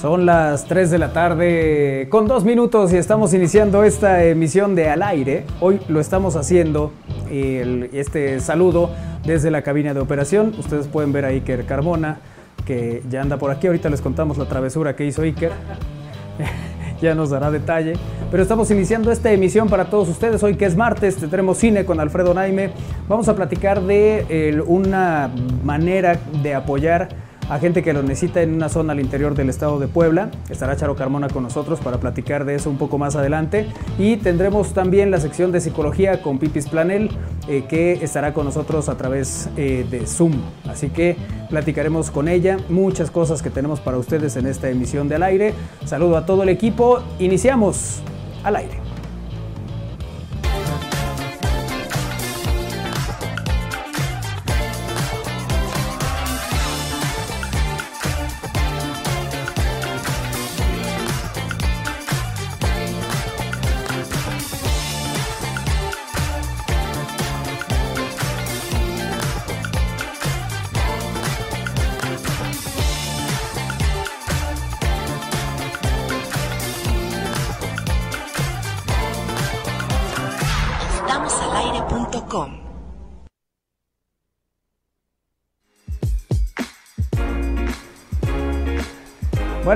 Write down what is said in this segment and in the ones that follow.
Son las 3 de la tarde con dos minutos y estamos iniciando esta emisión de Al aire. Hoy lo estamos haciendo, este saludo desde la cabina de operación. Ustedes pueden ver a Iker Carmona, que ya anda por aquí. Ahorita les contamos la travesura que hizo Iker. ya nos dará detalle. Pero estamos iniciando esta emisión para todos ustedes. Hoy que es martes, tendremos cine con Alfredo Naime. Vamos a platicar de una manera de apoyar a gente que lo necesita en una zona al interior del estado de Puebla. Estará Charo Carmona con nosotros para platicar de eso un poco más adelante. Y tendremos también la sección de psicología con Pipis Planel, eh, que estará con nosotros a través eh, de Zoom. Así que platicaremos con ella muchas cosas que tenemos para ustedes en esta emisión de Al Aire. Saludo a todo el equipo. Iniciamos al aire.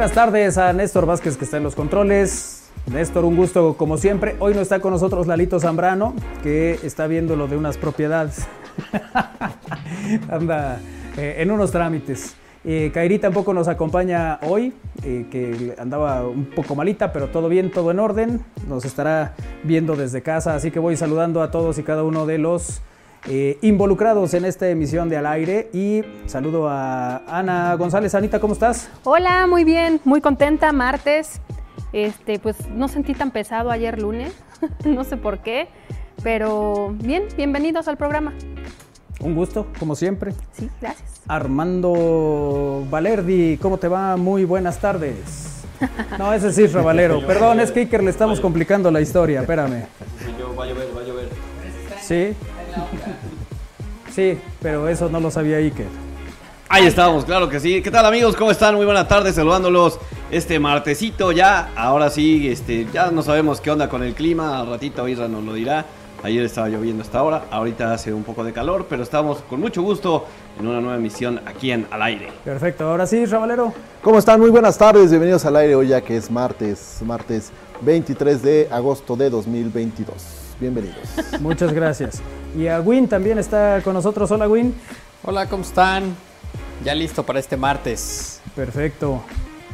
Buenas tardes a Néstor Vázquez que está en los controles. Néstor, un gusto como siempre. Hoy no está con nosotros Lalito Zambrano, que está viendo lo de unas propiedades. Anda eh, en unos trámites. Eh, Kairi tampoco nos acompaña hoy, eh, que andaba un poco malita, pero todo bien, todo en orden. Nos estará viendo desde casa, así que voy saludando a todos y cada uno de los eh, involucrados en esta emisión de Al Aire. Y saludo a Ana González. Anita, ¿cómo estás? Hola, muy bien, muy contenta, martes. Este, pues no sentí tan pesado ayer lunes, no sé por qué, pero bien, bienvenidos al programa. Un gusto, como siempre. Sí, gracias. Armando Valerdi, ¿cómo te va? Muy buenas tardes. No, ese sí es Valero. Perdón, es que Iker le estamos complicando la historia, espérame. va a llover, va a llover. ¿Sí? Sí, pero eso no lo sabía Iker. Ahí estamos, claro que sí. ¿Qué tal amigos? ¿Cómo están? Muy buenas tardes, saludándolos este martesito ya. Ahora sí, este, ya no sabemos qué onda con el clima. Al ratito Isra nos lo dirá. Ayer estaba lloviendo hasta ahora, ahorita hace un poco de calor, pero estamos con mucho gusto en una nueva emisión aquí en Al Aire. Perfecto, ahora sí, Valero. ¿Cómo están? Muy buenas tardes, bienvenidos al aire hoy ya que es martes, martes 23 de agosto de 2022. Bienvenidos. Muchas gracias. Y a Win también está con nosotros. Hola, Win. Hola, ¿cómo están? Ya listo para este martes. Perfecto.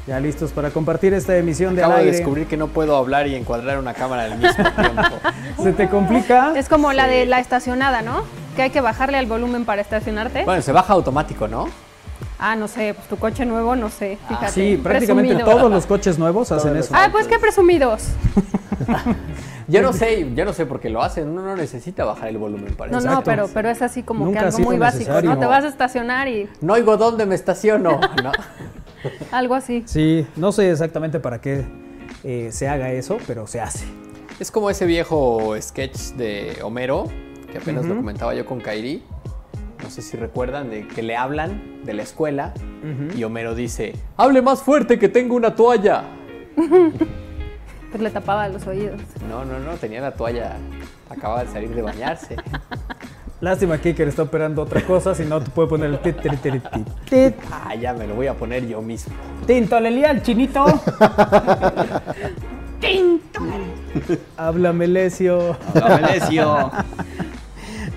Ya listos para compartir esta emisión de Acabo Al de descubrir que no puedo hablar y encuadrar una cámara al mismo tiempo. ¿Se te complica? Es como la de la estacionada, ¿no? Que hay que bajarle al volumen para estacionarte. Bueno, se baja automático, ¿no? Ah, no sé, pues tu coche nuevo, no sé, fíjate. Sí, prácticamente presumido. todos los coches nuevos hacen eso. Ah, pues qué presumidos. Yo no sé, yo no sé por qué lo hacen. Uno no necesita bajar el volumen para No, eso. no, Exacto. pero, pero es así como Nunca que algo muy básico, necesario. ¿no? Te vas a estacionar y No oigo dónde me estaciono. ¿no? algo así. Sí, no sé exactamente para qué eh, se haga eso, pero se hace. Es como ese viejo sketch de Homero, que apenas lo comentaba yo con Kairi. No sé si recuerdan de que le hablan de la escuela y Homero dice, hable más fuerte que tengo una toalla. Pues le tapaba los oídos. No, no, no, tenía la toalla, acaba de salir de bañarse. Lástima que Iker está operando otra cosa, si no te puede poner el tit, tit, tit, tit, tit. Ah, ya me lo voy a poner yo mismo. Tinto, le lía al chinito. Háblame, Lesio. Venecio.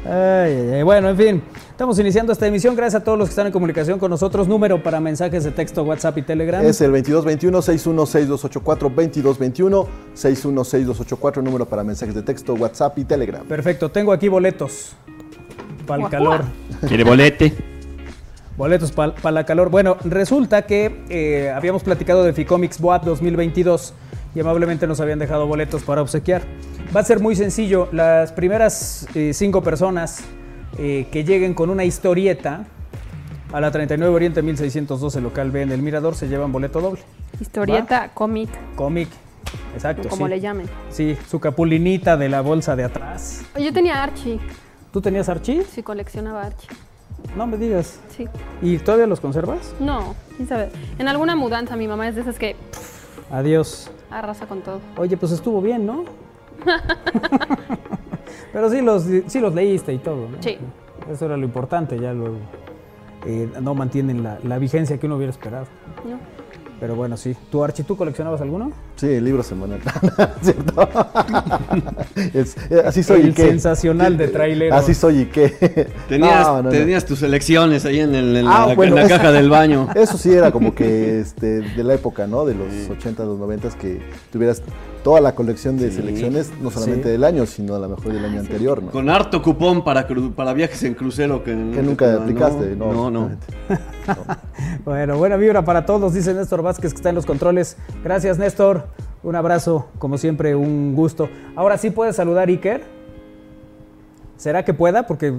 Ay, ay, ay. Bueno, en fin, estamos iniciando esta emisión. Gracias a todos los que están en comunicación con nosotros. Número para mensajes de texto, WhatsApp y Telegram. Es el 2221-616284, 2221-616284, número para mensajes de texto, WhatsApp y Telegram. Perfecto, tengo aquí boletos para el calor. ¿Quiere bolete? Boletos para la calor. Bueno, resulta que eh, habíamos platicado de Ficomics Boat 2022 y amablemente nos habían dejado boletos para obsequiar. Va a ser muy sencillo. Las primeras eh, cinco personas eh, que lleguen con una historieta a la 39 Oriente 1612 local B en el Mirador se llevan boleto doble. Historieta, cómic, Cómic. Exacto. como sí. le llamen. Sí, su capulinita de la bolsa de atrás. Yo tenía Archie, ¿Tú tenías Archie? sí coleccionaba Archie. No me digas. Sí. ¿Y todavía los conservas? No, quién sabe. En alguna mudanza mi mamá es de esas que pff, Adiós. arrasa con todo. Oye, pues estuvo bien, ¿no? Pero sí los, sí los leíste y todo, ¿no? Sí. Eso era lo importante, ya luego eh, no mantienen la, la vigencia que uno hubiera esperado. ¿no? Pero bueno, sí. ¿Tú, Archie, tú coleccionabas alguno? Sí, libro semanal. ¿Cierto? Es- eh, así soy El y qué. sensacional de trailero. Así soy y qué. Tenías, No, no, no. tenías tus elecciones ahí en, el- en Ah, la, bueno, en la eso- caja del baño. Eso sí era como que este, de la época, ¿no? De los 80, los 90 que tuvieras toda la colección de Sí. selecciones, no solamente Sí. del año, sino a lo mejor del año anterior, ¿no? Con harto cupón para, para viajes en crucero que, Que nunca aplicaste, ¿no? No, no. Bueno, buena vibra para todos, dice Néstor Vázquez que está en los controles. Gracias, Néstor. Un abrazo, como siempre, un gusto. Ahora sí puedes saludar Iker. ¿Será que pueda? Porque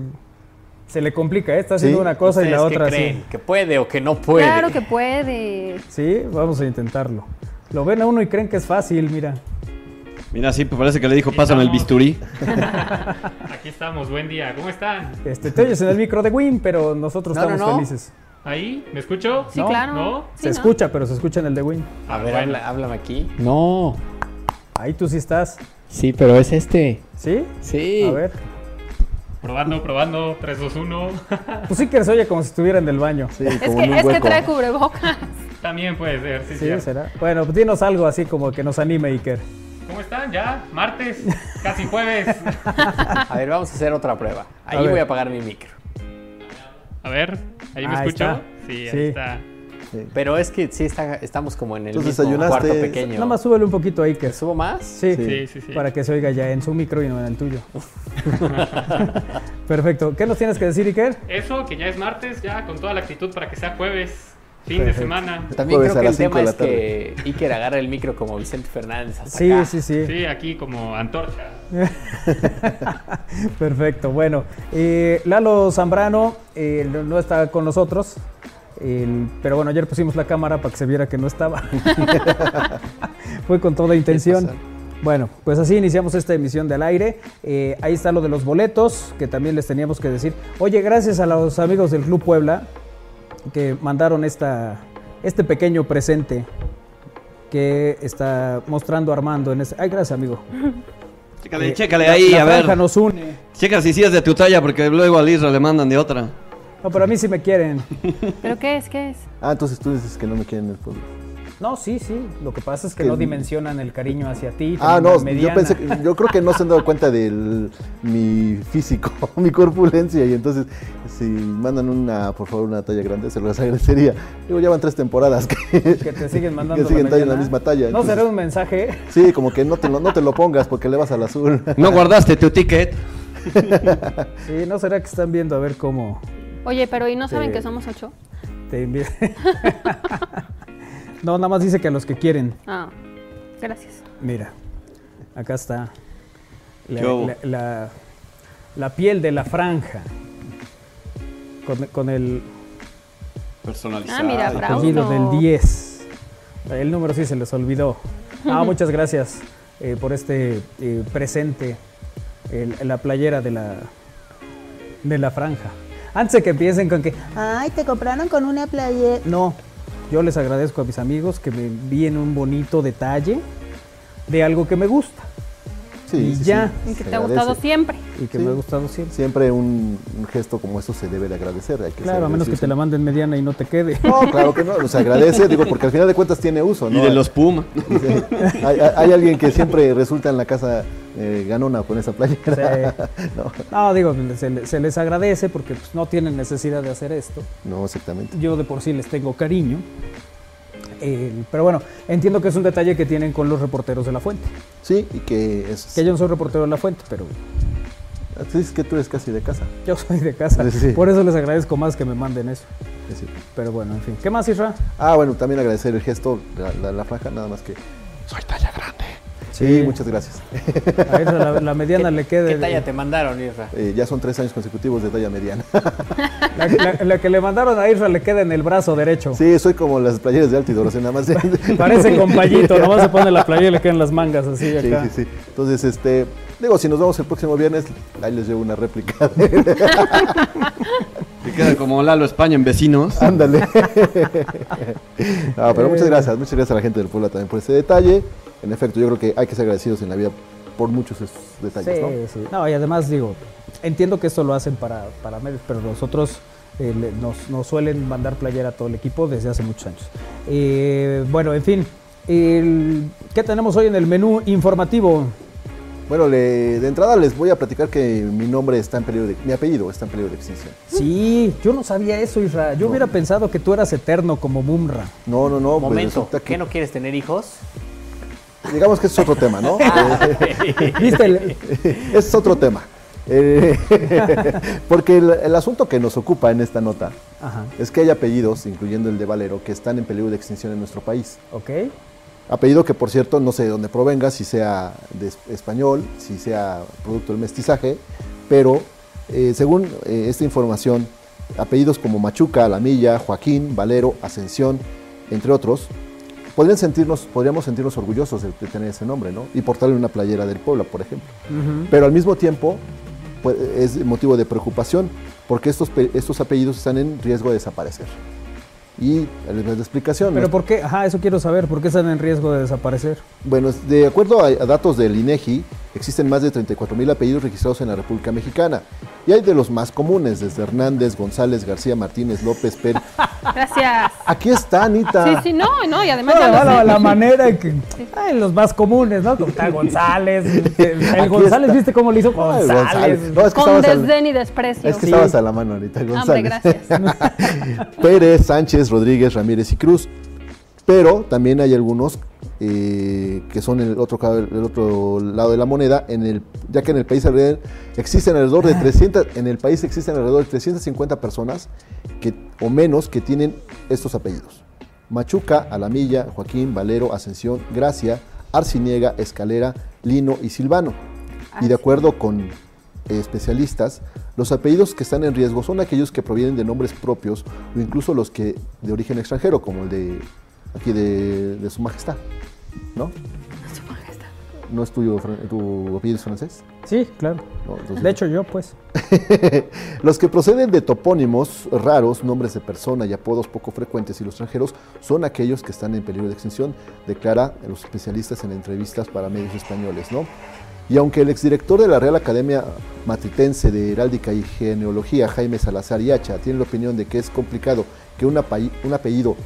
se le complica, ¿eh? Está haciendo Sí. una cosa y la ¿Ustedes qué otra creen? sí. ¿Que puede o que no puede? Claro que puede. Sí, vamos a intentarlo. Lo ven a uno y creen que es fácil, mira. Mira, sí, pues parece que le dijo, pásame el bisturí. Aquí estamos, buen día, ¿cómo están? Este, te oyes en el micro de Win, pero nosotros No, no, estamos no. felices. ¿Ahí? ¿Me escucho? Sí, No, claro. ¿no? Sí, se ¿no? escucha, pero se escucha en el de Win. A ver, Bueno. habla- háblame aquí. No. Ahí tú sí estás. Sí, pero es este. ¿Sí? Sí. A ver. Probando, probando, 3, 2, 1. Pues sí que se oye como si estuviera en el baño. Sí, Es como que, en un es que hueco. trae cubrebocas. También puede ser, sí, Sí, sí. será. Bueno, pues dinos algo así como que nos anime, Iker. ¿Cómo están? Ya, martes, casi jueves. A ver, vamos a hacer otra prueba. Ahí voy a apagar mi micro. A ver, ¿ahí me Ahí escucho? está. Sí, Sí. ahí está. Pero es que sí está, estamos como en el Entonces, mismo desayunaste. cuarto pequeño. Nada más súbele un poquito a Iker. ¿Subo más? Sí, Sí. Sí, sí, sí. para que se oiga ya en su micro y no en el tuyo. Perfecto. ¿Qué nos tienes que decir, Iker? Eso, que ya es martes, ya con toda la actitud para que sea jueves, fin Perfecto. de semana. También Jueves creo a que el tema es que Iker agarra el micro como Vicente Fernández hasta Sí, acá. sí, sí, Sí, aquí como antorcha. Perfecto. Bueno, eh, Lalo Zambrano eh, no- está con nosotros. el- pero bueno, ayer pusimos la cámara para que se viera que no estaba. Fue con toda intención. Bueno, pues así iniciamos esta emisión del aire. Eh, ahí está lo de los boletos, que también les teníamos que decir. Oye, gracias a los amigos del Club Puebla que mandaron esta, este pequeño presente que está mostrando Armando en ese. Ay, gracias, amigo. Chécale, Eh, chécale la- ahí, la a ver. nos une. Checa si sí es de tu talla, porque luego al Isra le mandan de otra. No, pero a mí sí me quieren. ¿Pero qué es? ¿Qué es? Ah, entonces tú dices que no me quieren en el pueblo. No, sí, sí. Lo que pasa es que Que- no dimensionan el cariño hacia ti. Ah, no, yo pensé, que- yo creo que no se han dado cuenta de mi físico, mi corpulencia, y entonces si mandan una, por favor, una talla grande, se los agradecería. Digo, ya van tres temporadas que, Que te siguen mandando que siguen la talla en la misma talla. No será un mensaje. Sí, como que no te, lo, no te lo pongas porque le vas al azul. No guardaste tu ticket. Sí, no será que están viendo a ver cómo Oye, pero ¿y no saben que somos ocho? te envían. no, nada más dice que a los que quieren. Ah, gracias. Mira, acá está. La, la- la- la piel de la franja. Con, con el Personalizado. Ah, mira, bravo. Bravo. del 10. El número sí se les olvidó. Ah, muchas gracias eh, por este eh, presente. el- la playera de la, de la franja. Antes de que empiecen con que, ay, te compraron con una playera. No, yo les agradezco a mis amigos que me envíen un bonito detalle de algo que me gusta Sí, Y sí, ya. sí, Y que te ha gustado siempre. y que Sí. me ha gustado siempre. Siempre un, un gesto como eso se debe de agradecer. Hay que Claro, a menos que te la manden mediana y no te quede. No, claro que no, se agradece, digo, porque al final de cuentas tiene uso, Y ¿no? de los Puma. Sí. hay, hay- hay alguien que siempre resulta en la casa eh, ganona con esa playera. no, No, digo, se les agradece porque pues, no tienen necesidad de hacer esto. no, exactamente. Yo de por sí les tengo cariño. Eh, pero bueno, entiendo que es un detalle que tienen con los reporteros de la fuente. Sí, y que es. Que yo no soy reportero de la fuente, pero Tú dices que tú eres casi de casa. yo soy de casa. Sí, sí. Por eso les agradezco más que me manden eso. Sí, sí. Pero bueno, en fin. ¿Qué más, Isra? Ah, bueno, también agradecer el gesto, la, la- la franja, nada más que. Soy talla grande. Sí, muchas gracias. A Isra la, la mediana le quede. ¿Qué talla te mandaron, Isra? Eh, ya son tres años consecutivos de talla mediana. La, la- la que le mandaron a Isra le queda en el brazo derecho. sí, soy como las playeras de alta hidratación, nada más. Parece compayito, nomás se pone la playera y le quedan las mangas así Sí, acá. sí, sí. Entonces, este, digo, si nos vemos el próximo viernes, ahí les llevo una réplica. de- Que queda como Lalo España en vecinos. Ándale. no, pero muchas gracias, muchas gracias a la gente del Puebla también por ese detalle. En efecto, yo creo que hay que ser agradecidos en la vida por muchos esos detalles, Sí, ¿no? sí. No, y además digo, entiendo que esto lo hacen para, para medios, pero nosotros eh, nos, nos suelen mandar playera a todo el equipo desde hace muchos años. Eh, bueno, en fin, el- ¿qué tenemos hoy en el menú informativo? Bueno, le- de entrada les voy a platicar que mi nombre está en peligro de, mi apellido está en peligro de extinción. Sí, yo no sabía eso, Isra. Yo No. hubiera pensado que tú eras eterno como Mumra. No, no, no, pues Momento, resulta ¿qué no quieres tener hijos? digamos que ese es otro tema, ¿no? ¿Viste? el- Ese es otro tema. Eh, porque el, el asunto que nos ocupa en esta nota Ajá, es que hay apellidos, incluyendo el de Valero, que están en peligro de extinción en nuestro país. ok. Apellido que, por cierto, no sé de dónde provenga, si sea de es- español, si sea producto del mestizaje, pero eh, según eh, esta información, apellidos como Machuca, Alamilla, Joaquín, Valero, Ascensión, entre otros, podrían sentirnos, podríamos sentirnos orgullosos de, de tener ese nombre, ¿no? Y portarle una playera del Puebla, por ejemplo. Pero al mismo tiempo pues, es motivo de preocupación porque estos, estos apellidos están en riesgo de desaparecer. Y doy la explicación. Pero. ¿por qué? Ajá, eso quiero saber. ¿Por qué están en riesgo de desaparecer? Bueno, de acuerdo a, a datos del INEGI, existen más de 34 mil apellidos registrados en la República Mexicana. Y hay de los más comunes, desde Hernández, González, García, Martínez, López, Pérez. Gracias. Aquí está, Anita. Sí, sí, no, no, y además No, ya la, lo la- sé. la manera en que. Ay, los más comunes, ¿no? Como está González. El, González, está. ¿viste cómo le hizo Ay, González? No, es que Con desdén y desprecio. es que Sí. estabas a la mano, Anita González. Hombre, gracias. Pérez, Sánchez, Rodríguez, Ramírez y Cruz. Pero también hay algunos eh, que son el otro, el otro lado de la moneda, en el, ya que en el país alrededor existen alrededor de 300, en el país existen alrededor de 350 personas que, o menos que tienen estos apellidos. Machuca, Alamilla, Joaquín, Valero, Ascensión, Gracia, Arciniega, Escalera, Lino y Silvano. Y de acuerdo con eh, especialistas, los apellidos que están en riesgo son aquellos que provienen de nombres propios o incluso los que de origen extranjero, como el de aquí de, de Su Majestad, ¿no? ¿No es tuyo, tu apellido es francés? Sí, claro. No, entonces- De hecho, yo, pues. los que proceden de topónimos raros, nombres de persona y apodos poco frecuentes y los extranjeros son aquellos que están en peligro de extinción, declara a los especialistas en entrevistas para medios españoles, ¿no? Y aunque el exdirector de la Real Academia Matritense de Heráldica y Genealogía, Jaime Salazar Yacha, tiene la opinión de que es complicado que un apellido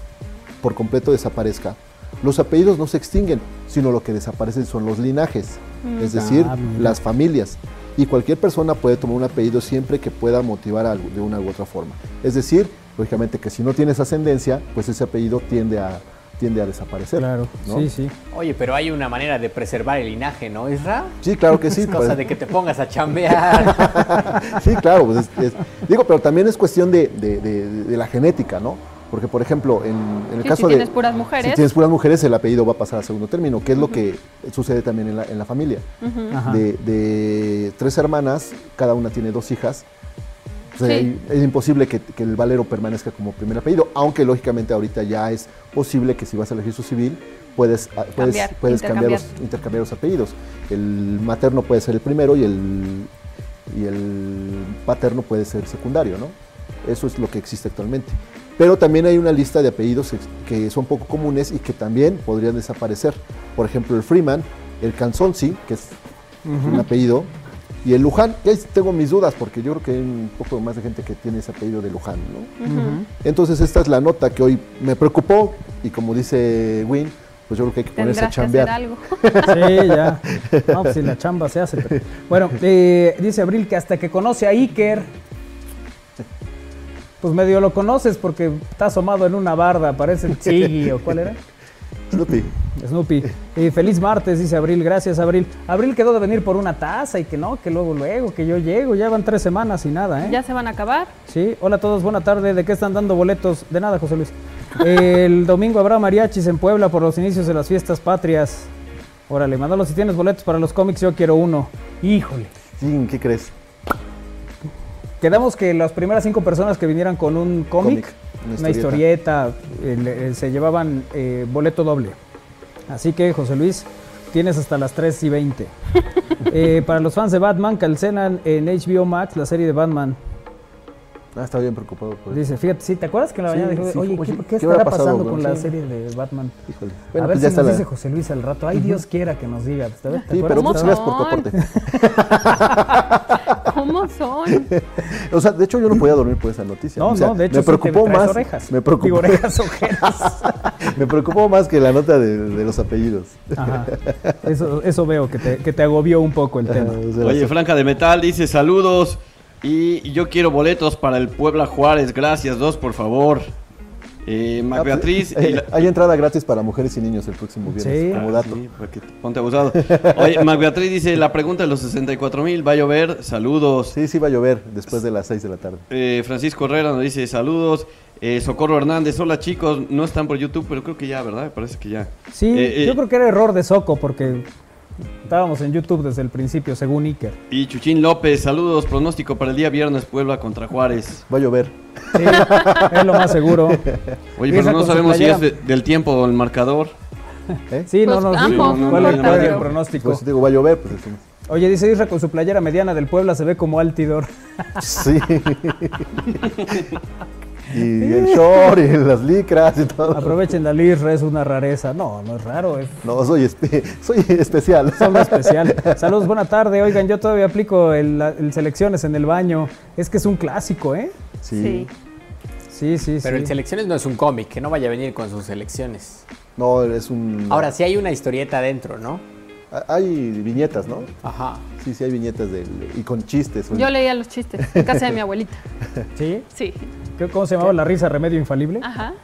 por completo desaparezca, los apellidos no se extinguen, sino lo que desaparecen son los linajes, es decir, Ah, las familias. Y cualquier persona puede tomar un apellido siempre que pueda motivar algo de una u otra forma. Es decir, lógicamente que si no tienes ascendencia, pues ese apellido tiende a, tiende a desaparecer. Claro. ¿no? Sí, sí. Oye, pero hay una manera de preservar el linaje, ¿no, Isra? Sí, claro que sí. Es cosa pues- de que te pongas a chambear. sí, claro. pues es- es- digo, pero también es cuestión de, de- de- de la genética, ¿no? Porque, por ejemplo, en, en el Sí, caso si de... tienes puras mujeres. Si tienes puras mujeres, el apellido va a pasar a segundo término, que es lo que sucede también en la, en la familia. De, de tres hermanas, cada una tiene dos hijas. O sea, Sí. ahí es imposible que, que el valero permanezca como primer apellido, aunque lógicamente ahorita ya es posible que si vas al registro civil puedes, ah, puedes, Cambiar, puedes cambiar los, intercambiar. intercambiar los apellidos. El materno puede ser el primero y el, y el paterno puede ser el secundario, ¿no? Eso es lo que existe actualmente. Pero también hay una lista de apellidos que son poco comunes y que también podrían desaparecer. Por ejemplo, el Freeman, el Canzonsi, que es un apellido, y el Luján, que ahí tengo mis dudas porque yo creo que hay un poco más de gente que tiene ese apellido de Luján, ¿no? Entonces esta es la nota que hoy me preocupó y como dice Win, pues yo creo que hay que ponerse a Tendrás que hacer chambear. algo. Sí, ya. No, pues si la chamba se hace. pero- Bueno, eh, dice Abril que hasta que conoce a Iker, pues medio lo conoces porque está asomado en una barda, parece el Chiggy o cuál era. Snoopy. Snoopy. Y feliz martes, dice Abril. Gracias, Abril. Abril quedó de venir por una taza y que no, que luego, luego, que yo llego. Ya van tres semanas y nada, ¿eh? Ya se van a acabar. Sí, hola a todos, buena tarde. ¿De qué están dando boletos? De nada, José Luis. El domingo habrá mariachis en Puebla por los inicios de las fiestas patrias. Órale, mándalo si tienes boletos para los cómics, yo quiero uno. Híjole. Sí, ¿qué crees? Quedamos que las primeras cinco personas que vinieran con un cómic, una, una historieta, el- el- se llevaban eh, boleto doble. Así que, José Luis, tienes hasta las 3 y 20. Eh, para los fans de Batman, cancelan en HBO Max la serie de Batman. Ah, estaba bien preocupado por eso. Dice, fíjate, sí, ¿te acuerdas que en la Sí, mañana dijo, sí, oye, oye, ¿qué, ¿qué estará pasado, pasando con la serie de Batman? Híjole. a Bueno, ver pues si ya nos está la- dice José Luis al rato. Ay, Dios quiera que nos diga. ¿Te, te Sí, pero muchas gracias ¿Cómo por tu aporte. ¿Cómo son? O sea, de hecho yo no podía dormir por esa noticia. No, O sea, no, de hecho me sí preocupó más. orejas. Me preocupó, Digo, orejas, ojeras. me preocupó más que la nota de, de los apellidos. Ajá. Eso, eso veo, que te, que te agobió un poco el tema. O sea, Oye, Franca de Metal dice saludos y yo quiero boletos para el Puebla Juárez. Gracias, dos por favor. Eh, Mac ah, pues, Beatriz. eh, la- Hay entrada gratis para mujeres y niños el próximo viernes. Sí. Como Ah, dato. sí, para que te- ponte abusado. Oye, Mac Beatriz dice la pregunta de los 64 mil va a llover. Saludos. Sí, sí va a llover después de las 6 de la tarde. Eh, Francisco Herrera nos dice saludos. Eh, Socorro Hernández, hola chicos, no están por YouTube, pero creo que ya, ¿verdad? Me parece que ya. Sí, Eh, eh, yo creo que era error de Soco porque estábamos en YouTube desde el principio, según Iker. Y Chuchín López, saludos, pronóstico para el día viernes Puebla contra Juárez. Va a llover. Sí, es lo más seguro. Oye, pero no sabemos si es de- del tiempo o el marcador. Sí, no, Pues no, sí, ambos, ¿cuál no, es no, cuál es no, el no. pronóstico? Pues digo, va a llover, pues decimos. Oye, dice Isra con su playera mediana del Puebla se ve como Altidor. Sí. y el short y las licras y todo. Aprovechen la Isra, es una rareza. No, no es raro, es No, soy, espe- soy especial. solo especial. Saludos, buena tarde. Oigan, yo todavía aplico el, el selecciones en el baño. Es que es un clásico, ¿eh? Sí. Sí, sí, Pero sí. el Selecciones no es un cómic, que no vaya a venir con sus selecciones. No, es un. Ahora sí hay una historieta adentro, ¿no? Hay viñetas, ¿no? Ajá. Sí, sí, hay viñetas del, y con chistes. Yo leía los chistes en casa de mi abuelita. ¿Sí? Sí. ¿Qué- ¿Cómo se llamaba la risa? ¿Remedio infalible? Ajá.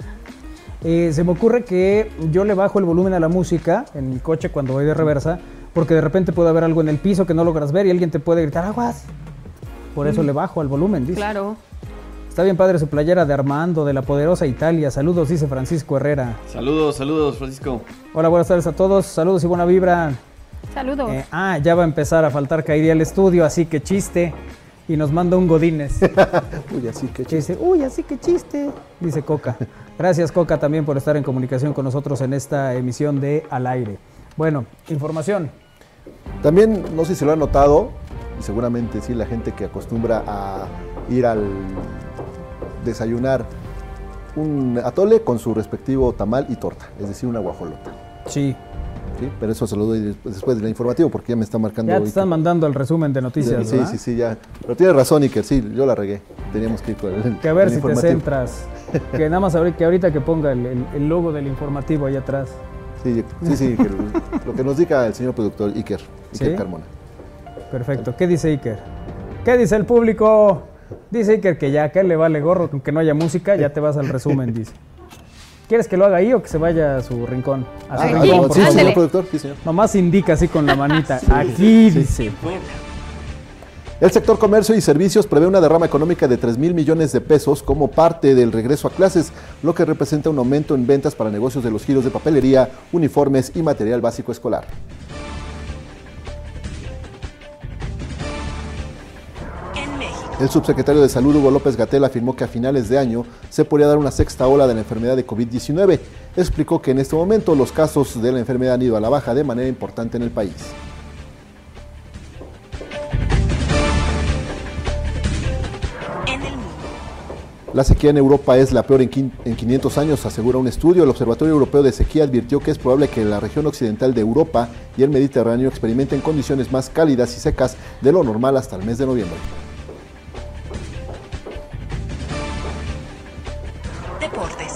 Eh, se me ocurre que yo le bajo el volumen a la música en mi coche cuando voy de reversa, porque de repente puede haber algo en el piso que no logras ver y alguien te puede gritar aguas. Por eso le bajo al volumen, dice. Claro. Está bien padre su playera de Armando, de la poderosa Italia. Saludos, dice Francisco Herrera. Saludos, saludos, Francisco. Hola, buenas tardes a todos. Saludos y buena vibra. Saludos. Eh, ah, ya va a empezar a faltar Kairi al estudio, así que chiste. Y nos manda un Godínez. Uy, así que dice, uy, así que chiste, dice Coca. Gracias Coca también por estar en comunicación con nosotros en esta emisión de Al Aire. Bueno, información. También, no sé si lo han notado, y seguramente sí, la gente que acostumbra a ir al desayunar un atole con su respectivo tamal y torta, es decir, una guajolota. Sí, ¿sí? Pero eso se lo doy des- después del informativo porque ya me está marcando. ya te están mandando el resumen de noticias, Sí, ¿verdad? sí, sí, ya. Pero tienes razón, Iker, sí, yo la regué. Teníamos que ir con el. Que a ver si te centras. Que nada más que ahorita que ponga el, el- el logo del informativo ahí atrás. Sí, sí, sí, lo- que nos diga el señor productor Iker, Iker ¿Sí? Carmona. Perfecto. ¿Qué dice Iker? ¿Qué dice el público? Dice Iker que ya, que le vale gorro, que no haya música, ya te vas al resumen, dice. ¿Quieres que lo haga ahí o que se vaya a su rincón? A su Aquí, rincón, no, por sí, favor. señor productor, sí, señor. Nomás indica así con la manita. Aquí dice. El sector comercio y servicios prevé una derrama económica de 3 mil millones de pesos como parte del regreso a clases, lo que representa un aumento en ventas para negocios de los giros de papelería, uniformes y material básico escolar. El subsecretario de Salud, Hugo López Gatel, afirmó que a finales de año se podría dar una sexta ola de la enfermedad de COVID-19. Explicó que en este momento los casos de la enfermedad han ido a la baja de manera importante en el país. La sequía en Europa es la peor en 500 años, asegura un estudio. El Observatorio Europeo de Sequía advirtió que es probable que la región occidental de Europa y el Mediterráneo experimenten condiciones más cálidas y secas de lo normal hasta el mes de noviembre.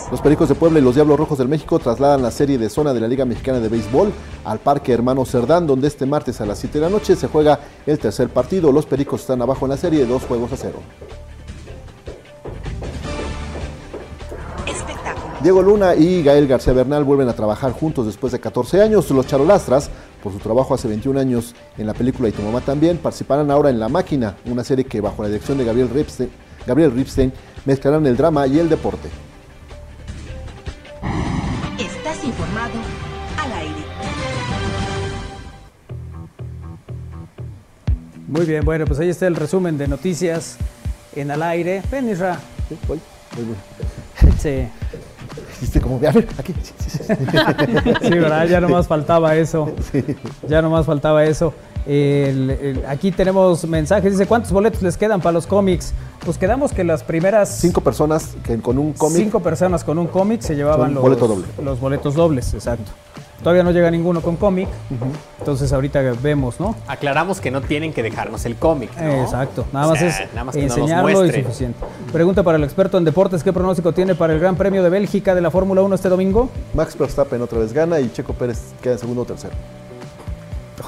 Los Pericos de Puebla y los Diablos Rojos del México trasladan la serie de zona de la Liga Mexicana de Béisbol al Parque Hermano Cerdán, donde este martes a las 7 de la noche se juega el tercer partido. Los Pericos están abajo en la serie, dos juegos a cero. Diego Luna y Gael García Bernal vuelven a trabajar juntos después de 14 años. Los Charolastras, por su trabajo hace 21 años en la película Y tu mamá también, participarán ahora en La Máquina, una serie que bajo la dirección de Gabriel Ripstein, Gabriel Ripstein mezclarán el drama y el deporte. Informado al aire. Muy bien, bueno, pues ahí está el resumen de noticias en al aire. Ven, Isra. Sí, voy, voy, voy. Sí, Dijiste como, a ver, aquí. Sí, sí, sí. sí, ¿verdad? Ya nomás faltaba eso. Ya nomás faltaba eso. El- el- aquí tenemos mensajes. Dice, ¿cuántos boletos les quedan para los cómics? Pues quedamos que las primeras Cinco personas que con un cómic. cinco personas con un cómic se llevaban los, boleto doble. los boletos dobles, exacto. Todavía no llega ninguno con cómic, entonces ahorita vemos, ¿no? Aclaramos que no tienen que dejarnos el cómic, ¿no? Exacto, nada O más sea, es nada más enseñarlo y suficiente. Pregunta para el experto en deportes, ¿qué pronóstico tiene para el Gran Premio de Bélgica de la Fórmula 1 este domingo? Max Verstappen otra vez gana y Checo Pérez queda en segundo o tercero.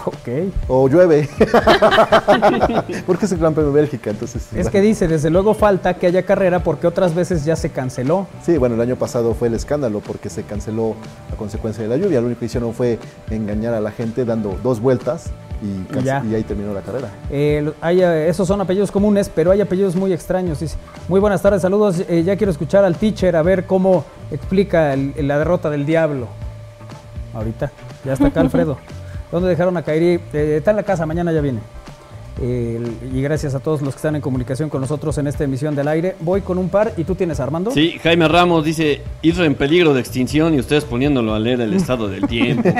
Ok. O llueve. Porque es el Gran Premio de Bélgica, entonces. Es que dice, desde luego falta que haya carrera porque otras veces ya se canceló. Sí, bueno, el año pasado fue el escándalo porque se canceló a consecuencia de la lluvia. Lo único que hicieron fue engañar a la gente dando dos vueltas y, Ya. y ahí terminó la carrera. Eh, hay, eh, esos son apellidos comunes, pero hay apellidos muy extraños. Dice, muy buenas tardes, saludos. eh, ya quiero escuchar al teacher a ver cómo explica el- la derrota del diablo. Ahorita, ya está acá Alfredo. ¿Dónde dejaron a Kairi? Eh, está en la casa, mañana ya viene. Eh, y gracias a todos los que están en comunicación con nosotros en esta emisión del aire. Voy con un par y tú tienes Armando. Sí, Jaime Ramos dice, Isra en peligro de extinción y ustedes poniéndolo a leer el estado del tiempo.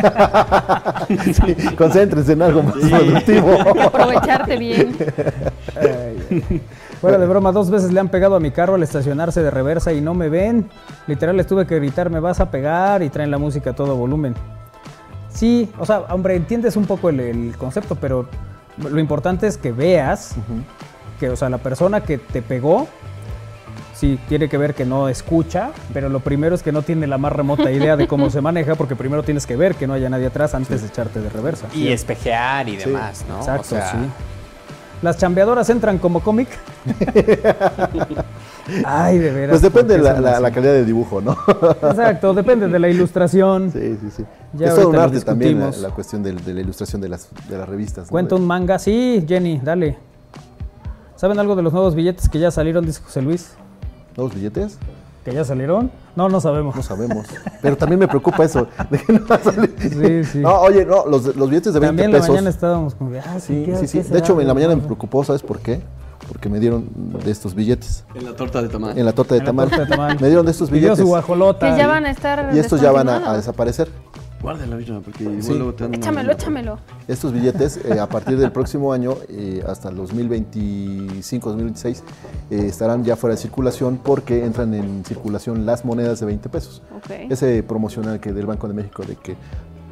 Sí, concéntrense en algo más productivo. Aprovecharte bien. Fuera de broma, dos veces le han pegado a mi carro al estacionarse de reversa y no me ven. Literal les tuve que gritar, me vas a pegar y traen la música a todo volumen. Sí, o sea, hombre, entiendes un poco el, el concepto, pero lo importante es que veas que, o sea, la persona que te pegó, sí, tiene que ver que no escucha, pero lo primero es que no tiene la más remota idea de cómo se maneja, porque primero tienes que ver que no haya nadie atrás antes de echarte de reversa. Y espejear y demás, ¿no? Exacto, O sea, sí. Las chambeadoras entran como cómic. Ay, de veras. Pues depende de ¿por qué la, calidad de dibujo, ¿no? Exacto, depende de la ilustración. Sí, sí, sí. Ya es todo un arte también la, la cuestión del- de, la ilustración de las, de las revistas. ¿no? Cuenta un manga. Sí, Jenny, dale. ¿Saben algo de los nuevos billetes que ya salieron, dice José Luis? ¿Nuevos billetes? ¿Que ya salieron? No, no sabemos. No sabemos. Pero también me preocupa eso. De que no va a salir. Sí, sí. No, oye, no, los, los billetes de 20 También en la pesos. mañana estábamos como de, ah, Sí, ¿qué- sí, sí. qué De hecho, en la mañana me preocupó, ¿sabes por qué? Porque me dieron de estos billetes. en la torta de tamal. En la torta de tamal. torta de tamal. Me dieron de estos billetes. su guajolota. Que ya van a estar. Y estos ya van a, a desaparecer. Guárdala, Isra, porque igual Sí. luego te dan Échamelo, échamelo. Estos billetes, eh, a partir del próximo año, eh, hasta el 2025, 2026, eh, estarán ya fuera de circulación porque entran en circulación las monedas de 20 pesos. Ok. Ese promocional que del Banco de México de que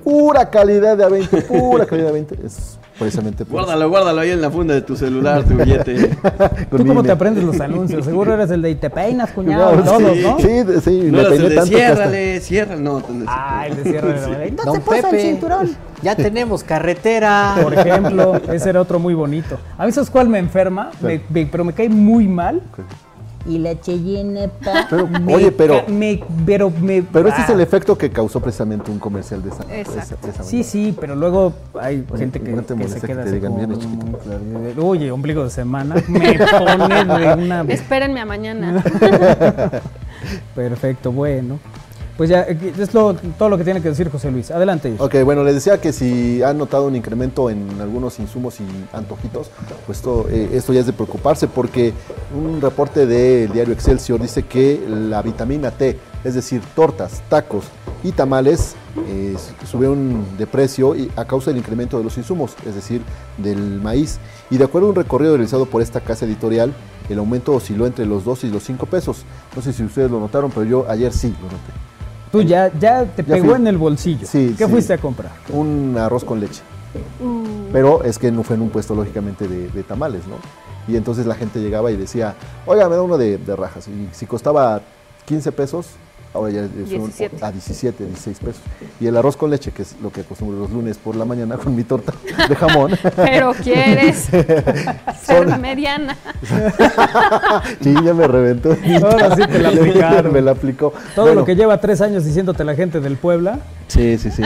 pura calidad de a 20, pura calidad de a 20, es precisamente por eso. Guárdalo, guárdalo ahí en la funda de tu celular, tu billete. ¿Tú cómo te aprendes los anuncios? Seguro eres el de "Y te peinas, cuñado. No, todos, sí, ¿no? Sí, sí, No me eras el peiné de tanto que hasta- ciérrale, ciérrale. No, Ah, el de cierre de la madre. No Don se puso el cinturón. ya tenemos carretera. Por ejemplo, ese era otro muy bonito. A mí, ¿sabes cuál me enferma? Me- me- pero me cae muy mal. Y la Cheyenne, pa, Pero, me oye, pero- me, pero me... Pero ese es el efecto que causó precisamente un comercial de esa, esa- Sí, manera. sí, pero luego hay Oye, gente que, ¿no te que se que queda te así digan, como, "Viene chiquito"? "Mm, claro". Oye, ombligo de semana, me pone de una... Espérenme a mañana. Perfecto, bueno. Pues ya, eh, es lo- todo lo que tiene que decir José Luis. Adelante. Ok, bueno, les decía que si han notado un incremento en algunos insumos y antojitos, pues esto, eh, esto ya es de preocuparse porque un reporte del diario Excelsior dice que la vitamina T, es decir, tortas, tacos y tamales, eh, subieron de precio a causa del incremento de los insumos, es decir, del maíz. Y de acuerdo a un recorrido realizado por esta casa editorial, el aumento osciló entre los 2 y los 5 pesos. No sé si ustedes lo notaron, pero yo ayer sí lo noté. Tú ya, ya te Ya pegó fui. en el bolsillo. Sí, ¿Qué sí. fuiste a comprar? un arroz con leche. Pero es que no fue en un puesto, lógicamente, de, de tamales, ¿no? Y entonces la gente llegaba y decía, oiga, me da uno de, de rajas. Y si costaba 15 pesos, ahora ya es un- 17. a 17, 16 pesos. Y el arroz con leche, que es lo que acostumbro los lunes por la mañana con mi torta de jamón. Pero quieres ser mediana. sí, ya me reventó. Ahora sí te la aplicaron. me la aplicó. Todo Bueno, lo que lleva tres años diciéndote la gente del Puebla. Sí, sí, sí.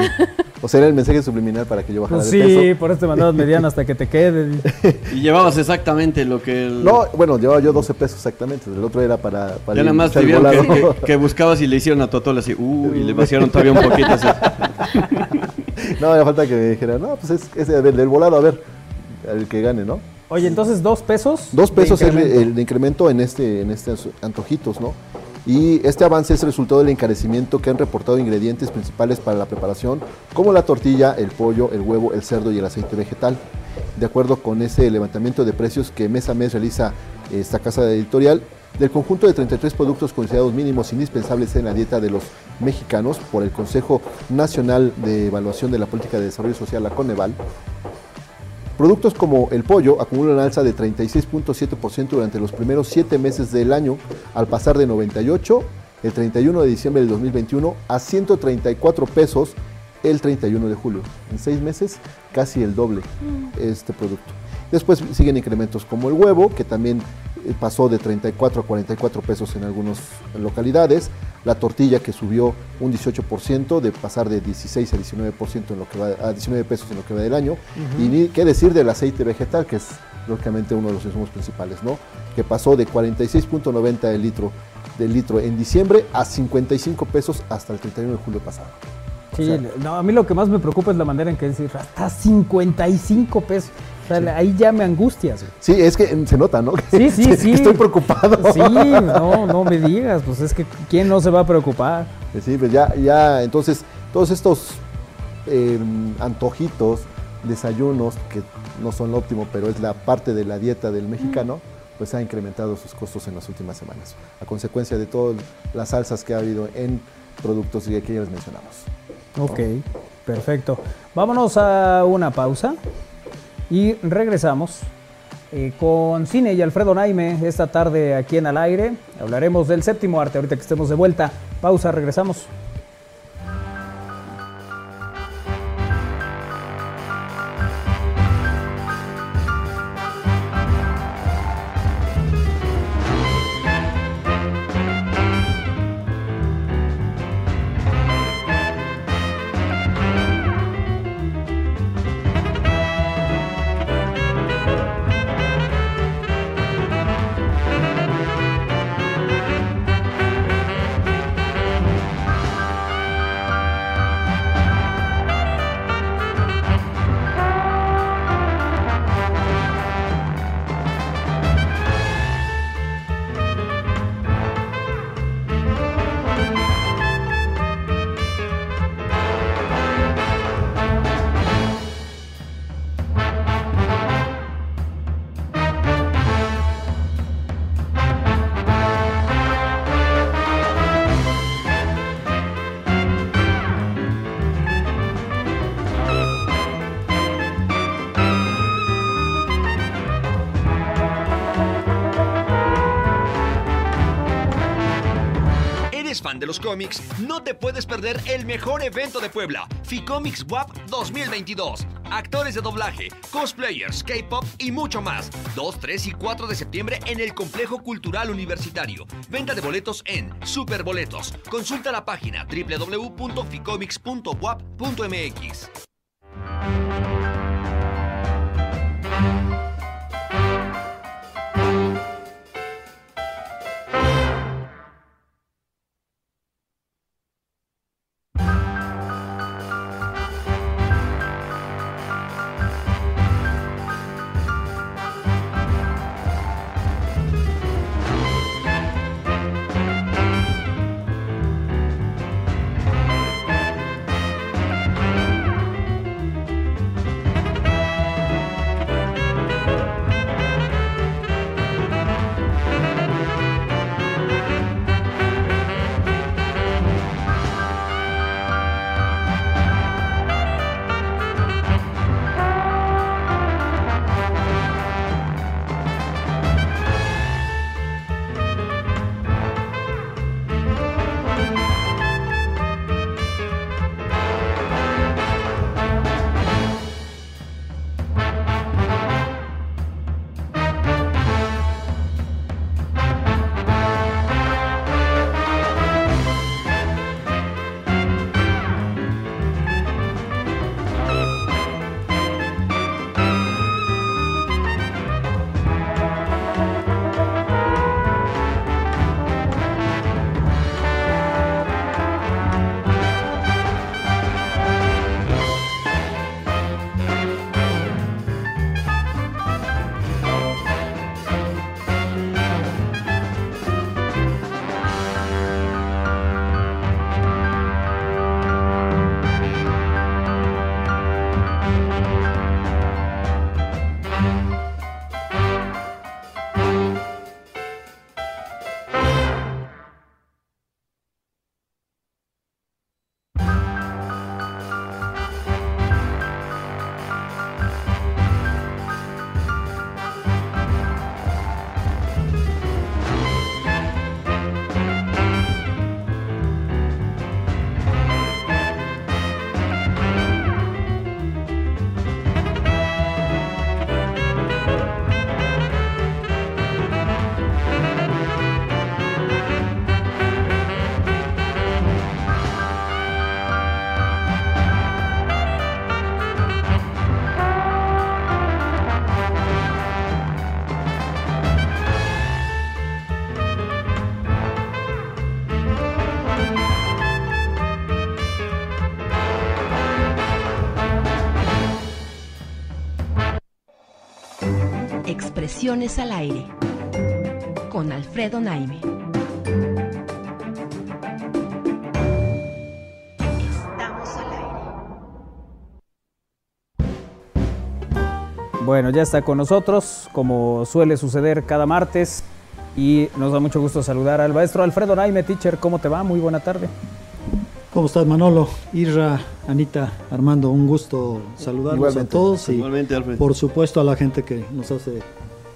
O sea, era el mensaje subliminal para que yo bajara Pues de sí, peso. por eso te mandabas mediana hasta que te quede. Y llevabas exactamente lo que el... No, bueno, llevaba yo 12 pesos exactamente. El otro era para, para Ya nada más te vieron volado. que, que- que buscabas y le hicieron a tu atole así, uh, y le vaciaron todavía un poquito así. No, me falta que me dijera, no, pues es ese del, del volado, a ver, el que gane, ¿no? Oye, entonces dos pesos. Dos de pesos es el, incremento. el incremento en este en estos antojitos, ¿no? Y este avance es resultado del encarecimiento que han reportado ingredientes principales para la preparación, como la tortilla, el pollo, el huevo, el cerdo y el aceite vegetal. De acuerdo con ese levantamiento de precios que mes a mes realiza esta casa editorial, del conjunto de 33 productos considerados mínimos indispensables en la dieta de los mexicanos por el Consejo Nacional de Evaluación de la Política de Desarrollo Social, la Coneval, Productos como el pollo acumulan alza de 36.7% durante los primeros 7 meses del año, al pasar de 98 el 31 de diciembre del 2021 a 134 pesos el 31 de julio. En 6 meses, casi el doble este producto. Después siguen incrementos como el huevo, que también eh, pasó de 34 a 44 pesos en algunas localidades. La tortilla que subió un 18%, de pasar de 16 a 19% en lo que va, a 19 pesos en lo que va del año. Y ni qué decir del aceite vegetal, que es lógicamente uno de los insumos principales, ¿no? Que pasó de 46.90 el litro del litro en diciembre a 55 pesos hasta el 31 de julio pasado. Sí, no, a mí lo que más me preocupa es la manera en que decir hasta 55 pesos. Ahí ya me angustias. güey. Sí, es que se nota, ¿no? Sí, sí, sí. Estoy preocupado. Sí, no, no me digas, pues es que ¿quién no se va a preocupar? Sí, pues ya, ya, entonces, todos estos eh, antojitos, desayunos, que no son lo óptimo, pero es la parte de la dieta del mexicano, pues ha incrementado sus costos en las últimas semanas, a consecuencia de todas las salsas que ha habido en productos y que ya les mencionamos. Ok, perfecto. Vámonos a una pausa y regresamos eh, con Cine y Alfredo Naime esta tarde aquí en Al Aire. Hablaremos del séptimo arte ahorita que estemos de vuelta. Pausa, regresamos. No te puedes perder el mejor evento de Puebla, Ficomics WAP 2022. Actores de doblaje, cosplayers, K-pop y mucho más. 2, 3 y 4 de septiembre en el Complejo Cultural Universitario. Venta de boletos en Superboletos. Consulta la página www.ficomics.wap.mx. Al aire con Alfredo Naime. Estamos al aire. Bueno, ya está con nosotros, como suele suceder cada martes. Y nos da mucho gusto saludar al maestro Alfredo Naime, teacher. ¿Cómo te va? Muy buena tarde. ¿Cómo estás, Manolo? Irra, Anita, Armando, un gusto saludarlos Igualmente. a todos y Alfred. por supuesto a la gente que nos hace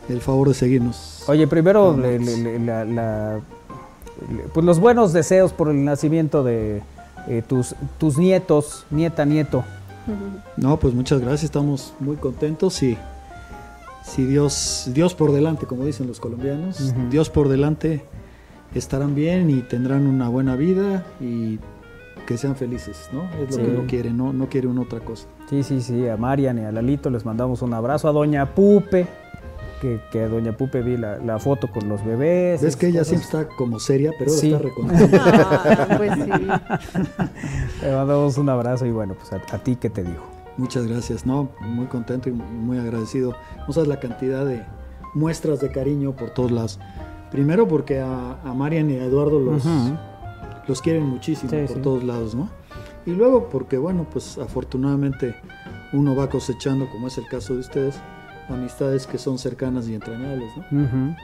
el favor de seguirnos. Oye, primero, le- le- le- la- la- le- pues los buenos deseos por el nacimiento de eh, tus, tus nietos, nieta, nieto. No, pues muchas gracias, estamos muy contentos y si Dios, Dios por delante, como dicen los colombianos. Dios por delante estarán bien y tendrán una buena vida y que sean felices, ¿no? Es lo Sí. que uno quiere, no, no quiere una otra cosa. Sí, sí, sí, a Marian y a Lalito les mandamos un abrazo. A Doña Pupe, que, que a Doña Pupe vi la, la foto con los bebés. Ves que ella esas siempre está como seria, pero ahora Sí. está recontenta. Ah, pues sí. cosas. Le mandamos un abrazo y bueno, pues a, a ti, ¿qué te digo? Muchas gracias, no, muy contento y muy agradecido. No sabes la cantidad de muestras de cariño por todos lados. Primero porque a, a Marian y a Eduardo los, Ujú. los quieren muchísimo Sí, por sí. todos lados, ¿no? Y luego porque, bueno, pues afortunadamente uno va cosechando, como es el caso de ustedes, amistades que son cercanas y entrañables, ¿no?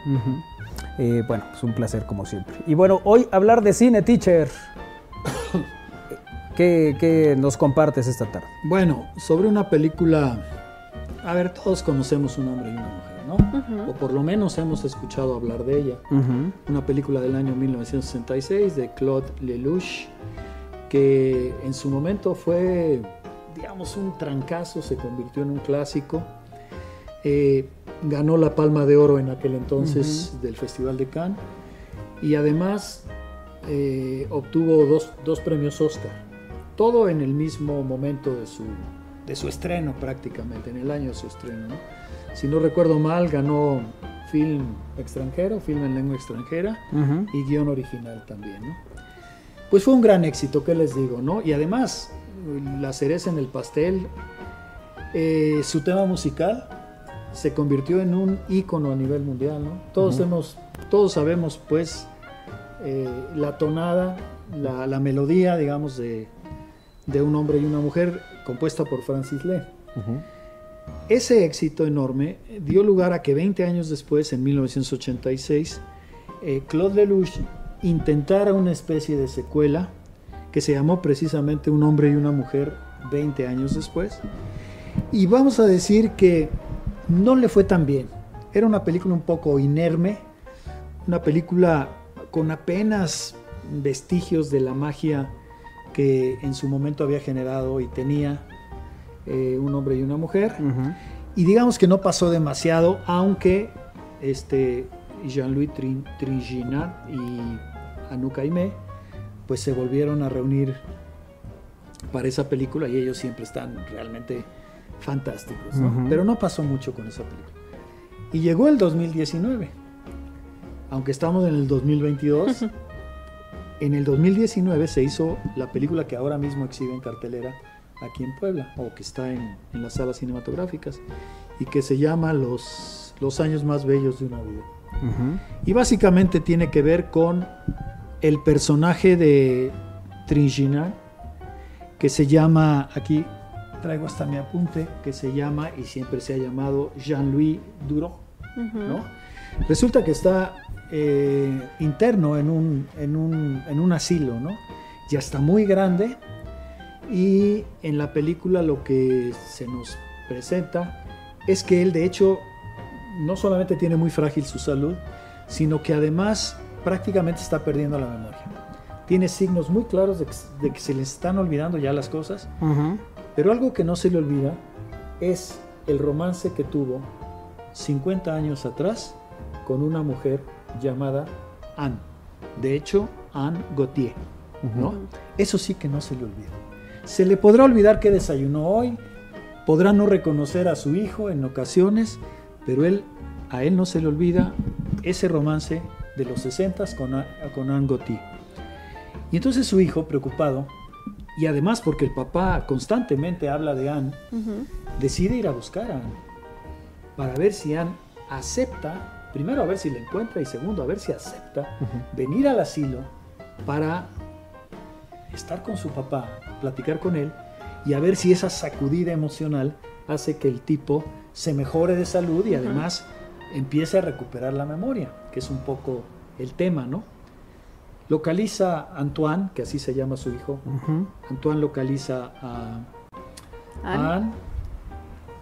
Eh, bueno, pues un placer como siempre. Y bueno, hoy hablar de cine, teacher. ¿Qué, qué nos compartes esta tarde? Bueno, sobre una película, a ver, todos conocemos un hombre y una mujer, ¿no? O por lo menos hemos escuchado hablar de ella. Una película del año 1966 de Claude Lelouch, que en su momento fue, digamos, un trancazo, se convirtió en un clásico. Eh, ganó la Palma de Oro en aquel entonces del Festival de Cannes y además eh, obtuvo dos, dos premios Oscar, todo en el mismo momento de su, de su estreno prácticamente, en el año de su estreno. ¿no? Si no recuerdo mal, ganó film extranjero, film en lengua extranjera Ujú. y guion original también, ¿no? Pues fue un gran éxito, ¿qué les digo, no? Y además, la cereza en el pastel, eh, su tema musical se convirtió en un ícono a nivel mundial, ¿no? Todos hemos, todos sabemos, pues, eh, la tonada, la, la melodía, digamos, de, de un hombre y una mujer compuesta por Francis Lee. Ese éxito enorme dio lugar a que 20 años después, en 1986, eh, Claude Lelouch intentara una especie de secuela que se llamó precisamente Un hombre y una mujer 20 años después. Y vamos a decir que no le fue tan bien. Era una película un poco inerme, una película con apenas vestigios de la magia que en su momento había generado y tenía eh, un hombre y una mujer. Y digamos que no pasó demasiado, aunque este Jean-Louis Trin- y Anouk Aimé pues se volvieron a reunir para esa película y ellos siempre están realmente fantásticos. Pero no pasó mucho con esa película. Y llegó el 2019. Aunque estamos en el 2022, en el 2019 se hizo la película que ahora mismo exhibe en cartelera aquí en Puebla, o que está en, en las salas cinematográficas, y que se llama Los, los años más bellos de una vida. Y básicamente tiene que ver con el personaje de Tringinan, que se llama, aquí traigo hasta mi apunte, que se llama y siempre se ha llamado Jean-Louis Duro. ¿no? Resulta que está eh, interno en un, en, un, en un asilo, ¿no? Ya está muy grande y en la película lo que se nos presenta es que él de hecho no solamente tiene muy frágil su salud, sino que además prácticamente está perdiendo la memoria. Tiene signos muy claros de que, de que se le están olvidando ya las cosas, Ujú. Pero algo que no se le olvida es el romance que tuvo 50 años atrás con una mujer llamada Anne. De hecho, Anne Gautier. ¿no? Eso sí que no se le olvida. Se le podrá olvidar que desayunó hoy, podrá no reconocer a su hijo en ocasiones, pero él, a él no se le olvida ese romance de los 60 con, con Anne Gautier. Y entonces su hijo, preocupado, y además porque el papá constantemente habla de Anne, decide ir a buscar a Anne para ver si Anne acepta, primero a ver si le encuentra y segundo a ver si acepta venir al asilo para estar con su papá, platicar con él y a ver si esa sacudida emocional hace que el tipo se mejore de salud y además empiece a recuperar la memoria, que es un poco el tema, ¿no? Localiza a Antoine, que así se llama su hijo. Antoine localiza a Anne. Anne.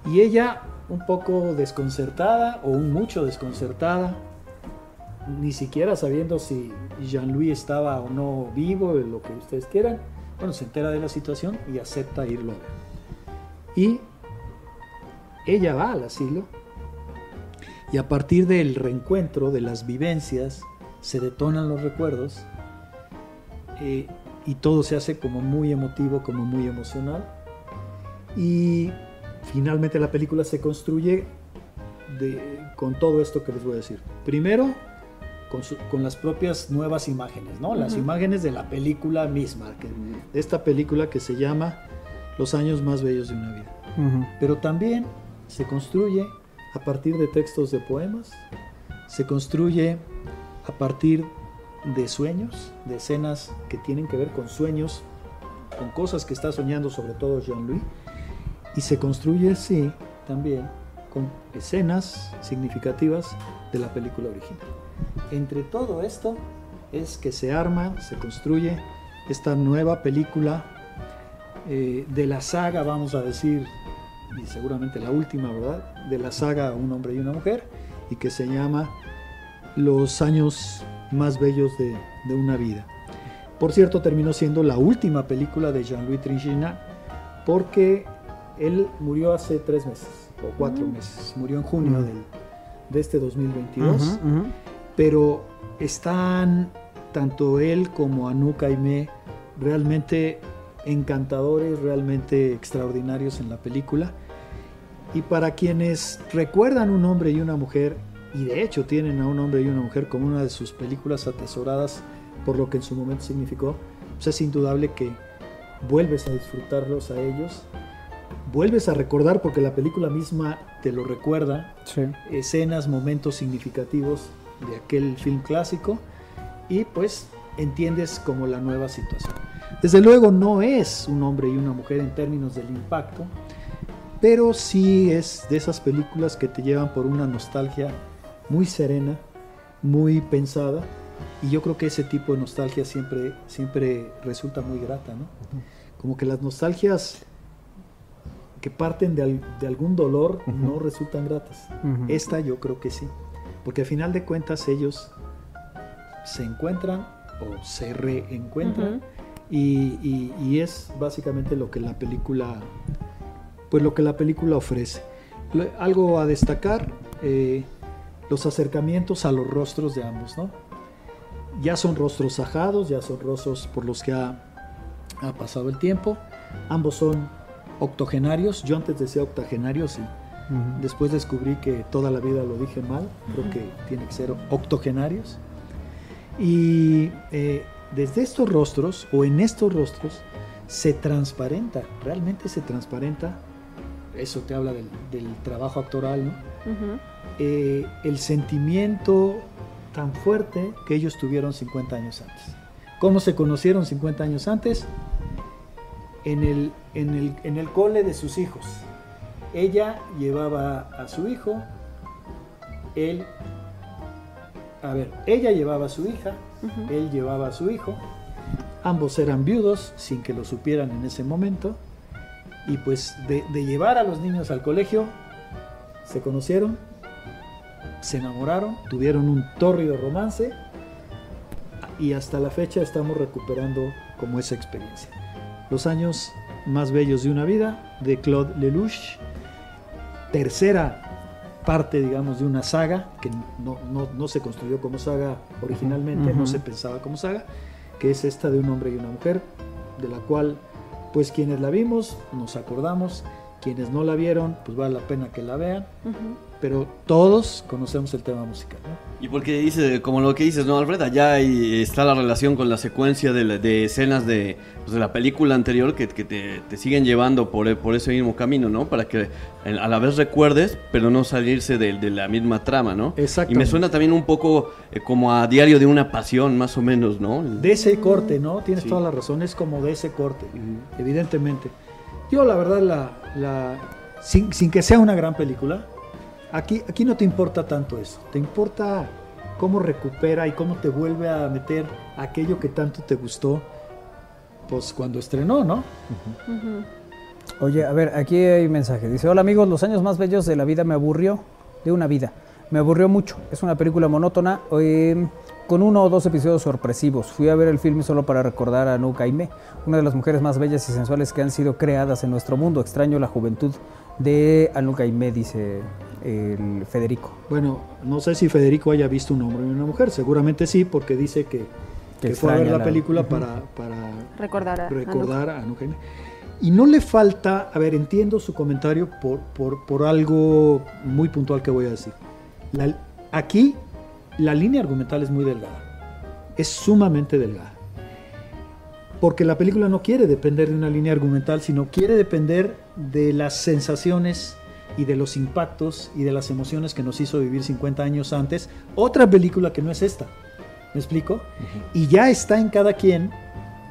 Y ella, un poco desconcertada, o un mucho desconcertada, ni siquiera sabiendo si Jean-Louis estaba o no vivo, lo que ustedes quieran, bueno, se entera de la situación y acepta irlo. Y ella va al asilo y a partir del reencuentro, de las vivencias, se detonan los recuerdos eh, y todo se hace como muy emotivo, como muy emocional. Y finalmente la película se construye de- con todo esto que les voy a decir. Primero, con, su- con las propias nuevas imágenes, ¿no? Las imágenes de la película misma, que- de esta película que se llama Los años más bellos de una vida. Ujú. Pero también se construye a partir de textos de poemas, se construye a partir de sueños, de escenas que tienen que ver con sueños, con cosas que está soñando sobre todo Jean-Louis, y se construye, sí, también con escenas significativas de la película original. Entre todo esto es que se arma, se construye esta nueva película eh, de la saga, vamos a decir, y seguramente la última, ¿verdad? De la saga Un hombre y una mujer, y que se llama Los años más bellos de, de una vida. Por cierto, terminó siendo la última película de Jean-Louis Trinchina, porque él murió hace tres meses, o cuatro meses, murió en junio del- de este 2022 Ujú, ujú. pero están tanto él como Anouk Aimé realmente encantadores, realmente extraordinarios en la película. Y para quienes recuerdan un hombre y una mujer, y de hecho tienen a un hombre y una mujer como una de sus películas atesoradas por lo que en su momento significó, pues es indudable que vuelves a disfrutarlos a ellos, vuelves a recordar porque la película misma te lo recuerda, Sí. escenas, momentos significativos de aquel film clásico y pues entiendes como la nueva situación. Desde luego no es un hombre y una mujer en términos del impacto, pero sí es de esas películas que te llevan por una nostalgia muy serena, muy pensada y yo creo que ese tipo de nostalgia siempre, siempre resulta muy grata, ¿no? Como que las nostalgias que parten de, al- de algún dolor no resultan gratas. Esta yo creo que sí, porque al final de cuentas ellos se encuentran o se reencuentran y, y- y es básicamente lo que la película, pues lo que la película ofrece. Algo a destacar, eh, los acercamientos a los rostros de ambos, ¿no? Ya son rostros ajados, ya son rostros por los que ha, ha pasado el tiempo. Ambos son octogenarios. Yo antes decía octogenarios y después descubrí que toda la vida lo dije mal. Creo que tiene que ser octogenarios. Y eh, desde estos rostros, o en estos rostros, se transparenta, realmente se transparenta, eso te habla del, del trabajo actoral, ¿no? Eh, el sentimiento tan fuerte que ellos tuvieron 50 años antes. ¿Cómo se conocieron 50 años antes? En el, en el, en el cole de sus hijos. Ella llevaba a su hijo, él, a ver, ella llevaba a su hija, él llevaba a su hijo, ambos eran viudos sin que lo supieran en ese momento, y pues de, de llevar a los niños al colegio, se conocieron, se enamoraron, tuvieron un tórrido romance y hasta la fecha estamos recuperando como esa experiencia. Los años más bellos de una vida de Claude Lelouch, tercera parte, digamos, de una saga que no, no- no se construyó como saga originalmente, no se pensaba como saga, que es esta de un hombre y una mujer, de la cual, pues quienes la vimos, nos acordamos, quienes no la vieron, pues vale la pena que la vean. Ujú. pero todos conocemos el tema musical. ¿no? Y porque dice, como lo que dices, ¿no, Alfred? Allá hay- está la relación con la secuencia de, la- de escenas de, pues, de la película anterior que, que te, te siguen llevando por, por ese mismo camino, ¿no? Para que a la vez recuerdes, pero no salirse de, de la misma trama, ¿no? Y Exactamente. me suena también un poco eh, como a Diario de una Pasión, más o menos, ¿no? De ese corte, ¿no? Tienes Sí. toda la razón, es como de ese corte, evidentemente. Yo la verdad, la, la- sin, sin que sea una gran película, aquí, aquí no te importa tanto eso, te importa cómo recupera y cómo te vuelve a meter aquello que tanto te gustó, pues cuando estrenó, ¿no? Oye, a ver, aquí hay mensaje. Dice, hola amigos, los años más bellos de la vida me aburrió, de una vida. Me aburrió mucho. Es una película monótona eh, con uno o dos episodios sorpresivos. Fui a ver el film solo para recordar a Anouk Aimee, una de las mujeres más bellas y sensuales que han sido creadas en nuestro mundo. Extraño la juventud de Anouk Aimee, dice el Federico. Bueno, no sé si Federico haya visto un hombre y una mujer, seguramente sí, porque dice que, Que que fue a ver la la- película Ujú. para, para Recordar a recordar a Anouk Aimee. Y no le falta, a ver, entiendo su comentario por, por, por algo muy puntual que voy a decir. La- aquí la línea argumental es muy delgada, es sumamente delgada. Porque la película no quiere depender de una línea argumental, sino quiere depender de las sensaciones y de los impactos y de las emociones que nos hizo vivir 50 años antes. Otra película que no es esta. ¿Me explico? Y ya está en cada quien,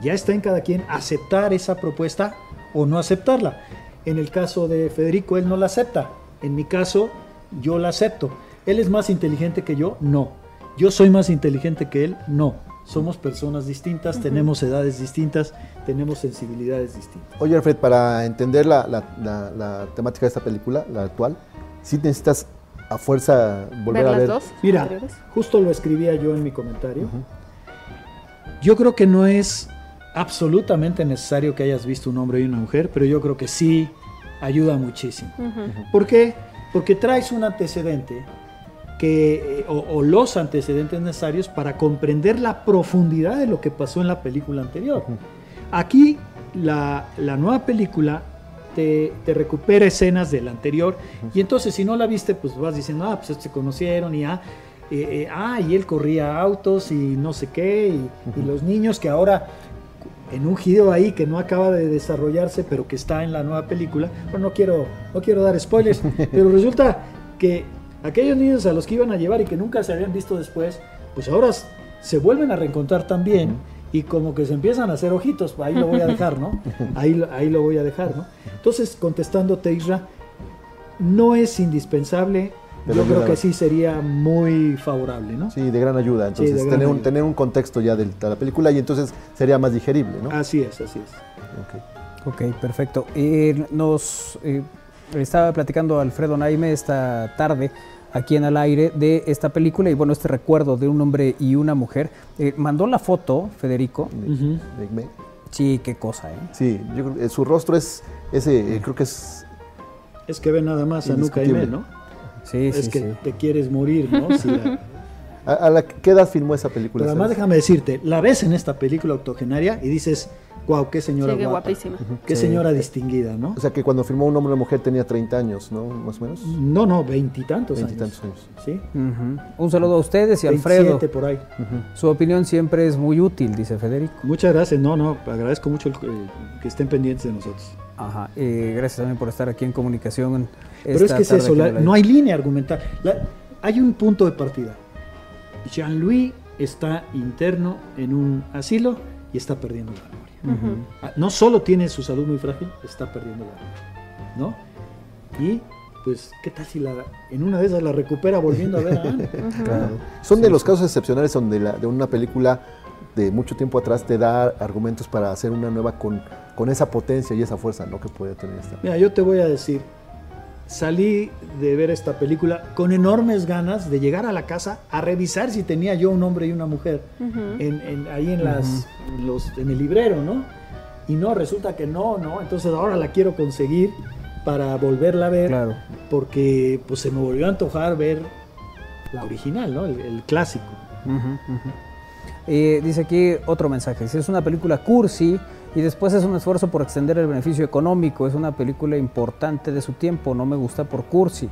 ya está en cada quien aceptar esa propuesta o no aceptarla. En el caso de Federico, él no la acepta. En mi caso, yo la acepto. ¿Él es más inteligente que yo? No. ¿Yo soy más inteligente que él? No. Somos personas distintas, tenemos edades distintas, tenemos sensibilidades distintas. Oye, Alfred, para entender la, la- la- la temática de esta película, la actual, sí necesitas a fuerza volver Ver a las ver. dos Mira, anteriores. justo lo escribía yo en mi comentario. Yo creo que no es absolutamente necesario que hayas visto un hombre y una mujer, pero yo creo que sí ayuda muchísimo. ¿Por qué? Porque traes un antecedente que, eh, o, o los antecedentes necesarios para comprender la profundidad de lo que pasó en la película anterior. Aquí la, la nueva película te, te recupera escenas de la anterior y entonces si no la viste pues vas diciendo, ah, pues se conocieron y ah, eh, eh, ah, y él corría autos y no sé qué y, y los niños que ahora en un giro ahí que no acaba de desarrollarse, pero que está en la nueva película. Bueno, no quiero, no quiero dar spoilers, pero resulta que aquellos niños a los que iban a llevar y que nunca se habían visto después, pues ahora se vuelven a reencontrar también y como que se empiezan a hacer ojitos, ahí lo voy a dejar, ¿no? Ahí, lo- ahí lo voy a dejar, ¿no? Entonces, contestándote, Isra, no es indispensable, Pero yo creo que sí sería muy favorable, ¿no? Sí, de gran ayuda. Entonces, de gran tener, Un, ayuda. tener un contexto ya de la película y entonces sería más digerible, ¿no? Así es, así es. Ok. Ok, perfecto. Eh, nos eh, estaba platicando Alfredo Naime esta tarde aquí en al aire de esta película y bueno, este recuerdo de un hombre y una mujer. Eh, mandó la foto, Federico. Sí, qué cosa, ¿eh? Sí, yo creo que su rostro es ese, eh, creo que es Es que ve nada más a Nuca Indiscutible. ¿no? Sí, es sí, que sí. te quieres morir, ¿no? Si la- ¿A, a la, ¿Qué edad filmó esa película? Pero además sabes? déjame decirte, la ves en esta película octogenaria y dices, wow, qué señora Sí, qué guapa, guapísima. qué Sí. señora distinguida, ¿no? O sea, que cuando filmó Un hombre y una mujer tenía 30 años, ¿no? Más o menos. No, no, veintitantos años. Veintitantos años. ¿Sí? Un saludo a ustedes y a Alfredo. 27 por ahí. Su opinión siempre es muy útil, dice Federico. Muchas gracias, no, no, agradezco mucho el- eh, que estén pendientes de nosotros. Ajá. eh, gracias también por estar aquí en comunicación. Pero es que es eso, la- no hay línea argumental. La- hay un punto de partida. Jean-Louis está interno en un asilo y está perdiendo la Ah, No solo tiene su salud muy frágil, está perdiendo la. ¿No? Y pues, ¿qué tal si la, en una de esas la recupera volviendo a ver a Anne? Claro. Son de los casos excepcionales donde la- de una película de mucho tiempo atrás te da argumentos para hacer una nueva con, con esa potencia y esa fuerza ¿no? que puede tener esta. Mira, yo te voy a decir, salí de ver esta película con enormes ganas de llegar a la casa a revisar si tenía yo un hombre y una mujer en- en- ahí en, las, en los, en el librero, ¿no? Y no, resulta que no, ¿no? Entonces ahora la quiero conseguir para volverla a ver, Claro. porque pues se me volvió a antojar ver la original, ¿no? El, el clásico. Eh, dice aquí otro mensaje. Es una película cursi y después es un esfuerzo por extender el beneficio económico. Es una película importante de su tiempo. No me gusta por cursi.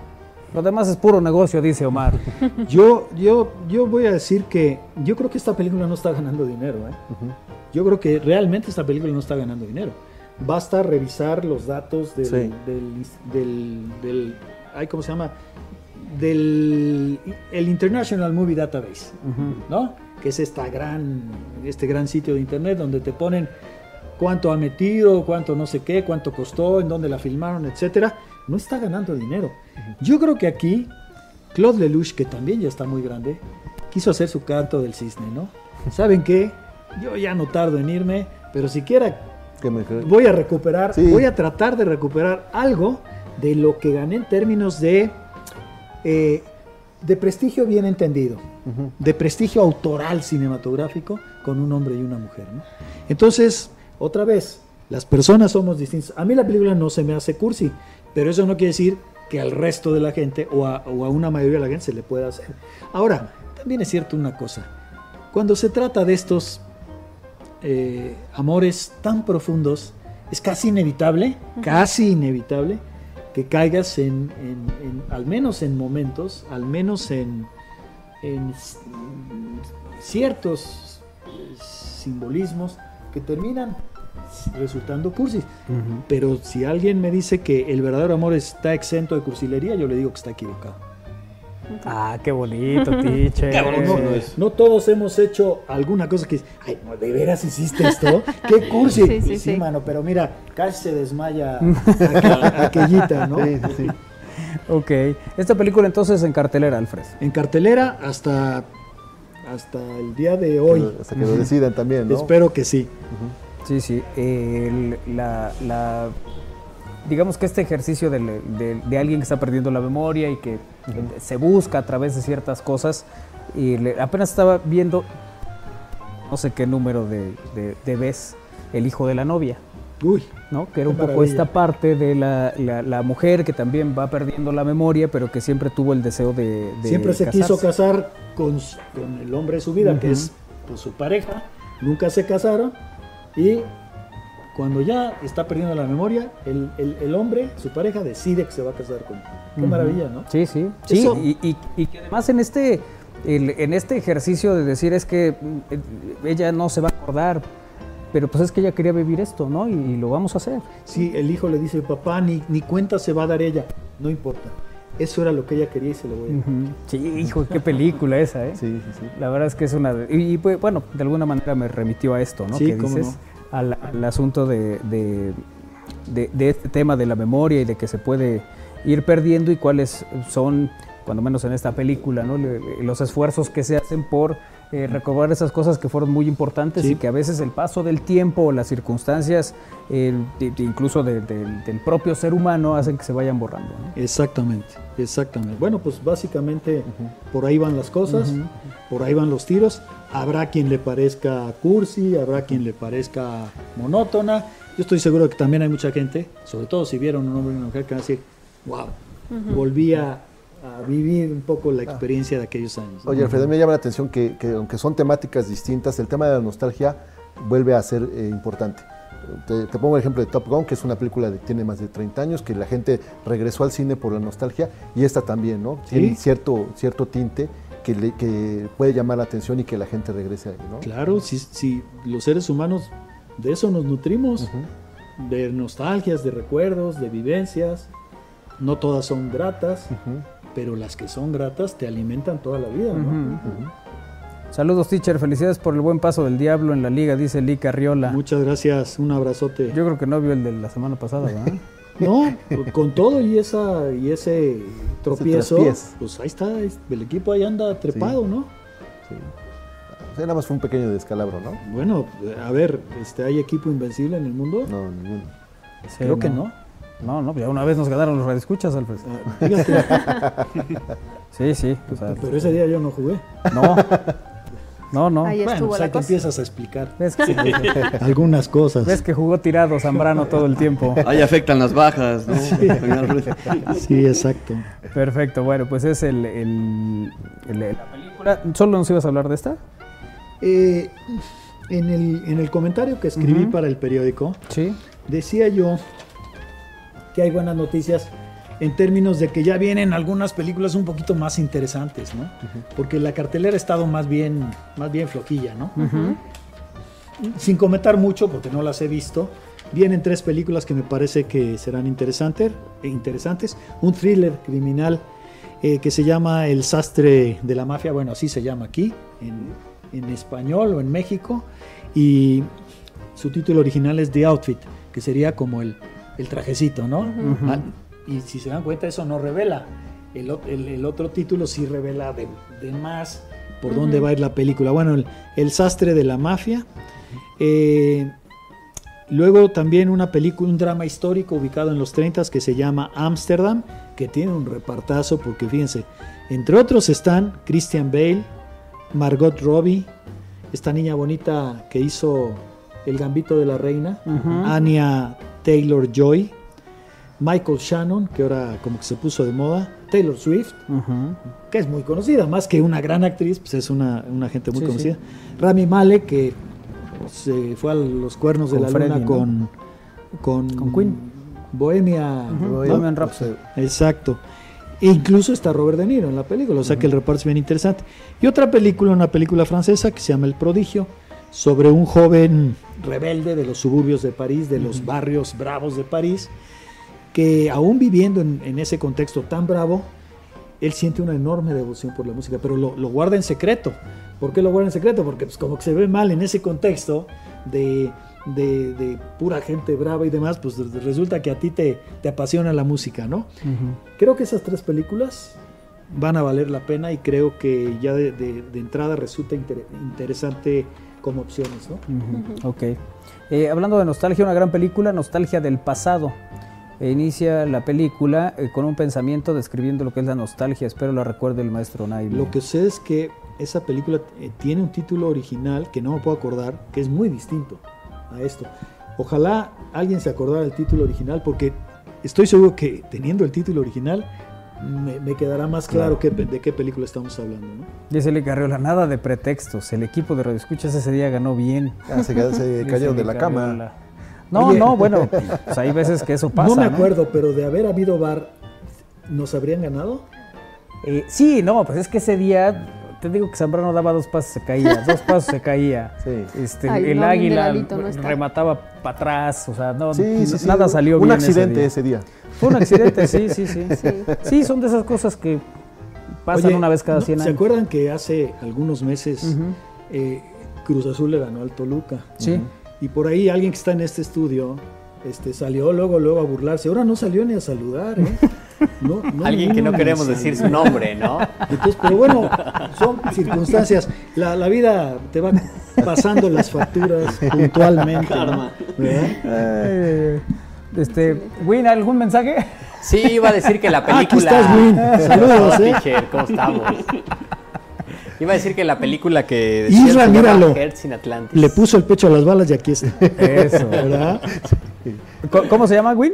Lo demás es puro negocio, dice Omar. Yo, yo, yo voy a decir que yo creo que esta película no está ganando dinero. ¿eh? Yo creo que realmente esta película no está ganando dinero. Basta revisar los datos del, Sí. del, del, del- ay, ¿cómo se llama? Del el International Movie Database, ¿no? Que es esta gran, este gran sitio de internet donde te ponen cuánto ha metido, cuánto no sé qué, cuánto costó, en dónde la filmaron, etcétera. No está ganando dinero. Yo creo que aquí Claude Lelouch, que también ya está muy grande, quiso hacer su canto del cisne, ¿no? ¿Saben qué? Yo ya no tardo en irme, pero siquiera Que me- voy a recuperar, Sí. voy a tratar de recuperar algo de lo que gané en términos de, eh, de prestigio bien entendido, de prestigio autoral cinematográfico con un hombre y una mujer. ¿no? Entonces, otra vez, las personas somos distintas. A mí la película no se me hace cursi, pero eso no quiere decir que al resto de la gente o a, o a una mayoría de la gente se le pueda hacer. Ahora, también es cierto una cosa. Cuando se trata de estos eh, amores tan profundos, es casi inevitable, casi inevitable, que caigas en, en- en- al menos en momentos, al menos en, en ciertos eh, simbolismos que terminan resultando cursis. Pero si alguien me dice que el verdadero amor está exento de cursilería, yo le digo que está equivocado. Ah, qué bonito, teacher. Qué bonito, No, no es. no todos hemos hecho alguna cosa que, ay, ¿de veras hiciste esto? ¡Qué cursi! Sí, sí, mano, pero mira, casi se desmaya aqu- aquellita, ¿no? Sí, sí, sí. Ok. Esta película entonces en cartelera, Alfred. En cartelera hasta, hasta el día de hoy. Hasta que lo decidan también, ¿no? Espero que sí. Sí, sí. El- la, la- digamos que este ejercicio de, de alguien que está perdiendo la memoria y que se busca a través de ciertas cosas. Y le- apenas estaba viendo, no sé qué número de, de, de vez, el hijo de la novia. Uy, ¿no? Que era un poco esta parte de la, la- la mujer que también va perdiendo la memoria, pero que siempre tuvo el deseo de, de siempre se casarse. quiso casar con, con el hombre de su vida, que Ujú. es pues, su pareja. Nunca se casaron. Y cuando ya está perdiendo la memoria, el, el- el hombre, su pareja, decide que se va a casar con él. Qué maravilla, ¿no? Sí, sí. Sí, y, y- y que además en este, el- en este ejercicio de decir es que mm, eh, ella no se va a acordar, pero pues es que ella quería vivir esto, ¿no? Y, y lo vamos a hacer. Sí, el hijo le dice, papá, ni, ni cuenta se va a dar ella. No importa. Eso era lo que ella quería y se lo voy a dar. Sí, hijo, qué película esa, ¿eh? Sí, sí, sí. La verdad es que es una... Y, y, pues, bueno, de alguna manera me remitió a esto, ¿no? Sí, que cómo dices, al, al asunto de, de, de- de este tema de la memoria y de que se puede ir perdiendo y cuáles son, cuando menos en esta película, ¿no? Los esfuerzos que se hacen por eh, recobrar esas cosas que fueron muy importantes Sí. y que a veces el paso del tiempo o las circunstancias, eh, de- de- incluso de- de- del propio ser humano, hacen que se vayan borrando. ¿no? Exactamente, exactamente. Bueno, pues básicamente por ahí van las cosas, por ahí van los tiros. Habrá quien le parezca cursi, habrá quien le parezca monótona. Yo estoy seguro que también hay mucha gente, sobre todo si vieron un hombre y una mujer, que van a decir, wow, volví a, a vivir un poco la experiencia de aquellos años. ¿no? Oye, Alfredo, me llama la atención que, que aunque son temáticas distintas, el tema de la nostalgia vuelve a ser eh, importante. Te, te pongo el ejemplo de Top Gun, que es una película que tiene más de 30 años, que la gente regresó al cine por la nostalgia, y esta también, ¿no? Sí. Tiene cierto, cierto tinte que, le- que puede llamar la atención y que la gente regrese ahí, ¿no? Claro, si, si los seres humanos de eso nos nutrimos, de nostalgias, de recuerdos, de vivencias. No todas son gratas, pero las que son gratas te alimentan toda la vida, ¿no? Saludos, teacher. Felicidades por el buen paso del diablo en la liga, dice Lee Carriola. Muchas gracias, un abrazote. Yo creo que no vio el de la semana pasada, ¿verdad? No, con todo y esa y ese tropiezo, traspiés. pues ahí está, es- el equipo ahí anda trepado, ¿no? Sí. O sea, nada más fue un pequeño descalabro, ¿no? Bueno, a ver, este, ¿hay equipo invencible en el mundo? No, ninguno. Sí, Creo que no. No, no, ya una vez nos ganaron los radioescuchas, Alfred. Ah, Sí, sí. o sea, pero ese día yo no jugué. no. No, no. Ahí Bueno, estuvo pues la ahí te empiezas a explicar ¿Ves que, algunas cosas. ves que jugó tirado Zambrano todo el tiempo. Ahí afectan las bajas, ¿no? Alfredo. Sí, exacto. Perfecto, bueno, pues es el, el- el- la película. ¿Solo nos ibas a hablar de esta? Eh, en, el, en el comentario que escribí para el periódico, Sí. decía yo que hay buenas noticias en términos de que ya vienen algunas películas un poquito más interesantes, ¿no? Porque la cartelera ha estado más bien, más bien flojilla, ¿no? Sin comentar mucho, porque no las he visto, vienen tres películas que me parece que serán interesantes. interesantes. Un thriller criminal eh, que se llama El sastre de la mafia, bueno, así se llama aquí, en, en español o en México, y su título original es The Outfit, que sería como el, el trajecito, ¿no? Ah, y si se dan cuenta, eso no revela. El, el- el otro título sí revela de, de más por dónde va a ir la película. Bueno, el, el sastre de la mafia. Eh, luego también una película, un drama histórico ubicado en los 30 que se llama Amsterdam, que tiene un repartazo porque fíjense, entre otros están Christian Bale, Margot Robbie, esta niña bonita que hizo El Gambito de la Reina, Anya Taylor Joy, Michael Shannon, que ahora como que se puso de moda, Taylor Swift, que es muy conocida, más que una gran actriz, pues es una, una gente muy Sí, conocida. Rami Malek, que se fue a los cuernos de la Freddie, luna ¿no? con, con, Con Queen. Bohemia. Bohemian Rhapsody. Exacto. E incluso está Robert De Niro en la película, o sea que el reparto es bien interesante. Y otra película, una película francesa que se llama El Prodigio, sobre un joven rebelde de los suburbios de París, de los barrios bravos de París, que aún viviendo en, en ese contexto tan bravo, él siente una enorme devoción por la música, pero lo, lo guarda en secreto. ¿Por qué lo guarda en secreto? Porque pues, como que se ve mal en ese contexto de, de- de pura gente brava y demás, pues resulta que a ti te, te apasiona la música, ¿no? Creo que esas tres películas van a valer la pena y creo que ya de, de- de entrada resulta inter- interesante como opciones, ¿no? Ok. Eh, hablando de nostalgia, una gran película, Nostalgia del pasado. E inicia la película eh, con un pensamiento describiendo lo que es la nostalgia. Espero la recuerde el maestro Naime. Lo que sé es que esa película eh, tiene un título original que no me puedo acordar, que es muy distinto a esto. Ojalá alguien se acordara del título original, porque estoy seguro que teniendo el título original me, me quedará más claro, qué de qué película estamos hablando. ¿no? Dice Le Carriola, nada de pretextos. El equipo de Radio Escuchas ese día ganó bien. Ah, se, se cayeron de la cama. No, Oye. no, bueno, pues hay veces que eso pasa. no me acuerdo, pero de haber habido bar, ¿nos habrían ganado? Eh, sí, no, pues es que ese día, te digo que Zambrano daba dos pasos, se caía, dos pasos, se caía. Sí. Este, Ay, el no, águila no remataba para atrás, o sea, no, Sí, sí, sí. nada salió Un bien. accidente ese ese día. Fue un accidente, sí, sí, sí. Sí. Sí, son de esas cosas que pasan Oye, una vez cada ¿no- 100 ¿Se años. acuerdan que hace algunos meses eh, Cruz Azul le ganó al Toluca? Sí. Y por ahí alguien que está en este estudio este, salió luego, luego a burlarse. Ahora no salió ni a saludar, ¿eh? No, no, Alguien que no queremos decir su nombre, ¿no? Entonces, pero bueno, son circunstancias. La, la vida te va pasando las facturas puntualmente. ¿no? ¿Verdad? Este, Win, ¿algún mensaje? Sí, iba a decir que la Ah, aquí película. estás, Win. Saludos, ¿eh? teacher, ¿cómo estamos? Iba a decir que la película que Isra, míralo. Hearts in Atlantis. Le puso el pecho a las balas y aquí está. Eso. ¿Verdad? ¿Cómo- ¿Cómo se llama, Win?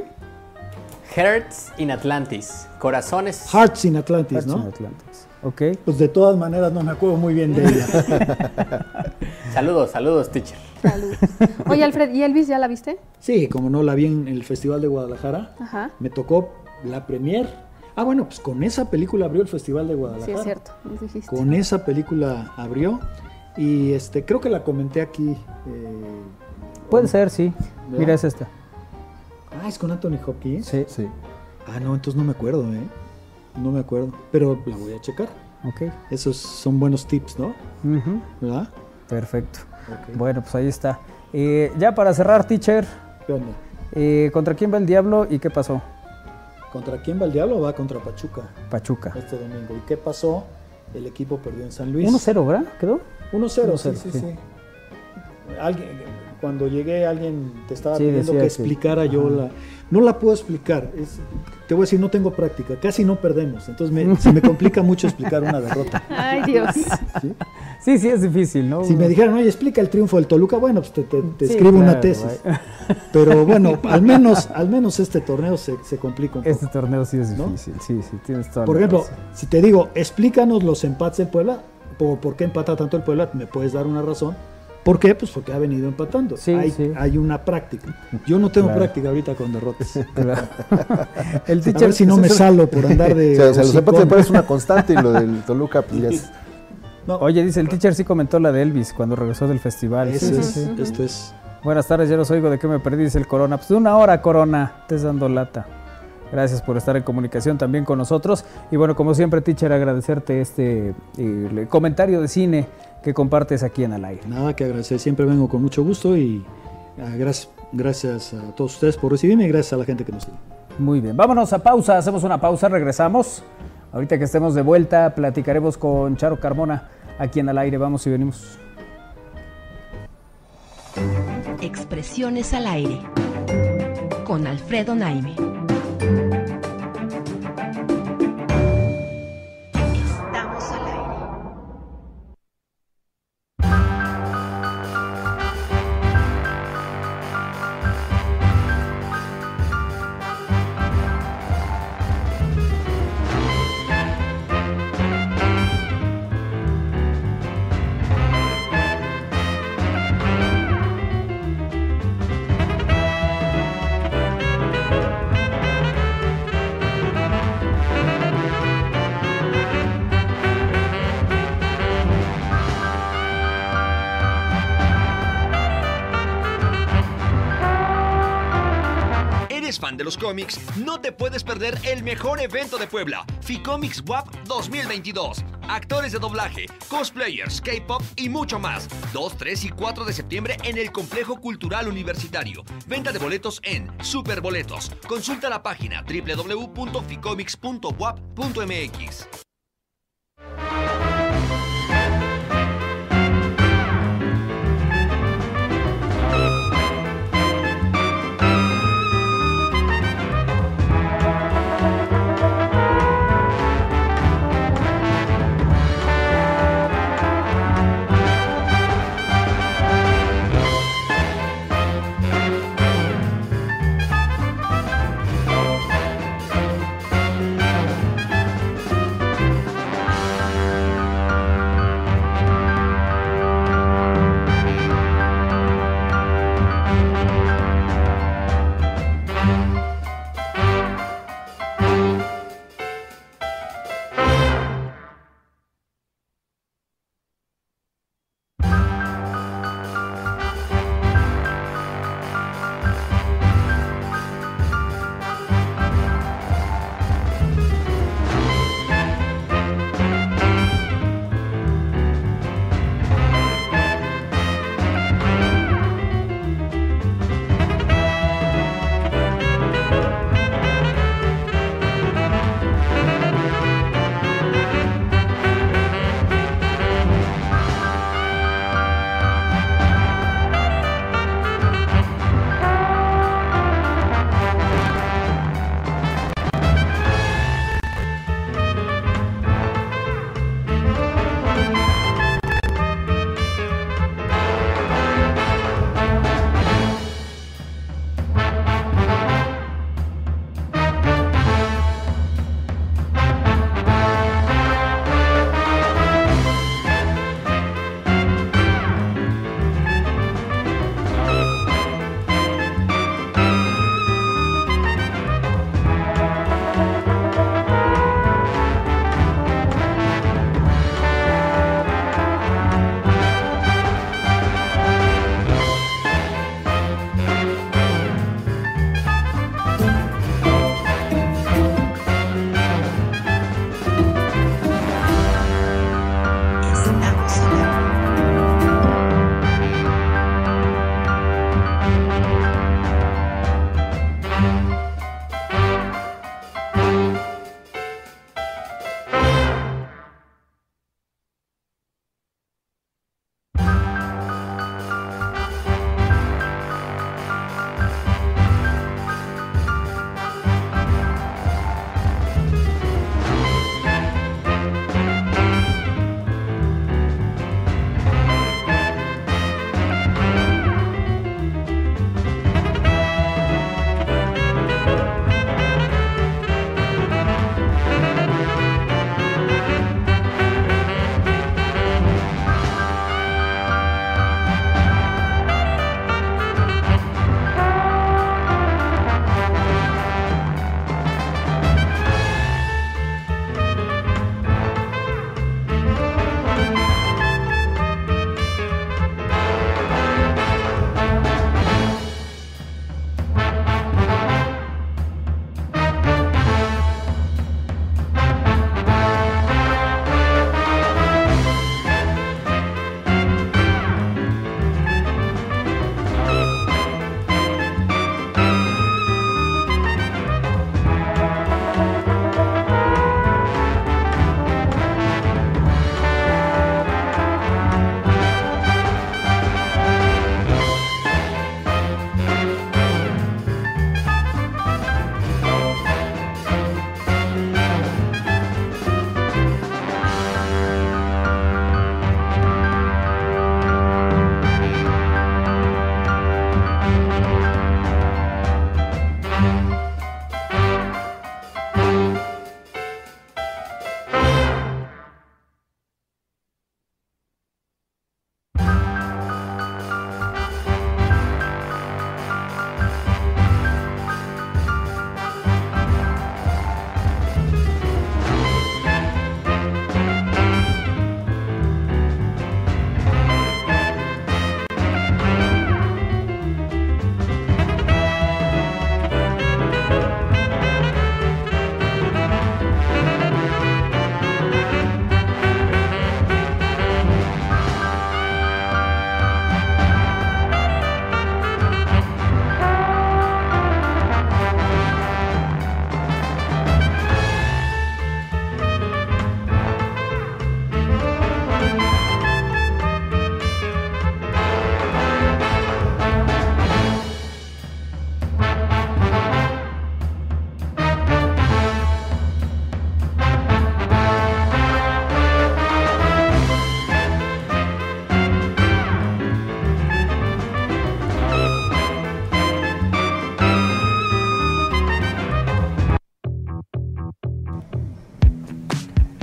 Hearts in Atlantis. Corazones. Hearts in Atlantis, ¿no? Atlantis. Ok. Pues de todas maneras no me acuerdo muy bien de ella. Saludos, saludos, teacher. Salud. Oye, Alfred, ¿y Elvis ya la viste? Sí, como no la vi en el Festival de Guadalajara, Ajá. me tocó la premier. Ah, bueno, pues con esa película abrió el Festival de Sí, Guadalajara. es cierto. nos dijiste. Con esa película abrió y este creo que la comenté aquí. eh, Puede ser, sí. ¿Verdad? Mira, es esta. Ah, es con Anthony Hopkins. Sí. Sí. Ah, no, entonces no me acuerdo, ¿eh? No me acuerdo, pero la voy a checar. Ok. Esos son buenos tips, ¿no? Ujú. ¿Verdad? Perfecto. Bueno, pues ahí está. Eh, ya para cerrar, teacher, ¿Qué onda? eh, ¿contra quién va el diablo y qué pasó? ¿Contra quién va el diablo? Va contra Pachuca Pachuca. este domingo. ¿Y qué pasó? El equipo perdió en San Luis. 1-0, ¿verdad? ¿Quedó? 1-0, sí, 1-0, sí, sí. sí. Alguien, cuando llegué, alguien te estaba Sí, pidiendo decía que explicara yo la. No la puedo explicar. es- te voy a decir, no tengo práctica. Casi no perdemos. Entonces me- se me complica mucho explicar una derrota. Ay, Dios. ¿sí? Sí, sí, es difícil, ¿no? Si me dijeran, oye, explica el triunfo del Toluca, bueno, pues te, te- te Sí, escribo una tesis. Pero bueno, al menos, al menos este torneo se, se complica un poco. Este torneo sí es ¿No? difícil, sí, sí, tienes toda Por ejemplo, razón. si te digo, explícanos los empates en Puebla, por, por qué empata tanto el Puebla, me puedes dar una razón. ¿Por qué? Pues porque ha venido empatando. Sí, hay, sí. hay una práctica. Yo no tengo Claro. práctica ahorita con derrotas. Claro. El A teacher ver si no me salo por andar de. O sea, los empates una constante y lo del Toluca, pues ya es. No, Oye, dice el teacher sí comentó la de Elvis cuando regresó del festival. eso Sí, esto es. Buenas tardes, ya los oigo de qué me perdí, dice el Corona. Pues de una hora, Corona, te dando lata. Gracias por estar en comunicación también con nosotros. Y bueno, como siempre, teacher, agradecerte este eh, el comentario de cine que compartes aquí en Al Aire. Nada que agradecer. Siempre vengo con mucho gusto y ah, gracias, gracias a todos ustedes por recibirme y gracias a la gente que nos sigue. Muy bien, vámonos a pausa, hacemos una pausa, regresamos. Ahorita que estemos de vuelta, platicaremos con Charo Carmona aquí en Al Aire. Vamos y venimos. Expresiones al aire. Con Alfredo Naime. No te puedes perder el mejor evento de Puebla, Ficomics WAP 2022. Actores de doblaje, cosplayers, K-pop y mucho más. 2, 3 y 4 de septiembre en el Complejo Cultural Universitario. Venta de boletos en Superboletos. Consulta la página www.ficomics.wap.mx.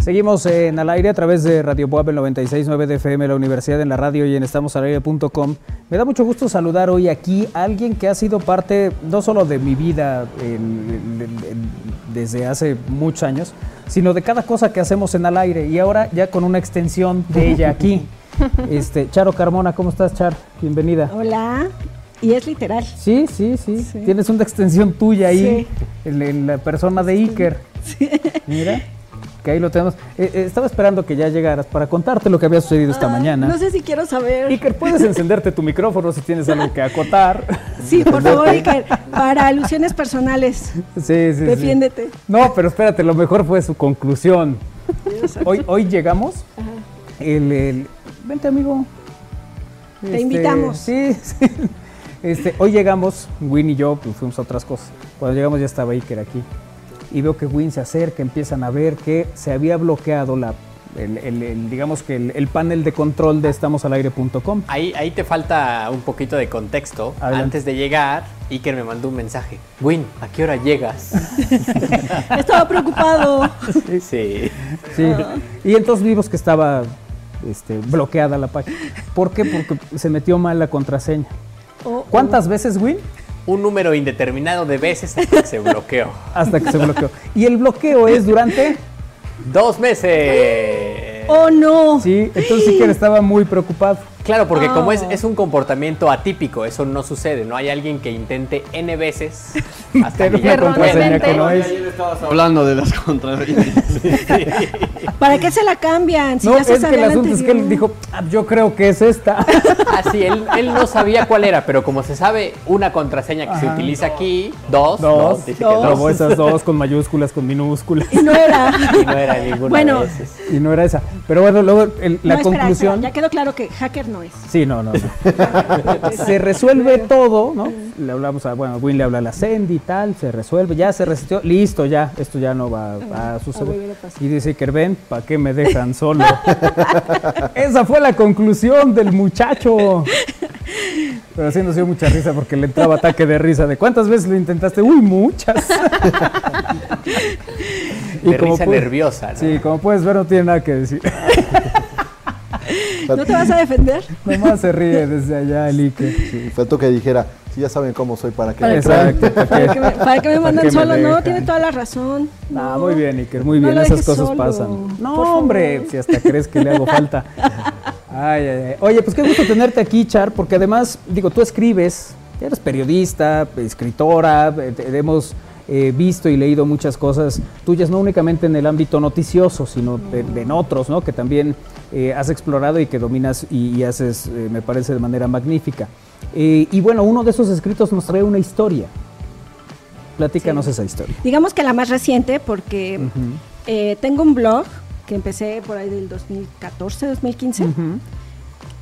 Seguimos en al aire a través de Radio Boab el 96.9 de FM, la Universidad en la Radio y en estamosalaire.com. Me da mucho gusto saludar hoy aquí a alguien que ha sido parte no solo de mi vida en- en- en- desde hace muchos años, sino de cada cosa que hacemos en al aire y ahora ya con una extensión de ella aquí. Este, Charo Carmona, ¿cómo estás, Char? Bienvenida. Hola. Y es literal. Sí, sí, sí, Sí. Tienes una extensión tuya ahí Sí. en, en la persona de Iker. Mira, que ahí lo tenemos. Eh, eh, estaba esperando que ya llegaras para contarte lo que había sucedido esta Ah, mañana. No sé si quiero saber. Iker, puedes encenderte tu micrófono si tienes algo que acotar. Sí, por favor, Iker. Para alusiones personales. Sí, sí, sí. Defiéndete. No, pero espérate, lo mejor fue su conclusión. Hoy, hoy llegamos. El, el- vente, amigo. Te invitamos. Sí, sí. Este, hoy llegamos, Win y yo pues, fuimos a otras cosas. Cuando llegamos ya estaba Iker aquí. Y veo que Win se acerca, empiezan a ver que se había bloqueado la, el, el- el, digamos que el, el panel de control de estamosalaire.com. Ahí, ahí te falta un poquito de contexto. Adelante. Antes de llegar, Iker me mandó un mensaje. Win, ¿a qué hora llegas? Estaba preocupado. sí. Sí. Y entonces vimos que estaba este, bloqueada la página. ¿Por qué? Porque se metió mal la contraseña. Oh, ¿Cuántas veces, Win? Un número indeterminado de veces hasta que se bloqueó. Hasta que se bloqueó. Y el bloqueo es durante. ¡Dos meses! Oh, no. Sí, entonces sí que estaba muy preocupado. Claro, porque como es, Oh. es un comportamiento atípico, eso no sucede. No hay alguien que intente N veces hasta que ya una contraseña que no es. Hablando de las contraseñas. ¿Para qué se la cambian? Si No, ya se es que el asunto es que él dijo, "Ah, yo creo que es esta. Así, él, él no sabía cuál era, pero como se sabe una contraseña que se utiliza aquí, dos, Dos, dice que dos. Esas dos con mayúsculas, con minúsculas. Y no era. Y no era ninguna Bueno. de esas. Y no era esa. Pero bueno, luego el- la No, espera, conclusión. espera, ya quedó claro que hacker no es. Sí, no, no. no. se resuelve todo, ¿no? Le hablamos a, bueno, Win le habla a la Sandy y tal, se resuelve, ya se resistió, listo, ya, esto ya no va a suceder. Y dice que ven, ¿para qué me dejan solo? Esa fue la conclusión del muchacho. Pero sí nos dio mucha risa porque le entraba ataque de risa de ¿cuántas veces lo intentaste? Uy, muchas. De risa puedes- nerviosa, ¿no? Sí, como puedes ver no tiene nada que decir. ¿No te vas a defender? Nomás se ríe desde allá Ike. Sí, faltó que dijera, si ya saben cómo soy, ¿para qué me Exacto. ¿para ¿Para qué? que me, para que me ¿Para mandan qué me solo? No, tiene toda la razón. Ah, No. muy bien, Iker, muy bien, esas cosas solo, pasan. No, por favor. hombre, si hasta crees que le hago falta. Ay, ay, ay. Oye, pues qué gusto tenerte aquí, Char, porque además, digo, tú escribes, eres periodista, escritora, eh, te- hemos eh, visto y leído muchas cosas tuyas, no únicamente en el ámbito noticioso, sino de- de en otros, ¿no? Que también eh, has explorado y que dominas y, y haces, eh, me parece, de manera magnífica. Eh, y bueno, uno de esos escritos nos trae una historia. Platícanos esa historia. Digamos que la más reciente, porque tengo un blog que empecé por ahí del 2014, 2015, Ujú.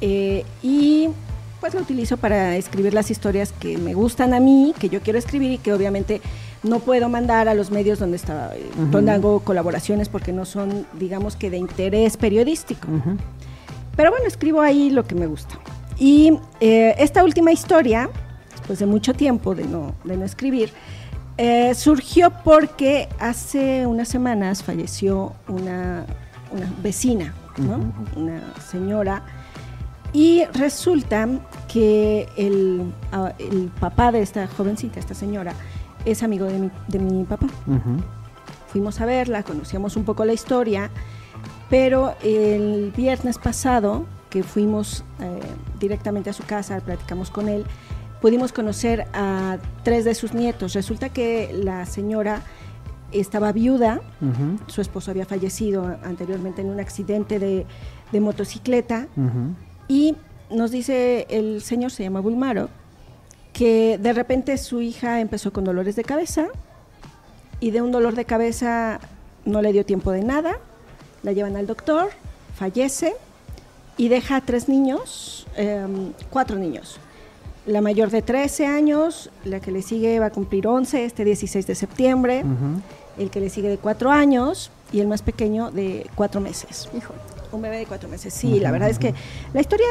eh, y pues lo utilizo para escribir las historias que me gustan a mí, que yo quiero escribir y que obviamente no puedo mandar a los medios donde, está, eh, donde hago colaboraciones porque no son, digamos que de interés periodístico. Pero bueno, escribo ahí lo que me gusta. Y eh, esta última historia, después de mucho tiempo de no, de no escribir, eh, surgió porque hace unas semanas falleció una, una vecina, ¿no? una señora, y resulta que el, ah, el papá de esta jovencita, esta señora, es amigo de mi, de mi papá. Fuimos a verla, conocíamos un poco la historia, pero el viernes pasado, que fuimos eh, directamente a su casa, platicamos con él, pudimos conocer a tres de sus nietos. Resulta que la señora estaba viuda, su esposo había fallecido anteriormente en un accidente de, de motocicleta, y nos dice el señor, se llama Bulmaro, que de repente su hija empezó con dolores de cabeza y de un dolor de cabeza no le dio tiempo de nada, la llevan al doctor, fallece y deja a tres niños, em, cuatro niños. La mayor de 13 años, la que le sigue va a cumplir 11 este 16 de septiembre, el que le sigue de cuatro años y el más pequeño de cuatro meses. Un bebé de cuatro meses. Sí, la verdad es que la historia,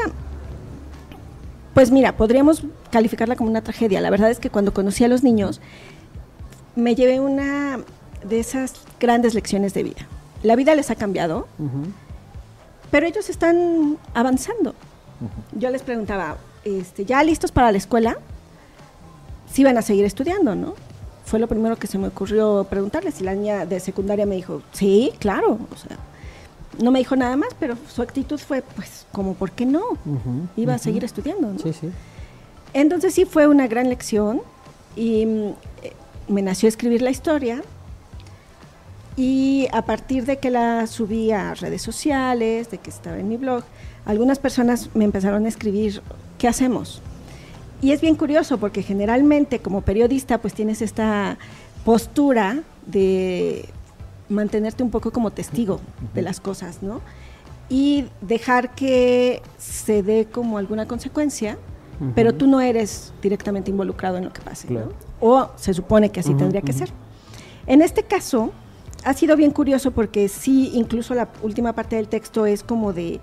pues mira, podríamos calificarla como una tragedia. La verdad es que cuando conocí a los niños, me llevé una de esas grandes lecciones de vida. la vida les ha cambiado, pero ellos están avanzando. Yo les preguntaba, este, ¿ya listos para la escuela? Sí van a seguir estudiando, ¿no? Fue lo primero que se me ocurrió preguntarles. Y la niña de secundaria me dijo, sí, claro. O sea, no me dijo nada más, pero su actitud fue, pues, como, ¿por qué no? Iba a seguir estudiando, ¿no? Sí, sí. Entonces sí fue una gran lección y mm, eh, me nació escribir la historia y a partir de que la subí a redes sociales, de que estaba en mi blog, algunas personas me empezaron a escribir, ¿qué hacemos? Y es bien curioso porque generalmente como periodista pues tienes esta postura de mantenerte un poco como testigo de las cosas, ¿no? Y dejar que se dé como alguna consecuencia, pero tú no eres directamente involucrado en lo que pase, ¿no? O se supone que así tendría que ser. En este caso, ha sido bien curioso porque sí, incluso la última parte del texto es como de,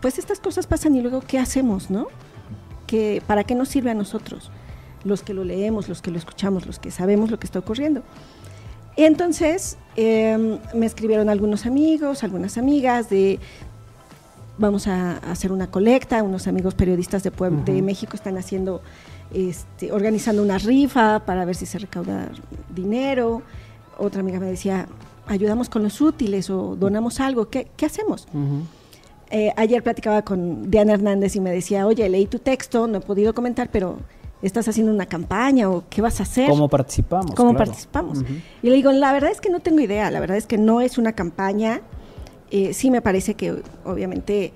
pues estas cosas pasan y luego, ¿qué hacemos, no? que ¿Para qué nos sirve a nosotros? Los que lo leemos, los que lo escuchamos, los que sabemos lo que está ocurriendo. Y entonces em, me escribieron algunos amigos, algunas amigas de, vamos a, hacer una colecta, unos amigos periodistas de, de México están haciendo, este, organizando una rifa para ver si se recauda dinero. Otra amiga me decía, ayudamos con los útiles o donamos algo, ¿qué, qué hacemos? Eh, ayer platicaba con Diana Hernández y me decía, oye, leí tu texto, no he podido comentar, pero estás haciendo una campaña o qué vas a hacer. ¿Cómo participamos? ¿Cómo participamos? Y le digo, la verdad es que no tengo idea, la verdad es que no es una campaña. Eh, sí me parece que obviamente,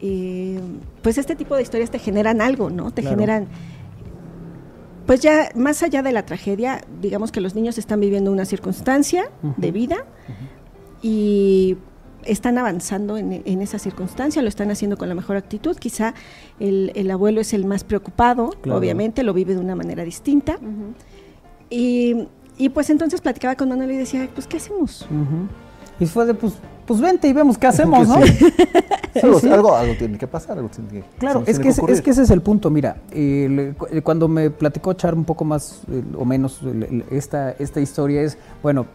eh, pues este tipo de historias te generan algo, ¿no? Te generan, pues ya más allá de la tragedia, digamos que los niños están viviendo una circunstancia de vida y están avanzando en, esa circunstancia, lo están haciendo con la mejor actitud. Quizá el, abuelo es el más preocupado, obviamente, lo vive de una manera distinta. y, pues entonces platicaba con Manuel y decía, pues, ¿qué hacemos? Y fue de, pues, pues vente y vemos qué hacemos, ¿no? Algo, algo, tiene que pasar, algo tiene que Claro, es que, ese, es que ese es el punto. Mira, cuando me platicó Char un poco más o menos esta, esta historia es, bueno,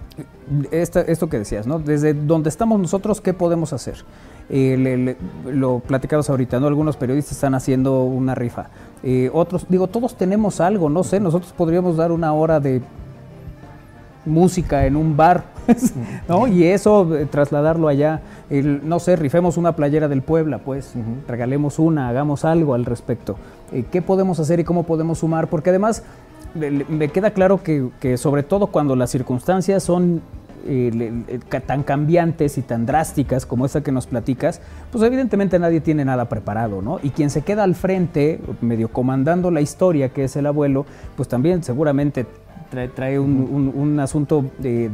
esta, esto que decías, ¿no? Desde donde estamos nosotros, ¿qué podemos hacer? lo platicabas ahorita, ¿no? Algunos periodistas están haciendo una rifa. Eh, otros, digo, todos tenemos algo, no sé, nosotros podríamos dar una hora de música en un bar, ¿no? Y eso, eh, trasladarlo allá, no sé, rifemos una playera del Puebla, pues, regalemos una, hagamos algo al respecto. Eh, ¿Qué podemos hacer y cómo podemos sumar? Porque además me queda claro que, sobre todo cuando las circunstancias son eh, tan cambiantes y tan drásticas como esa que nos platicas, pues evidentemente nadie tiene nada preparado, ¿no? Y quien se queda al frente, medio comandando la historia, que es el abuelo, pues también seguramente trae, un, asunto de,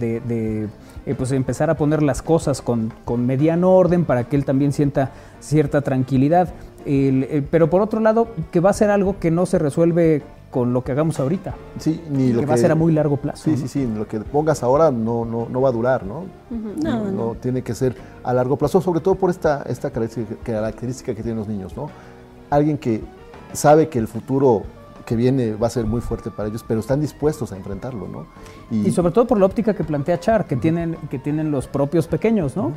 eh, pues empezar a poner las cosas con, mediano orden para que él también sienta cierta tranquilidad. Eh, pero por otro lado, que va a ser algo que no se resuelve con lo que hagamos ahorita. Sí, ni lo que, va a ser a muy largo plazo. Sí, sí, sí, lo que pongas ahora no, no, no va a durar, ¿no? no, no, Tiene que ser a largo plazo, sobre todo por esta, esta característica que tienen los niños, ¿no? Alguien que sabe que el futuro que viene va a ser muy fuerte para ellos, pero están dispuestos a enfrentarlo, ¿no? Y, sobre todo por la óptica que plantea Char, que, tienen, que tienen los propios pequeños, ¿no?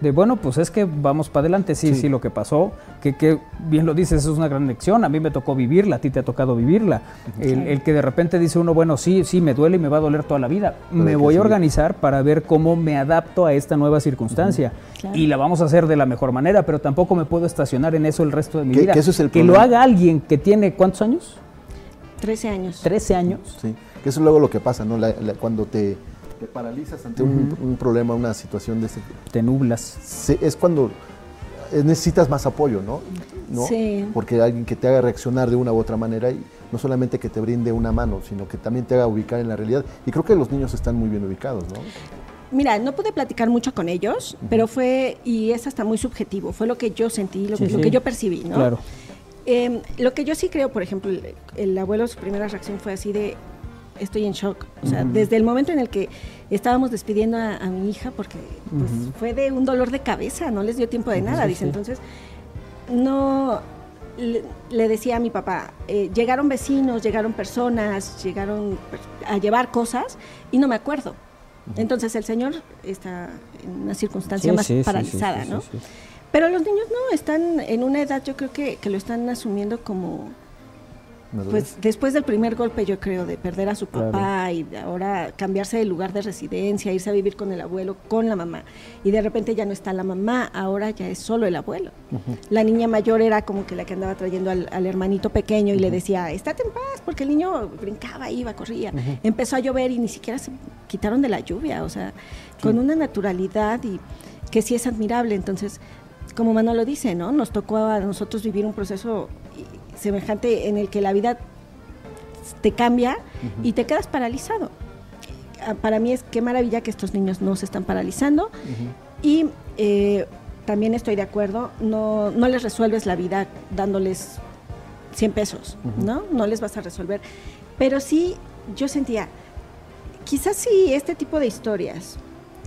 De bueno, pues es que vamos para adelante, sí, sí, lo que pasó, que, que, bien lo dices, es una gran lección, a mí me tocó vivirla, a ti te ha tocado vivirla. El, que de repente dice uno, bueno, sí, sí, me duele y me va a doler toda la vida, me voy a organizar para ver cómo me adapto a esta nueva circunstancia. Y la vamos a hacer de la mejor manera, pero tampoco me puedo estacionar en eso el resto de mi vida. Que, eso es el que lo haga alguien que tiene, ¿cuántos años? 13 años. 13 años. Sí, que eso es luego lo que pasa, ¿no? cuando te, paralizas ante un, problema, una situación de ese Te nublas. es cuando eh, necesitas más apoyo, ¿no? ¿no? Sí. Porque alguien que te haga reaccionar de una u otra manera y no solamente que te brinde una mano, sino que también te haga ubicar en la realidad. Y creo que los niños están muy bien ubicados, ¿no? Mira, no pude platicar mucho con ellos, pero fue, y es hasta muy subjetivo, fue lo que yo sentí, lo, lo que yo percibí, ¿no? Claro. Em, lo que yo sí creo, por ejemplo, el, abuelo, su primera reacción fue así de, estoy en shock. O sea, desde el momento en el que estábamos despidiendo a, mi hija, porque pues, fue de un dolor de cabeza, no les dio tiempo de nada, dice. Entonces, no, le, decía a mi papá, eh, llegaron vecinos, llegaron personas, llegaron a llevar cosas y no me acuerdo. Entonces el señor está en una circunstancia Sí, más paralizada, sí, sí, ¿no? Pero los niños no, están en una edad, yo creo que, que lo están asumiendo como, Madurez. pues después del primer golpe, yo creo, de perder a su Claro. papá y ahora cambiarse de lugar de residencia, irse a vivir con el abuelo, con la mamá. Y de repente ya no está la mamá, ahora ya es solo el abuelo. La niña mayor era como que la que andaba trayendo al, al hermanito pequeño y le decía, estate en paz, porque el niño brincaba, iba, corría. Empezó a llover y ni siquiera se quitaron de la lluvia, o sea, con una naturalidad y que sí es admirable. Entonces, como Manolo dice, ¿no? Nos tocó a nosotros vivir un proceso y- semejante en el que la vida te cambia y te quedas paralizado. Ah, Para mí es qué maravilla que estos niños no se están paralizando y eh, también estoy de acuerdo, no, no les resuelves la vida dándoles 100 pesos, ¿no? No les vas a resolver. Pero sí, yo sentía, quizás si este tipo de historias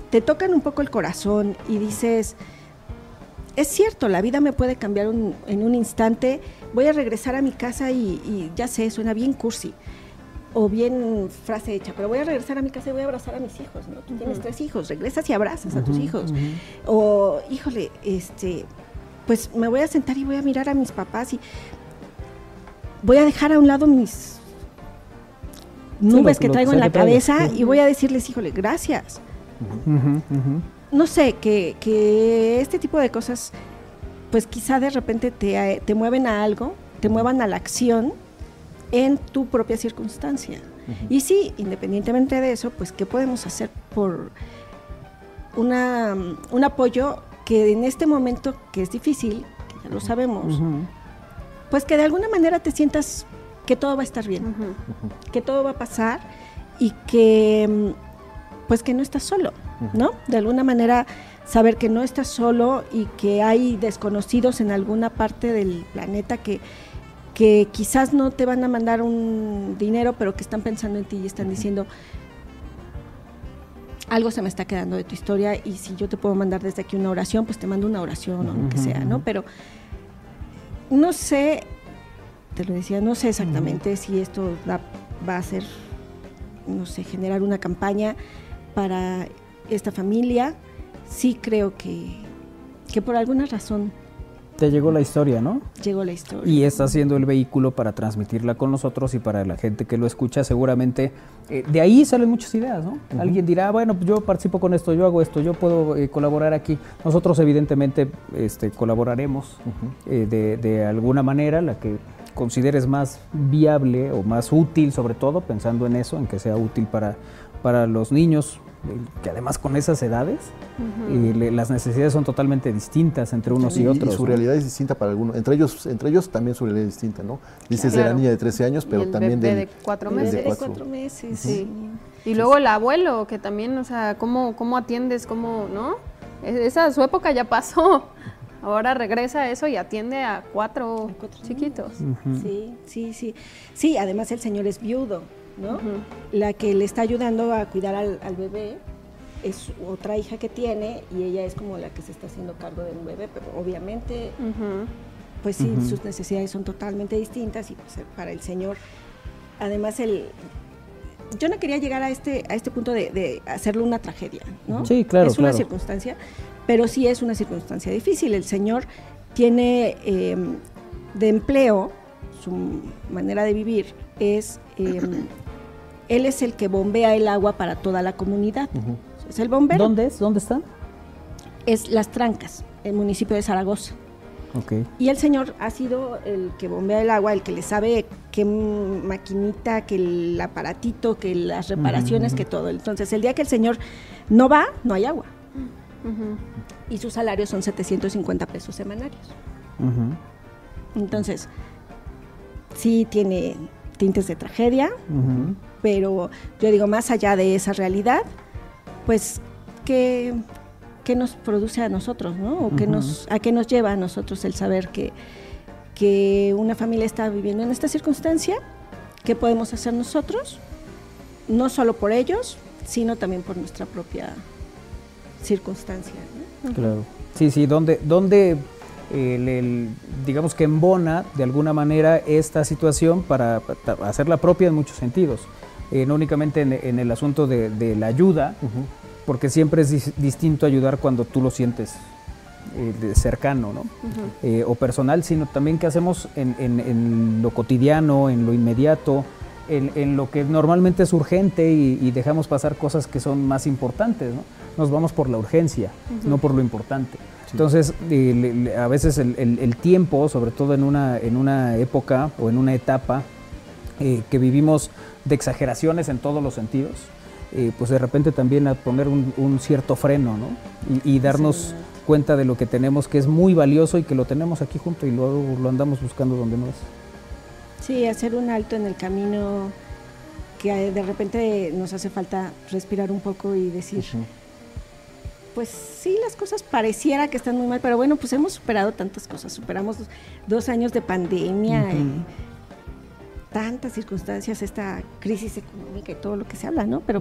te tocan un poco el corazón y dices, es cierto, la vida me puede cambiar un- en un instante, voy a regresar a mi casa y, y ya sé, suena bien cursi o bien frase hecha, pero voy a regresar a mi casa y voy a abrazar a mis hijos, ¿no? Tú tienes tres hijos, regresas y abrazas a tus hijos. O, híjole, este, pues me voy a sentar y voy a mirar a mis papás y voy a dejar a un lado mis nubes lo- que traigo en la cabeza y voy a decirles, híjole, gracias. No sé, que, que este tipo de cosas, pues quizá de repente te, te mueven a algo, te muevan a la acción en tu propia circunstancia. Y sí, independientemente de eso, pues, ¿qué podemos hacer por una, un apoyo que en este momento que es difícil, que ya lo sabemos, pues que de alguna manera te sientas que todo va a estar bien, que todo va a pasar y que pues que no estás solo, ¿no? De alguna manera saber que no estás solo y que hay desconocidos en alguna parte del planeta que que quizás no te van a mandar un dinero, pero que están pensando en ti y están diciendo algo se me está quedando de tu historia y si yo te puedo mandar desde aquí una oración, pues te mando una oración o lo que sea, ¿no? Pero no sé, te lo decía, no sé exactamente si esto da- va a ser, no sé, generar una campaña para esta familia. Sí creo que, que por alguna razón Te llegó la historia, ¿no? llegó la historia. Y está siendo el vehículo para transmitirla con nosotros y para la gente que lo escucha, seguramente eh, de ahí salen muchas ideas, ¿no? Alguien dirá, bueno, pues yo participo con esto, yo hago esto, yo puedo eh, colaborar aquí. Nosotros evidentemente este, colaboraremos eh, de, de alguna manera, la que consideres más viable o más útil, sobre todo pensando en eso, en que sea útil para, para los niños, que además con esas edades eh, le- las necesidades son totalmente distintas entre unos y, Y- otros. su ¿no? realidad es distinta para algunos. Entre ellos, entre ellos también su realidad es distinta, ¿no? Dices de la Claro. niña de 13 años, pero Y el también bebé del, de cuatro Desde de meses. cuatro. cuatro meses. Sí. Y luego el abuelo, que también, o sea, ¿cómo, cómo atiendes? ¿Cómo, no? E- Esa su época ya pasó. Ahora regresa a eso y atiende a cuatro, chiquitos. Sí, sí, sí. Sí, además el señor es viudo, ¿no? La que le está ayudando a cuidar al, al bebé es otra hija que tiene y ella es como la que se está haciendo cargo del bebé, pero obviamente, pues sí, sus necesidades son totalmente distintas y pues para el señor, además el... Yo no quería llegar a este, a este punto de, de hacerlo una tragedia, ¿no? Sí, claro, Es una claro. circunstancia, pero sí es una circunstancia difícil. El señor tiene eh, de empleo, su manera de vivir es, eh, él es el que bombea el agua para toda la comunidad. Es el bombero. ¿Dónde es? ¿Dónde está? Es Las Trancas, el municipio de Zaragoza. Ok. Y el señor ha sido el que bombea el agua, el que le sabe qué maquinita, que el aparatito, que las reparaciones, que todo. Entonces, el día que el señor no va, no hay agua. Y sus salarios son 750 pesos semanarios. Entonces, sí tiene tintes de tragedia. Pero yo digo, más allá de esa realidad, pues, ¿qué, qué nos produce a nosotros, no? O qué nos, ¿A qué nos lleva a nosotros el saber que, que una familia está viviendo en esta circunstancia? ¿Qué podemos hacer nosotros? No solo por ellos, sino también por nuestra propia circunstancia. ¿no? Claro. Sí, sí, donde el, el- digamos que embona de alguna manera esta situación para, para hacerla propia en muchos sentidos. Eh, no únicamente en, en el asunto de, de la ayuda, porque siempre es dis- distinto ayudar cuando tú lo sientes eh, de cercano ¿no? Eh, o personal, sino también qué hacemos en, en- en lo cotidiano, en lo inmediato, en, en lo que normalmente es urgente y, y dejamos pasar cosas que son más importantes. ¿no? Nos vamos por la urgencia, no por lo importante. Entonces, eh, le- le- a veces el, el- el tiempo, sobre todo en una, en una época o en una etapa eh, que vivimos de exageraciones en todos los sentidos, eh, pues de repente también a poner un, un cierto freno, ¿no? Y, y darnos cuenta de lo que tenemos, que es muy valioso y que lo tenemos aquí junto y luego lo andamos buscando donde no es. Sí, hacer un alto en el camino que de repente nos hace falta respirar un poco y decir, pues sí, las cosas pareciera que están muy mal, pero bueno, pues hemos superado tantas cosas, superamos dos, dos años de pandemia, eh, tantas circunstancias, esta crisis económica y todo lo que se habla, ¿no? Pero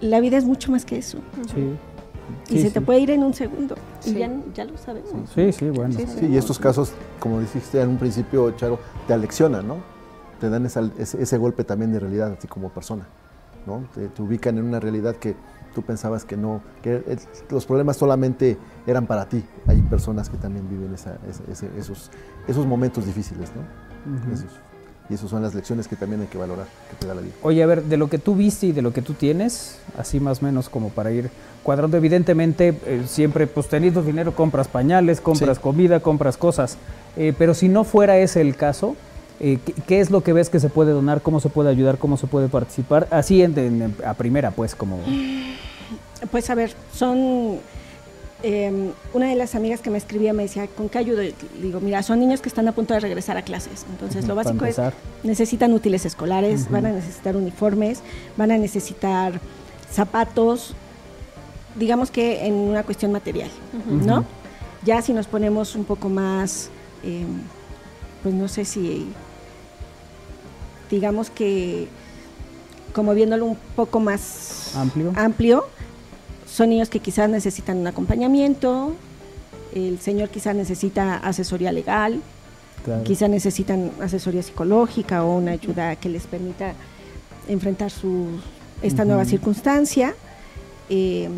la vida es mucho más que eso. Sí. Y Sí, se sí. te puede ir en un segundo. Y ya, ya lo sabemos. Sí, sí, bueno. Sí, Sí, y estos casos, como dijiste en un principio, Charo, te aleccionan, ¿no? Te dan esa- ese, ese golpe también de realidad a ti como persona, ¿no? Te, te ubican en una realidad que tú pensabas que no, que el- los problemas solamente eran para ti. Hay personas que también viven esa- ese- esos, esos momentos difíciles, ¿no? Esos- y esas son las lecciones que también hay que valorar, que te da la vida. Oye, a ver, de lo que tú viste y de lo que tú tienes, así más o menos como para ir cuadrando, evidentemente eh, siempre pues teniendo dinero compras pañales, compras Sí. comida, compras cosas, Eh, pero si no fuera ese el caso, eh, ¿qué, qué es lo que ves que se puede donar, cómo se puede ayudar, cómo se puede participar? Así en- en- a primera, pues como... Pues a ver, son... eh, una de las amigas que me escribía me decía, ¿con qué ayudo? Digo, mira, son niños que están a punto de regresar a clases. Entonces, lo básico es, necesitan útiles escolares, van a necesitar uniformes, van a necesitar zapatos, digamos que en una cuestión material, ¿no? Ya si nos ponemos un poco más, eh, pues no sé si, digamos que, como viéndolo un poco más Amplio. amplio, son niños que quizás necesitan un acompañamiento, el señor quizás necesita asesoría legal, Claro. quizás necesitan asesoría psicológica o una ayuda que les permita enfrentar su, esta nueva circunstancia. Eh,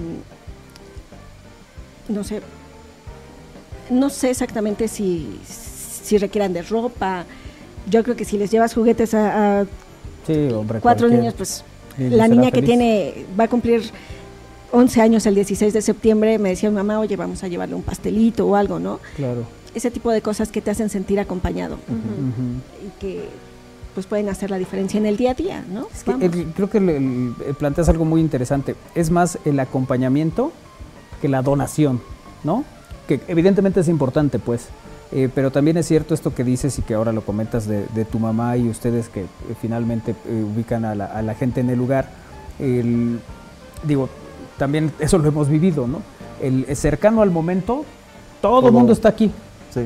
no sé, no sé exactamente si, si requieran de ropa. Yo creo que si les llevas juguetes a, a Sí, hombre, cuatro niños, pues niño la niña que tiene va a cumplir 11 años el 16 de septiembre, me decía mi mamá, oye, vamos a llevarle un pastelito o algo, ¿no? Claro. Ese tipo de cosas que te hacen sentir acompañado y que pues pueden hacer la diferencia en el día a día, ¿no? Es que, Vamos. creo que el- planteas algo muy interesante. Es más el acompañamiento que la donación, ¿no? Que evidentemente es importante, pues. Eh, pero también es cierto esto que dices y que ahora lo comentas de, de tu mamá y ustedes que eh, finalmente eh, ubican a la, a la gente en el lugar. El- digo, también eso lo hemos vivido, ¿no? El, el cercano al momento, todo el mundo está aquí. Sí.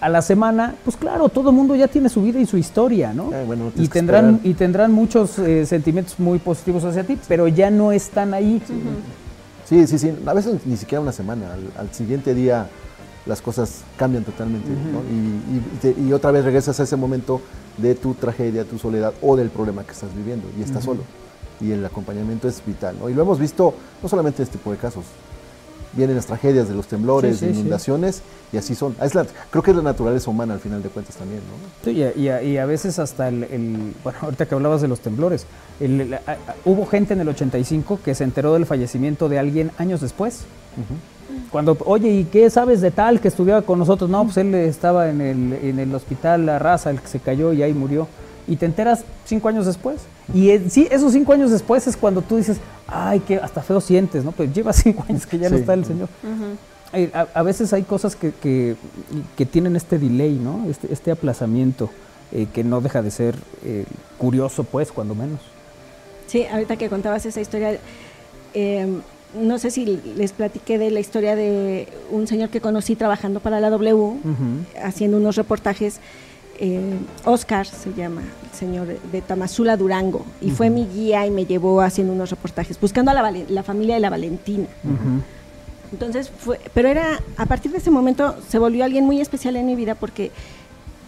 A la semana, pues claro, todo el mundo ya tiene su vida y su historia, ¿no? Eh, bueno, no y tendrán esperar. y tendrán muchos eh, sentimientos muy positivos hacia ti, pero ya no están ahí. Sí, sí, sí. A veces ni siquiera una semana. Al, al siguiente día las cosas cambian totalmente. ¿no? Y, y te- y otra vez regresas a ese momento de tu tragedia, tu soledad o del problema que estás viviendo y estás solo. Y el acompañamiento es vital. ¿no? Y lo hemos visto no solamente en este tipo de casos. Vienen las tragedias de los temblores, Sí, de sí, sí. inundaciones, y así son. Es la- creo que es la naturaleza humana al final de cuentas también. ¿no? Sí, y, a, y a- y a veces hasta el, el- bueno, ahorita que hablabas de los temblores, el- el- a- hubo gente en el 85 que se enteró del fallecimiento de alguien años después. Cuando, oye, ¿y qué sabes de tal que estudiaba con nosotros? No, pues él estaba en el, en el hospital La Raza, el que se cayó y ahí murió. Y te enteras cinco años después. Y sí, esos cinco años después es cuando tú dices, ay, que hasta feo sientes, ¿no? Pues lleva cinco años que ya no Sí. está el señor. Eh, A, a veces hay cosas que, que- que tienen este delay, ¿no? Este, este aplazamiento eh, que no deja de ser eh, curioso, pues, cuando menos. Sí, ahorita que contabas esa historia, eh, no sé si les platiqué de la historia de un señor que conocí trabajando para la W, haciendo unos reportajes. Eh, Oscar se llama, el señor de Tamazula Durango, y fue mi guía y me llevó haciendo unos reportajes, buscando a la, familia de la Valentina. Entonces fue, pero era, a partir de ese momento se volvió alguien muy especial en mi vida porque,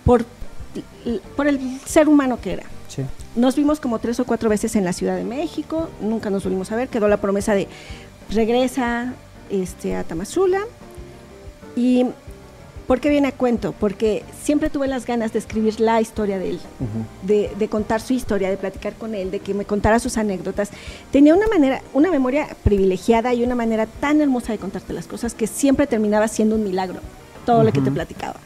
por, por el ser humano que era. Sí. nos vimos como tres o cuatro veces en la Ciudad de México, nunca nos volvimos a ver, quedó la promesa de regresa este, a Tamazula. Y ¿por qué viene a cuento? Porque siempre tuve las ganas de escribir la historia de él, de, de contar su historia, de platicar con él, de que me contara sus anécdotas. Tenía una manera, una memoria privilegiada y una manera tan hermosa de contarte las cosas que siempre terminaba siendo un milagro, todo lo que te platicaba.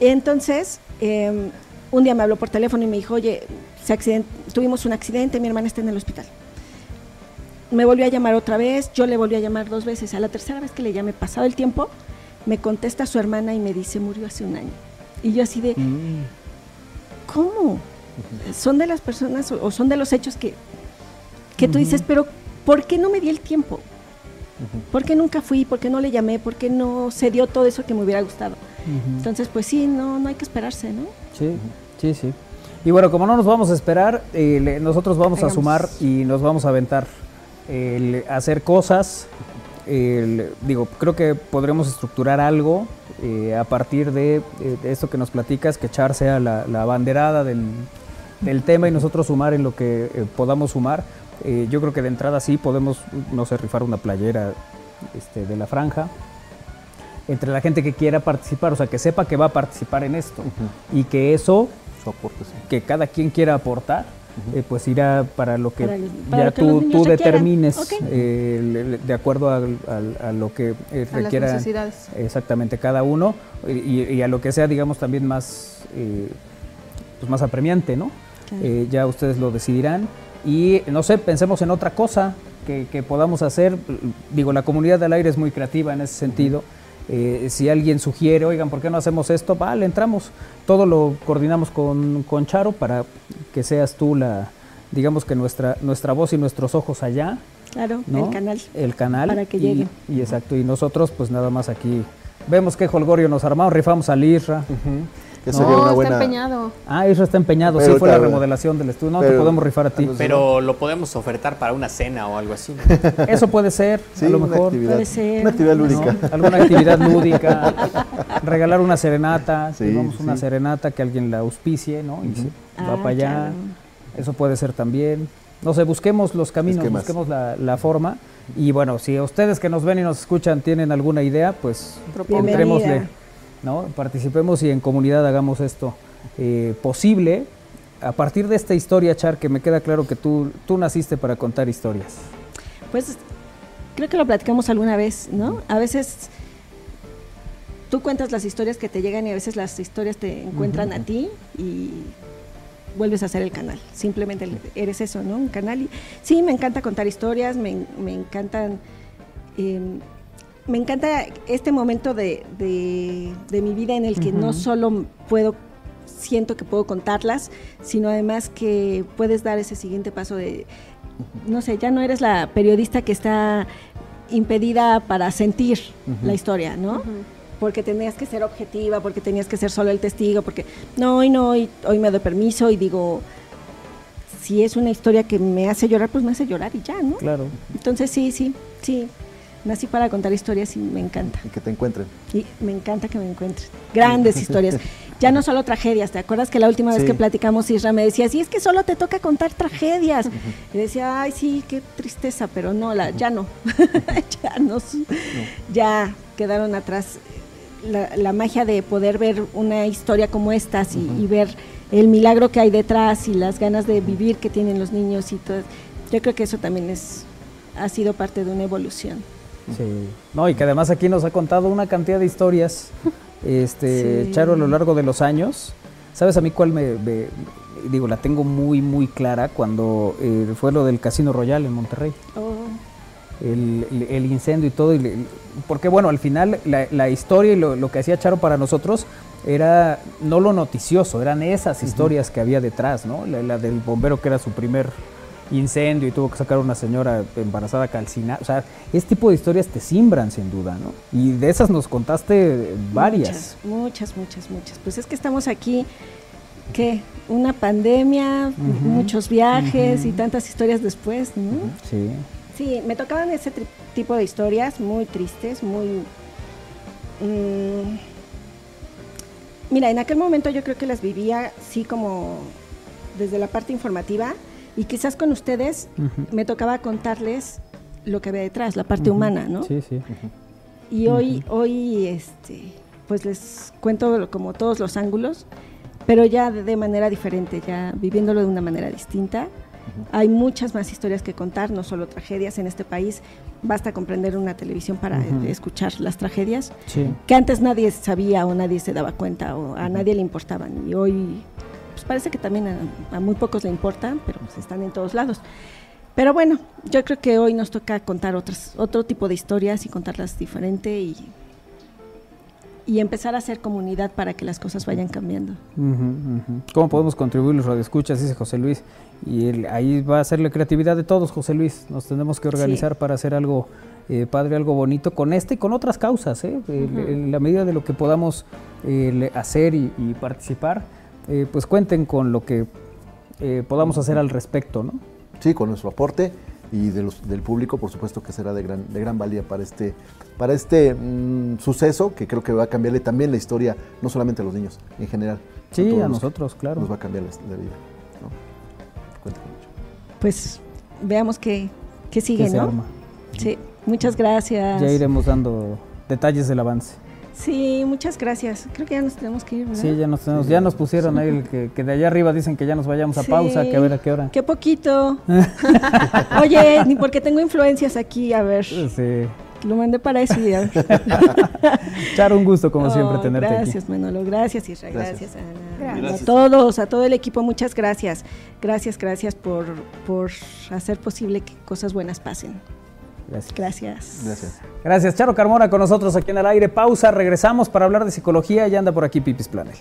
Entonces, eh, un día me habló por teléfono y me dijo, oye, se accident- tuvimos un accidente, mi hermana está en el hospital. Me volvió a llamar otra vez, yo le volví a llamar dos veces. A la tercera vez que le llamé, pasado el tiempo, me contesta su hermana y me dice, murió hace un año. Y yo así de, ¿cómo? Son de las personas o o son de los hechos que, que tú dices, pero ¿por qué no me di el tiempo? ¿Por qué nunca fui? ¿Por qué no le llamé? ¿Por qué no se dio todo eso que me hubiera gustado? Entonces, pues sí, no, no hay que esperarse, ¿no? Sí, sí, sí. Y bueno, como no nos vamos a esperar, eh, le- nosotros vamos a sumar y nos vamos a aventar el hacer cosas. Digo, creo que podremos estructurar algo eh, a partir de, eh, de esto que nos platicas, que Char sea la, la banderada del, del tema y nosotros sumar en lo que eh, podamos sumar. Eh, yo creo que de entrada sí podemos, no sé, rifar una playera este, de la franja entre la gente que quiera participar, o sea, que sepa que va a participar en esto y que eso, Su aporte, sí. que cada quien quiera aportar, eh, pues irá para lo que Para el- para ya que tú, tú determines eh, le- le- de acuerdo a, lo que eh, A requiera exactamente cada uno y, y a lo que sea, digamos, también más, eh, pues más apremiante, ¿no? Eh, ya ustedes lo decidirán. Y no sé, pensemos en otra cosa que, que podamos hacer. Digo, la comunidad del aire es muy creativa en ese sentido. Eh, si alguien sugiere, oigan, ¿por qué no hacemos esto? Vale, entramos. Todo lo coordinamos con, con Charo para que seas tú la, digamos que nuestra, nuestra voz y nuestros ojos allá. Claro, ¿no? el canal. El canal. Para que y- lleguen. Y, exacto, y nosotros pues nada más aquí vemos qué holgorio nos armamos, rifamos al Isra. Que No, sería No, una está buena. empeñado. Ah, Isra está empeñado, Pero sí fue la remodelación del estudio. No, te podemos rifar a ti. Pero lo podemos ofertar para una cena o algo así. Eso puede ser, Sí, a lo una mejor. actividad, Puede ser. una actividad ¿no? lúdica. Alguna actividad lúdica, regalar una serenata, Sí, digamos sí. una serenata que alguien la auspicie, ¿no? Y va Ah, para allá. claro. Eso puede ser también. No sé, busquemos los caminos, busquemos la, la forma. Y bueno, si ustedes que nos ven y nos escuchan tienen alguna idea, pues Bienvenida. entrémosle, ¿no? Participemos y en comunidad hagamos esto eh, posible. A partir de esta historia, Char, que me queda claro que tú, tú naciste para contar historias. Pues creo que lo platicamos alguna vez, ¿no? A veces tú cuentas las historias que te llegan y a veces las historias te encuentran a ti y vuelves a hacer el canal. Simplemente eres eso, ¿no? Un canal. Y sí, me encanta contar historias, me, me encantan. eh, me encanta este momento de, de- de mi vida en el que no solo puedo, siento que puedo contarlas, sino además que puedes dar ese siguiente paso de, no sé, ya no eres la periodista que está impedida para sentir la historia, ¿no? Porque tenías que ser objetiva, porque tenías que ser solo el testigo, porque no, hoy no, hoy, hoy me doy permiso y digo, si es una historia que me hace llorar, pues me hace llorar y ya, ¿no? Claro. Entonces sí, sí, sí, nací para contar historias y me encanta. Y que te encuentren. Y me encanta que me encuentres. Grandes historias. Ya no solo tragedias. ¿Te acuerdas que la última vez Sí. que platicamos, Isra me decía, sí, es que solo te toca contar tragedias? Y decía, ay, sí, qué tristeza, pero no, la, ya no. ya no. Ya quedaron atrás la, la magia de poder ver una historia como estas y, y ver el milagro que hay detrás y las ganas de vivir que tienen los niños y todo. Yo creo que eso también es ha sido parte de una evolución. Sí. No, y que además aquí nos ha contado una cantidad de historias, este, Sí. Charo, a lo largo de los años. ¿Sabes a mí cuál me, me- digo, la tengo muy, muy clara cuando eh, fue lo del Casino Royal en Monterrey? Oh, El, el- el incendio y todo. y le- porque bueno, al final la, la historia y lo, lo que hacía Charo para nosotros era no lo noticioso, eran esas historias que había detrás, ¿no? La, la del bombero que era su primer incendio y tuvo que sacar a una señora embarazada calcinada. O sea, este tipo de historias te simbran sin duda, ¿no? Y de esas nos contaste varias. Muchas, muchas, muchas, muchas. Pues es que estamos aquí, ¿qué? Una pandemia, muchos viajes y tantas historias después, ¿no? Sí. Sí, me tocaban ese tipo de historias muy tristes, muy... mm, mira, en aquel momento yo creo que las vivía sí como desde la parte informativa y quizás con ustedes Ujú. me tocaba contarles lo que había detrás, la parte humana, ¿no? Sí, sí. Y hoy, hoy este, pues les cuento como todos los ángulos, pero ya de, de manera diferente, ya viviéndolo de una manera distinta. Hay muchas más historias que contar, no solo tragedias en este país. Basta comprender una televisión para Ujú. eh, escuchar las tragedias Sí. que antes nadie sabía o nadie se daba cuenta o a nadie le importaban. Y hoy parece que también a, a muy pocos le importan, pero pues están en todos lados. Pero bueno, yo creo que hoy nos toca contar otras, otro tipo de historias y contarlas diferente y, y empezar a hacer comunidad para que las cosas vayan cambiando. ¿Cómo podemos contribuir los radioescuchas? Dice José Luis. Y el- ahí va a ser la creatividad de todos, José Luis. Nos tenemos que organizar para hacer algo eh, padre, algo bonito con este y con otras causas. ¿eh? En la medida de lo que podamos eh, hacer y, y participar, eh, pues cuenten con lo que eh, podamos hacer al respecto, ¿no? Sí, con nuestro aporte y de los, del público, por supuesto que será de gran, de gran valía para este, para este mm, suceso que creo que va a cambiarle también la historia, no solamente a los niños, en general. Sí, a los- nosotros, claro. Nos va a cambiar la, la vida. ¿no? Cuenta con ello. Pues veamos qué, qué sigue, Que se ¿no? arma. Sí, muchas gracias. Ya iremos dando detalles del avance. Sí, muchas gracias. Creo que ya nos tenemos que ir, ¿verdad? Sí, ya nos, tenemos- ya nos pusieron ahí el que, que de allá arriba dicen que ya nos vayamos a Sí. pausa, que a ver a qué hora. Qué poquito. Oye, ni porque tengo influencias aquí, a ver. Sí. Lo mandé para eso y a ver. Char, un gusto como No, siempre tenerte gracias, aquí. Manolo, gracias Isra, Gracias. gracias, Ana. Gracias. A todos, a todo el equipo, muchas gracias. Gracias, gracias por, por hacer posible que cosas buenas pasen. Gracias. Gracias. Gracias. Gracias, Charo Carmona con nosotros aquí en el aire. Pausa, regresamos para hablar de psicología. Ya anda por aquí Pipis Planel.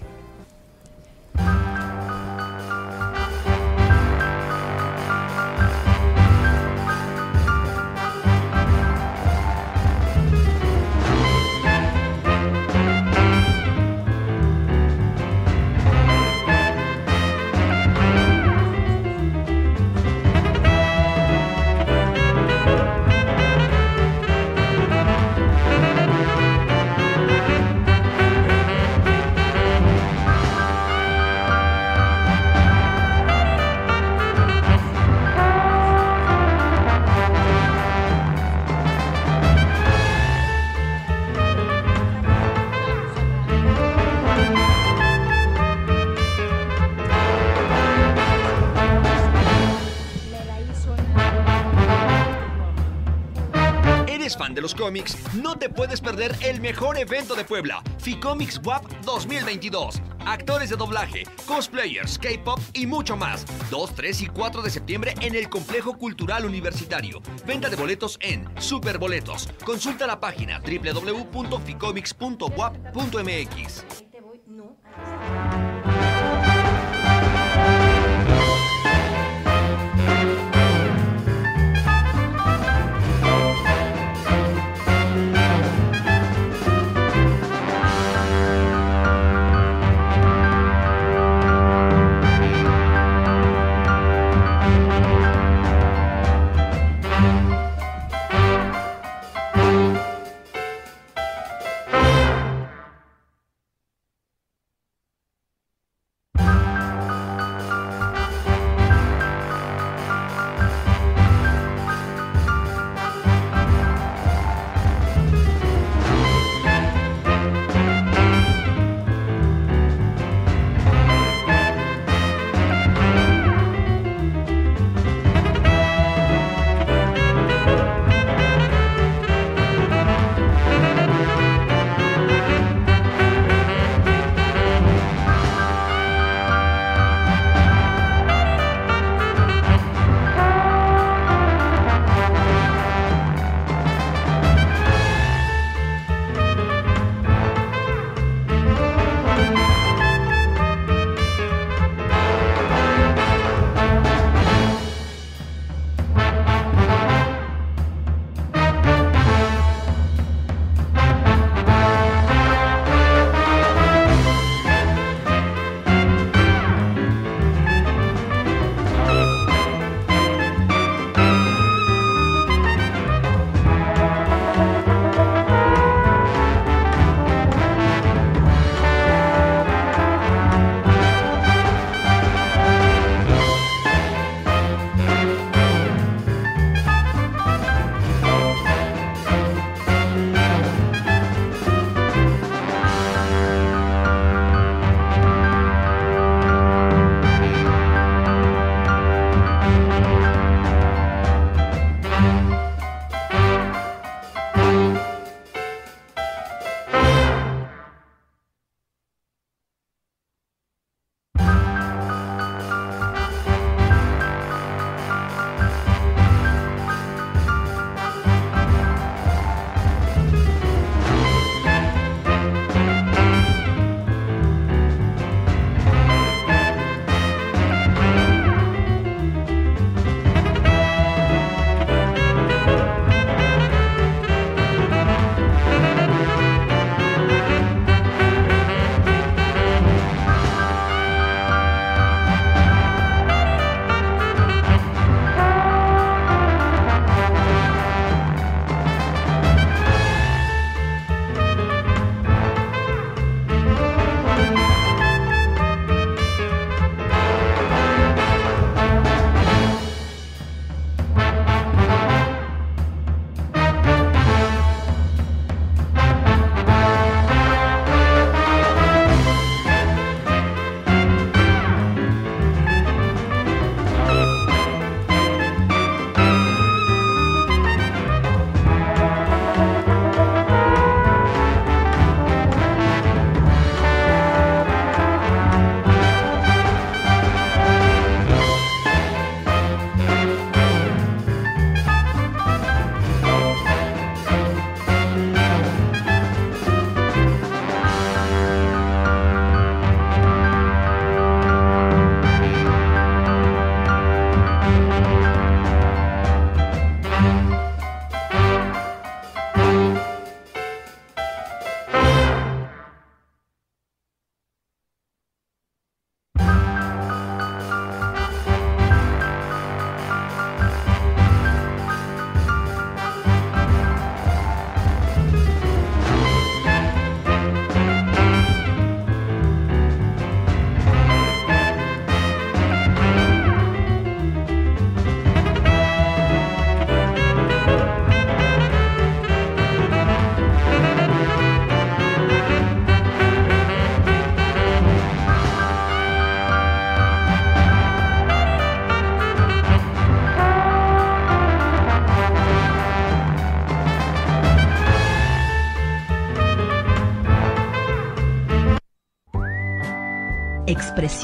No te puedes perder el mejor evento de Puebla, Ficomics WAP 2022. Actores de doblaje, cosplayers, K-pop y mucho más. 2, 3 y 4 de septiembre en el Complejo Cultural Universitario. Venta de boletos en Superboletos. Consulta la página www.ficomics.wap.mx.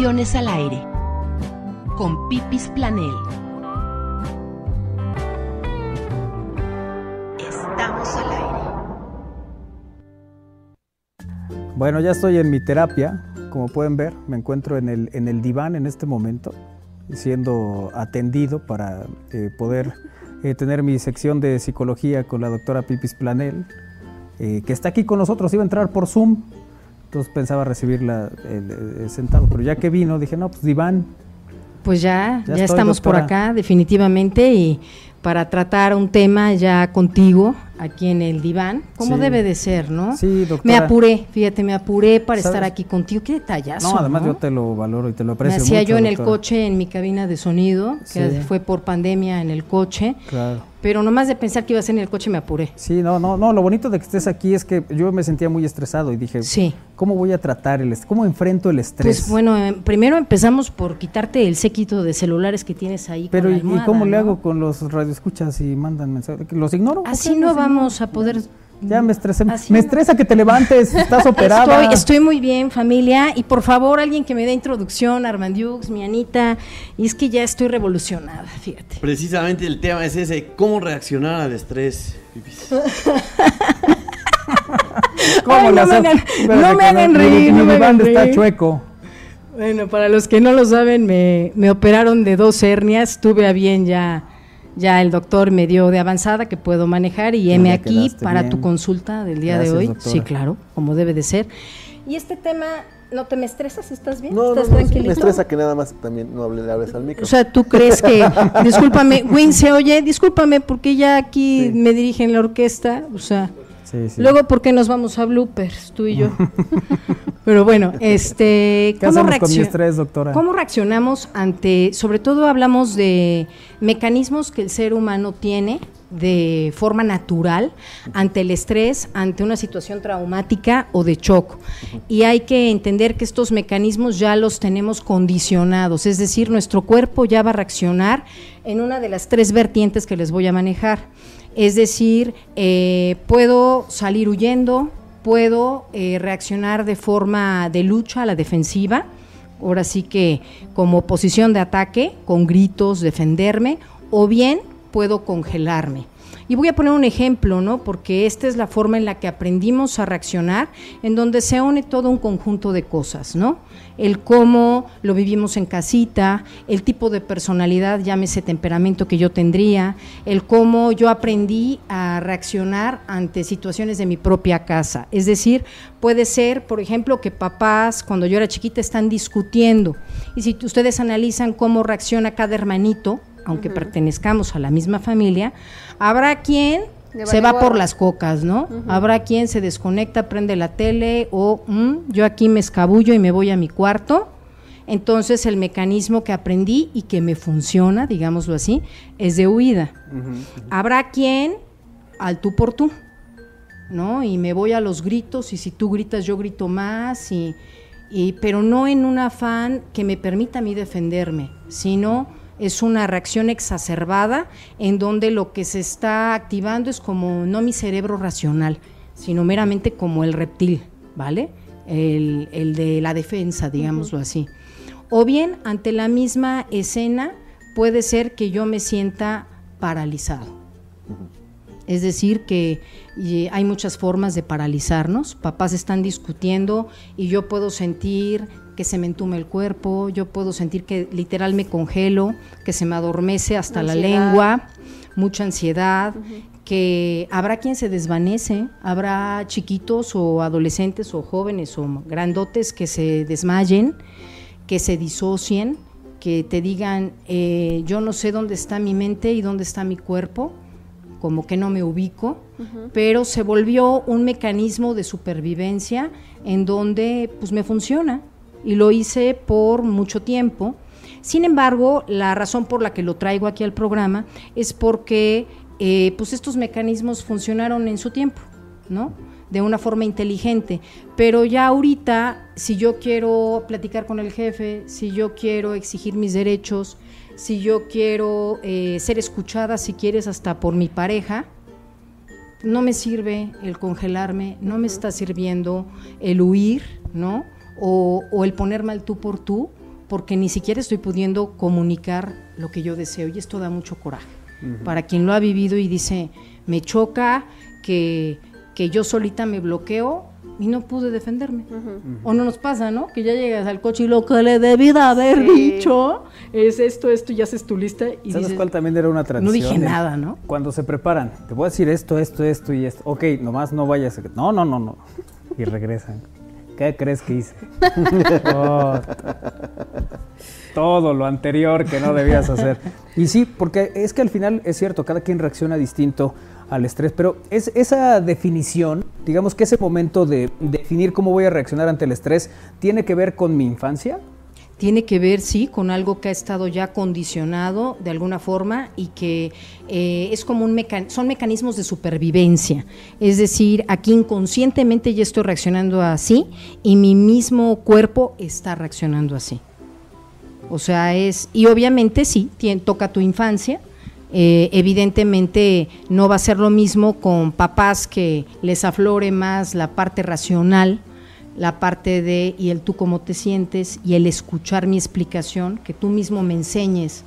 Al aire. Con Pipis Planel. Estamos al aire. Bueno, ya estoy en mi terapia. Como pueden ver, me encuentro en el, en el diván en este momento, siendo atendido para eh, poder eh, tener mi sección de psicología con la doctora Pipis Planel, eh, que está aquí con nosotros. Iba a entrar por Zoom, entonces pensaba recibirla el- el sentado, pero ya que vino, dije, no, pues diván. Pues ya, Ya ya, estoy, estamos por acá, definitivamente, y para tratar un tema ya contigo, aquí en el diván, como Sí. debe de ser, ¿no? Sí, doctora. Me apuré, fíjate, me apuré para ¿Sabes? estar aquí contigo. Qué detallazo. No, además ¿no? yo te lo valoro y te lo Me aprecio hacía mucho, yo en el coche, en mi cabina de sonido, que Sí. fue por pandemia en el coche, Claro. Pero nomás de pensar que iba a ser en el coche me apuré. Sí, no, no, no, lo bonito de que estés aquí es que yo me sentía muy estresado y dije, Sí. ¿cómo voy a tratar el estrés? ¿Cómo enfrento el estrés? Pues bueno, eh, primero empezamos por quitarte el séquito de celulares que tienes ahí. Pero con ¿y, cómo le hago con los radioescuchas y mandan mensajes? ¿Los ignoro? Así ¿Por qué no ignoro? vamos a poder Ya me estresé. Así me no. estresa que te levantes, estás operada. Estoy, estoy muy bien, familia. Y por favor, alguien que me dé introducción, Armandiux, mi Anita. Y es que ya estoy revolucionada, fíjate. Precisamente el tema es ese, cómo reaccionar al estrés. Pipis. ¿Cómo Ay, no me hagan- no me hagan reír, Mi, no me hagan está reír. chueco. Bueno, para los que no lo saben, me, me operaron de dos hernias. Tuve a bien ya, ya el doctor me dio de avanzada que puedo manejar y heme aquí para bien. tu consulta del día Gracias, de hoy. doctora. Sí, claro, como debe de ser. Y este tema, ¿no te me estresas? ¿Estás bien? No, no, ¿Estás no, tranquilito? me estresa que nada más también no hable, le hables al micro. O sea, ¿tú crees que, discúlpame, Win se oye, discúlpame porque ya aquí Sí. me dirigen la orquesta, o sea, Sí, sí. luego ¿por qué nos vamos a bloopers, tú y yo? Pero bueno, este, ¿Qué hacemos con mi reaccion- estrés, doctora? ¿Cómo reaccionamos ante, sobre todo hablamos de mecanismos que el ser humano tiene de forma natural ante el estrés, ante una situación traumática o de shock? Y hay que entender que estos mecanismos ya los tenemos condicionados, es decir, nuestro cuerpo ya va a reaccionar en una de las tres vertientes que les voy a manejar. Es decir, eh, puedo salir huyendo, puedo eh, reaccionar de forma de lucha a la defensiva, ahora sí que como posición de ataque, con gritos, defenderme, o bien puedo congelarme. Y voy a poner un ejemplo, ¿no? Porque esta es la forma en la que aprendimos a reaccionar, en donde se une todo un conjunto de cosas, ¿no? El cómo lo vivimos en casita, el tipo de personalidad, llámese temperamento que yo tendría, el cómo yo aprendí a reaccionar ante situaciones de mi propia casa. Es decir, puede ser, por ejemplo, que papás cuando yo era chiquita están discutiendo y si ustedes analizan cómo reacciona cada hermanito, aunque pertenezcamos a la misma familia, habrá quien Le se vale va por las cocas, ¿no? Habrá quien se desconecta, prende la tele o "Mm, yo aquí me escabullo y me voy a mi cuarto. Entonces el mecanismo que aprendí y que me funciona, digámoslo así, es de huida. Habrá quien al tú por tú, ¿no? Y me voy a los gritos y si tú gritas yo grito más y, y- pero no en un afán que me permita a mí defenderme, sino es una reacción exacerbada en donde lo que se está activando es como no mi cerebro racional, sino meramente como el reptil, ¿vale? El, el de la defensa, digámoslo así. O bien, ante la misma escena, puede ser que yo me sienta paralizado. Es decir, que y, hay muchas formas de paralizarnos. Papás están discutiendo y yo puedo sentir que se me entume el cuerpo, yo puedo sentir que literal me congelo, que se me adormece hasta la lengua, mucha ansiedad, que habrá quien se desvanece, habrá chiquitos o adolescentes o jóvenes o grandotes que se desmayen, que se disocien, que te digan, eh, yo no sé dónde está mi mente y dónde está mi cuerpo, como que no me ubico, pero se volvió un mecanismo de supervivencia en donde pues me funciona y lo hice por mucho tiempo. Sin embargo, la razón por la que lo traigo aquí al programa es porque eh, pues estos mecanismos funcionaron en su tiempo, ¿no? De una forma inteligente. Pero ya ahorita, si yo quiero platicar con el jefe, si yo quiero exigir mis derechos, si yo quiero eh, ser escuchada, si quieres, hasta por mi pareja, no me sirve el congelarme, no me está sirviendo el huir, ¿no? o, o el ponerme al tú por tú, porque ni siquiera estoy pudiendo comunicar lo que yo deseo y esto da mucho coraje. Para quien lo ha vivido y dice, me choca que, que yo solita me bloqueo y no pude defenderme. O no nos pasa, ¿no? Que ya llegas al coche y lo que le debí de haber Sí. dicho es esto, esto, y haces tu lista y ¿Sabes dices, cuál también era una tradición? no dije nada, ¿no? Cuando se preparan, te voy a decir esto, esto, esto y esto. Ok, nomás no vayas. a- No, no, no, no. Y regresan. ¿Qué crees que hice? Oh, todo lo anterior que no debías hacer. Y sí, porque es que al final es cierto, cada quien reacciona distinto al estrés, pero es esa definición, digamos que ese momento de definir cómo voy a reaccionar ante el estrés, tiene que ver con mi infancia. tiene que ver, sí, con algo que ha estado ya condicionado de alguna forma y que eh, es como un meca- son mecanismos de supervivencia. Es decir, aquí inconscientemente ya estoy reaccionando así y mi mismo cuerpo está reaccionando así. O sea, es, y obviamente sí, toca tu infancia. Eh, evidentemente no va a ser lo mismo con papás que les aflore más la parte racional, la parte de y el tú cómo te sientes y el escuchar mi explicación, que tú mismo me enseñes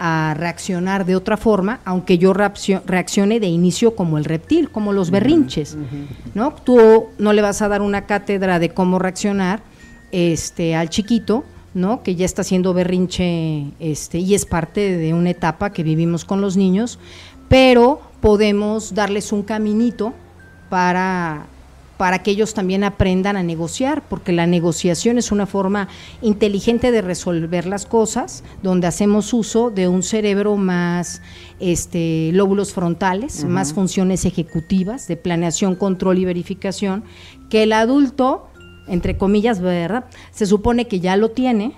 a reaccionar de otra forma, aunque yo reaccio- reaccione de inicio como el reptil, como los berrinches, ¿no? Tú no le vas a dar una cátedra de cómo reaccionar este al chiquito, ¿no? Que ya está haciendo berrinche este y es parte de una etapa que vivimos con los niños, pero podemos darles un caminito para para que ellos también aprendan a negociar, porque la negociación es una forma inteligente de resolver las cosas, donde hacemos uso de un cerebro más este, lóbulos frontales, más funciones ejecutivas de planeación, control y verificación, que el adulto, entre comillas, ¿verdad? Se supone que ya lo tiene,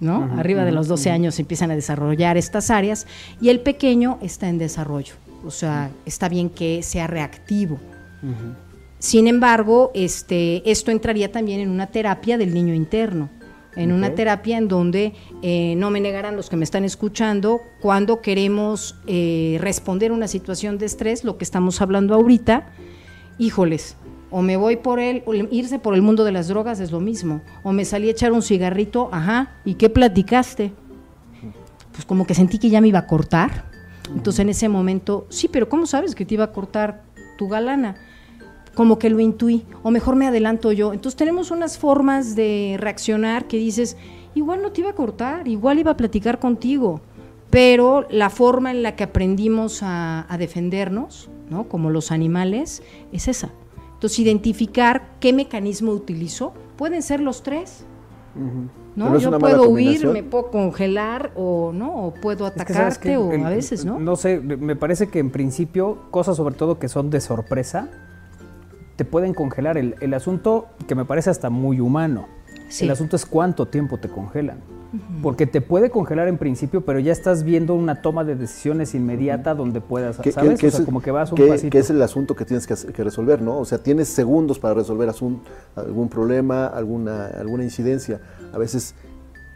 ¿no? Arriba de los 12 ujú. años se empiezan a desarrollar estas áreas y el pequeño está en desarrollo. O sea, está bien que sea reactivo. Sin embargo, este, esto entraría también en una terapia del niño interno, en una terapia en donde eh, no me negarán los que me están escuchando, cuando queremos eh, responder a una situación de estrés, lo que estamos hablando ahorita, híjoles, o me voy por él, irse por el mundo de las drogas es lo mismo, o me salí a echar un cigarrito, ajá, ¿y qué platicaste? Pues como que sentí que ya me iba a cortar. Entonces en ese momento, sí, pero ¿cómo sabes que te iba a cortar tu galana? Como que lo intuí, o mejor me adelanto yo. Entonces tenemos unas formas de reaccionar que dices, igual no te iba a cortar, igual iba a platicar contigo, pero la forma en la que aprendimos a, a defendernos, ¿no? Como los animales, es esa. Entonces identificar qué mecanismo utilizo, pueden ser los tres. ¿no? Yo puedo huir, me puedo congelar o no, o puedo Es que, ¿sabes atacarte o El- a veces, ¿no? No sé, me parece que en principio, cosas sobre todo que son de sorpresa, te pueden congelar. El, el asunto que me parece hasta muy humano. Sí. El asunto es cuánto tiempo te congelan. Porque te puede congelar en principio, pero ya estás viendo una toma de decisiones inmediata donde puedas, que- ¿sabes? que o sea, es- como que vas un que- pasito. que es el asunto que tienes que, resolver, ¿no? O sea, tienes segundos para resolver asun- algún problema, alguna, alguna incidencia. A veces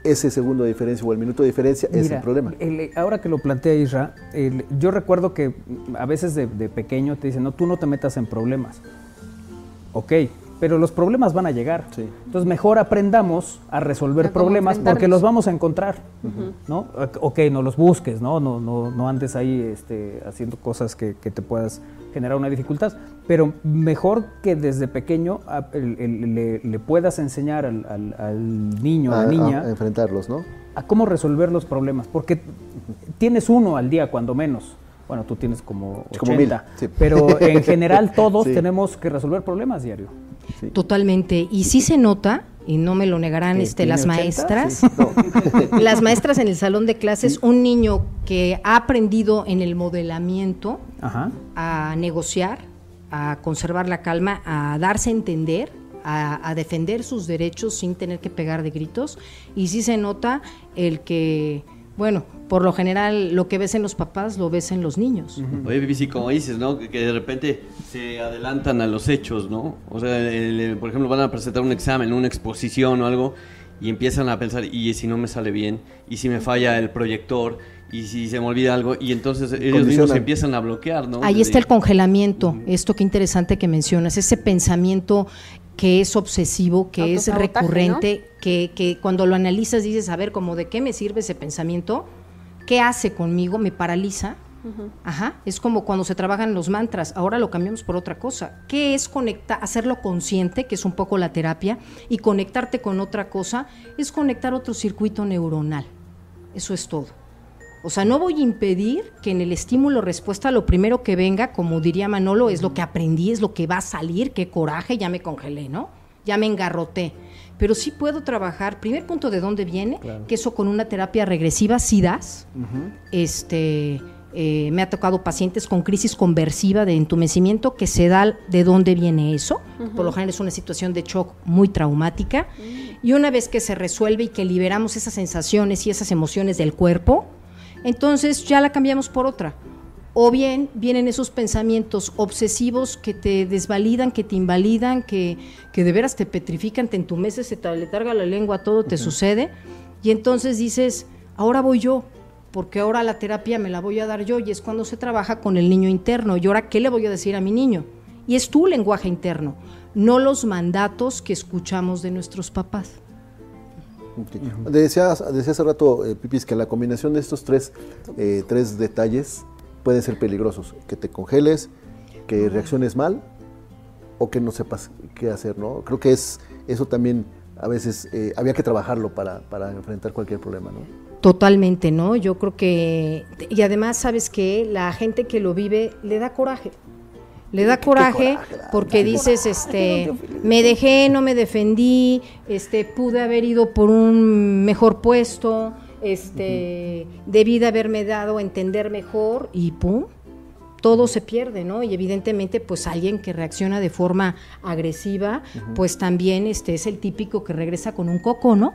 ese segundo de diferencia o el minuto de diferencia es el problema. el- ahora que lo plantea Isra, el- yo recuerdo que a veces de, de pequeño te dicen, no, tú no te metas en problemas. Ok, pero los problemas van a llegar. Entonces mejor aprendamos a resolver A problemas porque los vamos a encontrar. Ujú. ¿no? Ok, no los busques, ¿no? No, no, no andes ahí este, haciendo cosas que, que te puedas generar una dificultad. Pero mejor que desde pequeño a- el- el- le, le puedas enseñar al, al- al niño, a a, la niña, a enfrentarlos, ¿no? a cómo resolver los problemas, porque tienes uno al día cuando menos. Bueno, tú tienes como 80, Como mil, sí. pero en general todos Sí. tenemos que resolver problemas diario. Totalmente. Y sí se nota, y no me lo negarán ¿Que este, las 80? maestras, Sí. las maestras en el salón de clases, un niño que ha aprendido en el modelamiento Ajá. a negociar, a conservar la calma, a darse a entender, a, a defender sus derechos sin tener que pegar de gritos. Y sí se nota el que, bueno, por lo general lo que ves en los papás lo ves en los niños. Oye, Vivi, sí, como dices, ¿no? Que, que de repente se adelantan a los hechos, ¿no? O sea, el- el- por ejemplo, van a presentar un examen, una exposición o algo, y empiezan a pensar, ¿y si no me sale bien? ¿Y si me falla el proyector? ¿Y si se me olvida algo? Y entonces ellos mismos se empiezan a bloquear, ¿no? Ahí está el congelamiento, esto que interesante que mencionas, ese pensamiento que es obsesivo, que es recurrente, que, que cuando lo analizas dices, a ver, como de qué me sirve ese pensamiento, qué hace conmigo, me paraliza. Ajá, es como cuando se trabajan los mantras, ahora lo cambiamos por otra cosa. ¿Qué es conectar, hacerlo consciente, que es un poco la terapia, y conectarte con otra cosa? Es conectar otro circuito neuronal. Eso es todo. O sea, no voy a impedir que en el estímulo respuesta lo primero que venga, como diría Manolo, es lo que aprendí, es lo que va a salir, qué coraje, ya me congelé, ¿no? Ya me engarroté. Pero sí puedo trabajar, primer punto de dónde viene, que eso con una terapia regresiva sí das. Este, eh, me ha tocado pacientes con crisis conversiva de entumecimiento que se da de dónde viene eso. Por lo general es una situación de shock muy traumática. Y una vez que se resuelve y que liberamos esas sensaciones y esas emociones del cuerpo, entonces ya la cambiamos por otra. O bien vienen esos pensamientos obsesivos que te desvalidan, que te invalidan, que, que de veras te petrifican, te entumeces, se te letarga la lengua, todo te sucede. Y entonces dices, ahora voy yo, porque ahora la terapia me la voy a dar yo y es cuando se trabaja con el niño interno. ¿Y ahora qué le voy a decir a mi niño? Y es tu lenguaje interno, no los mandatos que escuchamos de nuestros papás. Ok. Decía, decía hace rato, eh, Pipis, que la combinación de estos tres, eh, tres detalles pueden ser peligrosos. Que te congeles, que reacciones mal o que no sepas qué hacer, ¿no? Creo que es eso también a veces eh, había que trabajarlo para, para enfrentar cualquier problema, ¿no? Totalmente, ¿no? Yo creo que, y además, ¿sabes que La gente que lo vive le da coraje. Le da coraje porque dices, este, me dejé, no me defendí, este, pude haber ido por un mejor puesto, este, debí de haberme dado a entender mejor y pum, todo se pierde, ¿no? Y evidentemente, pues alguien que reacciona de forma agresiva, pues también este es el típico que regresa con un coco, ¿no?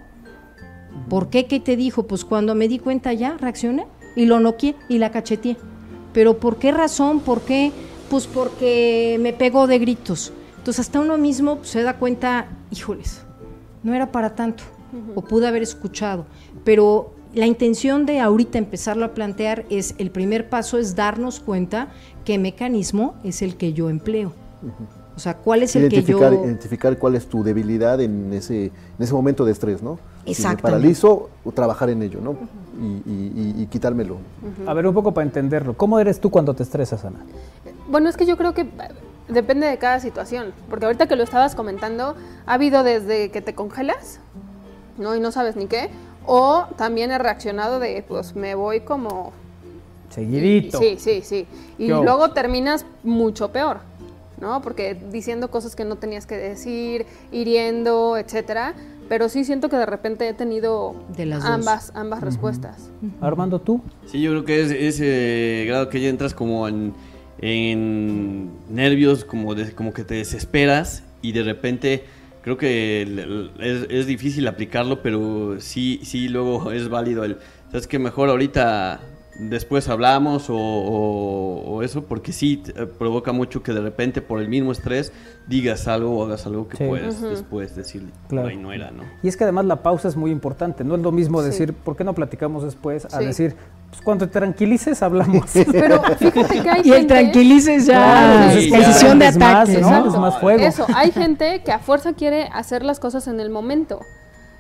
¿Por qué? ¿Qué te dijo? Pues cuando me di cuenta ya reaccioné y lo noqué y la cacheteé. ¿Pero por qué razón? ¿Por qué? Pues porque me pegó de gritos. Entonces hasta uno mismo pues, se da cuenta, híjoles, no era para tanto. O pude haber escuchado. Pero la intención de ahorita empezarlo a plantear es, el primer paso es darnos cuenta qué mecanismo es el que yo empleo. O sea, cuál es el que identificar, yo... identificar cuál es tu debilidad en ese, en ese momento de estrés, ¿no? Si me paralizo, o trabajar en ello, ¿no? Y, y- y- y quitármelo. A ver, un poco para entenderlo. ¿Cómo eres tú cuando te estresas, Ana? Bueno, es que yo creo que eh, depende de cada situación, porque ahorita que lo estabas comentando, ha habido desde que te congelas, ¿no? Y no sabes ni qué, o también he reaccionado de, pues me voy como... Seguidito. Sí, sí, sí. Y luego terminas mucho peor, ¿no? Porque diciendo cosas que no tenías que decir, hiriendo, etcétera. Pero sí siento que de repente he tenido De las dos. ambas, ambas respuestas. Armando, tú. Sí, yo creo que es ese grado que ya entras como en, en nervios, como, de- como que te desesperas y de repente creo que el- el- es, es difícil aplicarlo, pero sí, sí luego es válido el, ¿sabes qué? Mejor ahorita después hablamos o, o- o eso, porque sí eh, provoca mucho que de repente por el mismo estrés digas algo o hagas algo que Sí. puedes después decir, Claro. "Ay, no era, ¿no? Y es que además la pausa es muy importante. No es lo mismo Sí. decir, ¿por qué no platicamos después? A Sí. decir, pues cuando te tranquilices hablamos. Pero fíjate que hay Y el gente- tranquilices ya, sí, de Es más, ataque. Es más fuego. Eso, hay gente que a fuerza quiere hacer las cosas en el momento.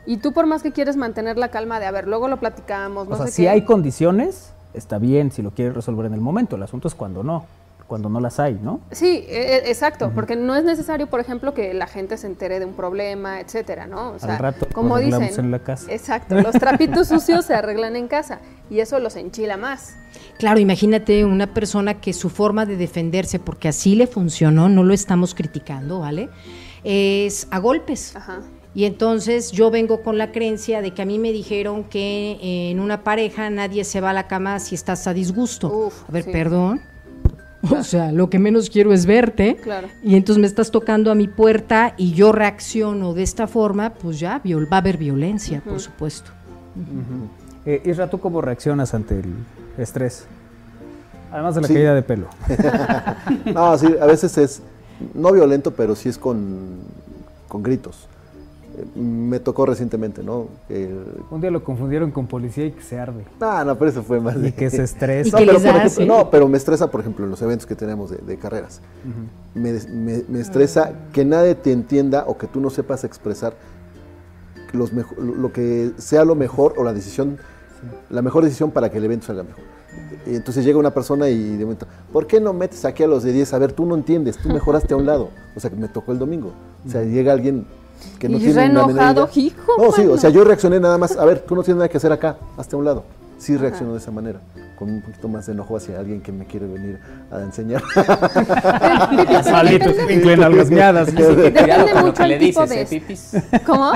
Y tú por más que quieres mantener la calma de, a ver, luego lo platicamos, no o sea, sé si qué. hay condiciones, está bien si lo quieres resolver en el momento. El asunto es cuando no, cuando no las hay, ¿no? Sí, e- e- exacto, porque no es necesario, por ejemplo, que la gente se entere de un problema, etcétera, ¿no? O sea, rato lo como dicen, en la casa. exacto, los trapitos sucios se arreglan en casa y eso los enchila más. Claro, imagínate una persona que su forma de defenderse, porque así le funcionó, no lo estamos criticando, ¿vale? Es a golpes. Ajá. Y entonces yo vengo con la creencia de que a mí me dijeron que en una pareja nadie se va a la cama si estás a disgusto. Uf, a ver, sí. perdón. O sea, lo que menos quiero es verte. Claro. Y entonces me estás tocando a mi puerta y yo reacciono de esta forma, pues ya viol- va a haber violencia, por supuesto. Eh, Isra, ¿tú cómo reaccionas ante el estrés? Además de la Sí. caída de pelo. No, sí, a veces es no violento, pero sí es con, con gritos. Me tocó recientemente, ¿no? El- Un día lo confundieron con policía y que se arde. Ah, no, pero eso fue más Y de- que se estresa. Y No, que pero, por ejemplo, sí. no, pero me estresa, por ejemplo, en los eventos que tenemos de, de carreras. me, des- me- me estresa que nadie te entienda o que tú no sepas expresar los lo que sea lo mejor o la decisión, la mejor decisión para que el evento salga mejor. Y entonces llega una persona y de momento, ¿por qué no metes aquí a los de 10? A ver, tú no entiendes, tú mejoraste a un lado. O sea, que me tocó el domingo. O sea, llega alguien que no Y menor enojado, hijo, No, sí, o sea, yo reaccioné nada más, a ver, tú no tienes nada que hacer acá, hasta un lado. Sí reaccionó de esa manera, con un poquito más de enojo hacia alguien que me quiere venir a enseñar. Solito, inclina las miadas. Cuidado Depende con lo mucho que el le tipo dices, de- ¿eh, Pipis? ¿Cómo?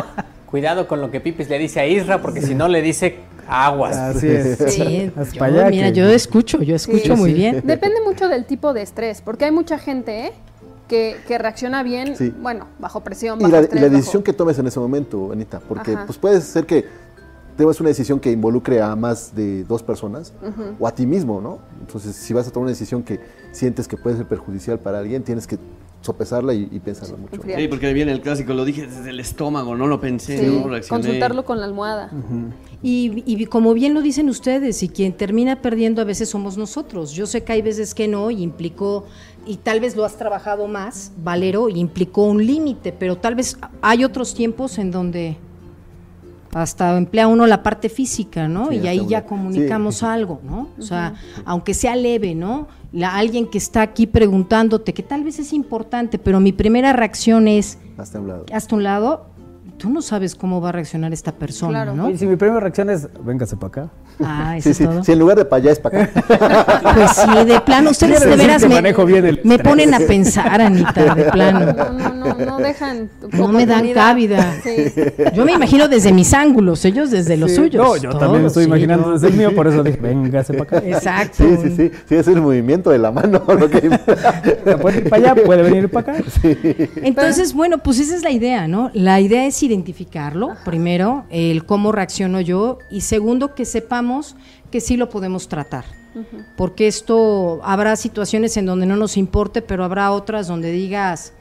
Cuidado con lo que Pipis le dice a Isra, porque si no le dice aguas. Así es. Sí, yo, mira, yo escucho, yo escucho Sí. muy Sí. bien. Depende mucho del tipo de estrés, porque hay mucha gente ¿eh? Que, que reacciona bien, Sí. bueno, bajo presión, y la, y estrés, la bajo- decisión que tomes en ese momento, Anita, porque Ajá. pues puede ser que tomes una decisión que involucre a más de dos personas o a ti mismo, ¿no? Entonces, si vas a tomar una decisión que sientes que puede ser perjudicial para alguien, tienes que sopesarla y, y pensarla mucho. enfriar. Sí, porque viene el clásico, lo dije desde el estómago, no lo pensé, Sí, no reaccioné. consultarlo con la almohada. Y, y como bien lo dicen ustedes, y quien termina perdiendo a veces somos nosotros. Yo sé que hay veces que no, y implicó, y tal vez lo has trabajado más, Valero, y implicó un límite, pero tal vez hay otros tiempos en donde hasta emplea uno la parte física, ¿no? Sí, y ahí ya comunicamos sí. algo, ¿no? O sea, aunque sea leve, ¿no? La, alguien que está aquí preguntándote, que tal vez es importante, pero mi primera reacción es, Hasta un lado. hasta un lado, tú no sabes cómo va a reaccionar esta persona, Claro. ¿no? Oye, si mi primera reacción es, véngase para acá. Ah, eso Sí, es sí, todo. si en lugar de para allá es para acá. Pues sí, de plano, ustedes de veras me, manejo bien el me estrés. ponen a pensar, Anita, de plano. No, no, no, no dejan No me dan cabida. Sí. Yo me imagino desde mis ángulos, ellos desde los suyos. No, yo también me estoy imaginando desde el mío, por eso dije, véngase para acá. Exacto. Sí, sí, sí. Sí, es el movimiento de la mano. lo que- Puede ir para allá, puede venir para acá. Entonces, bueno, pues esa es la idea, ¿no? La idea es identificarlo, primero, el cómo reacciono yo, y segundo, que sepamos que sí lo podemos tratar. Porque esto, habrá situaciones en donde no nos importe, pero habrá otras donde digas,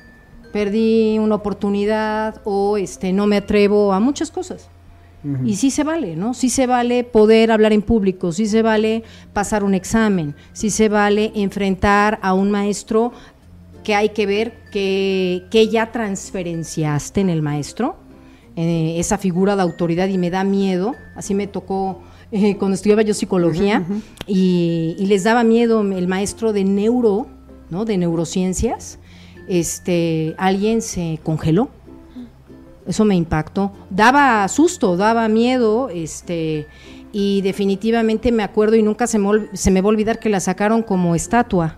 perdí una oportunidad o este no me atrevo a muchas cosas. Y sí se vale, ¿no? Sí se vale poder hablar en público, sí se vale pasar un examen, sí se vale enfrentar a un maestro que hay que ver que, que ya transferenciaste en el maestro, eh, esa figura de autoridad y me da miedo, así me tocó eh, cuando estudiaba yo psicología y, y les daba miedo el maestro de neuro, ¿no? De neurociencias, este, alguien se congeló. Eso me impactó. Daba susto, daba miedo, este, y definitivamente me acuerdo y nunca se me, se me va a olvidar que la sacaron como estatua.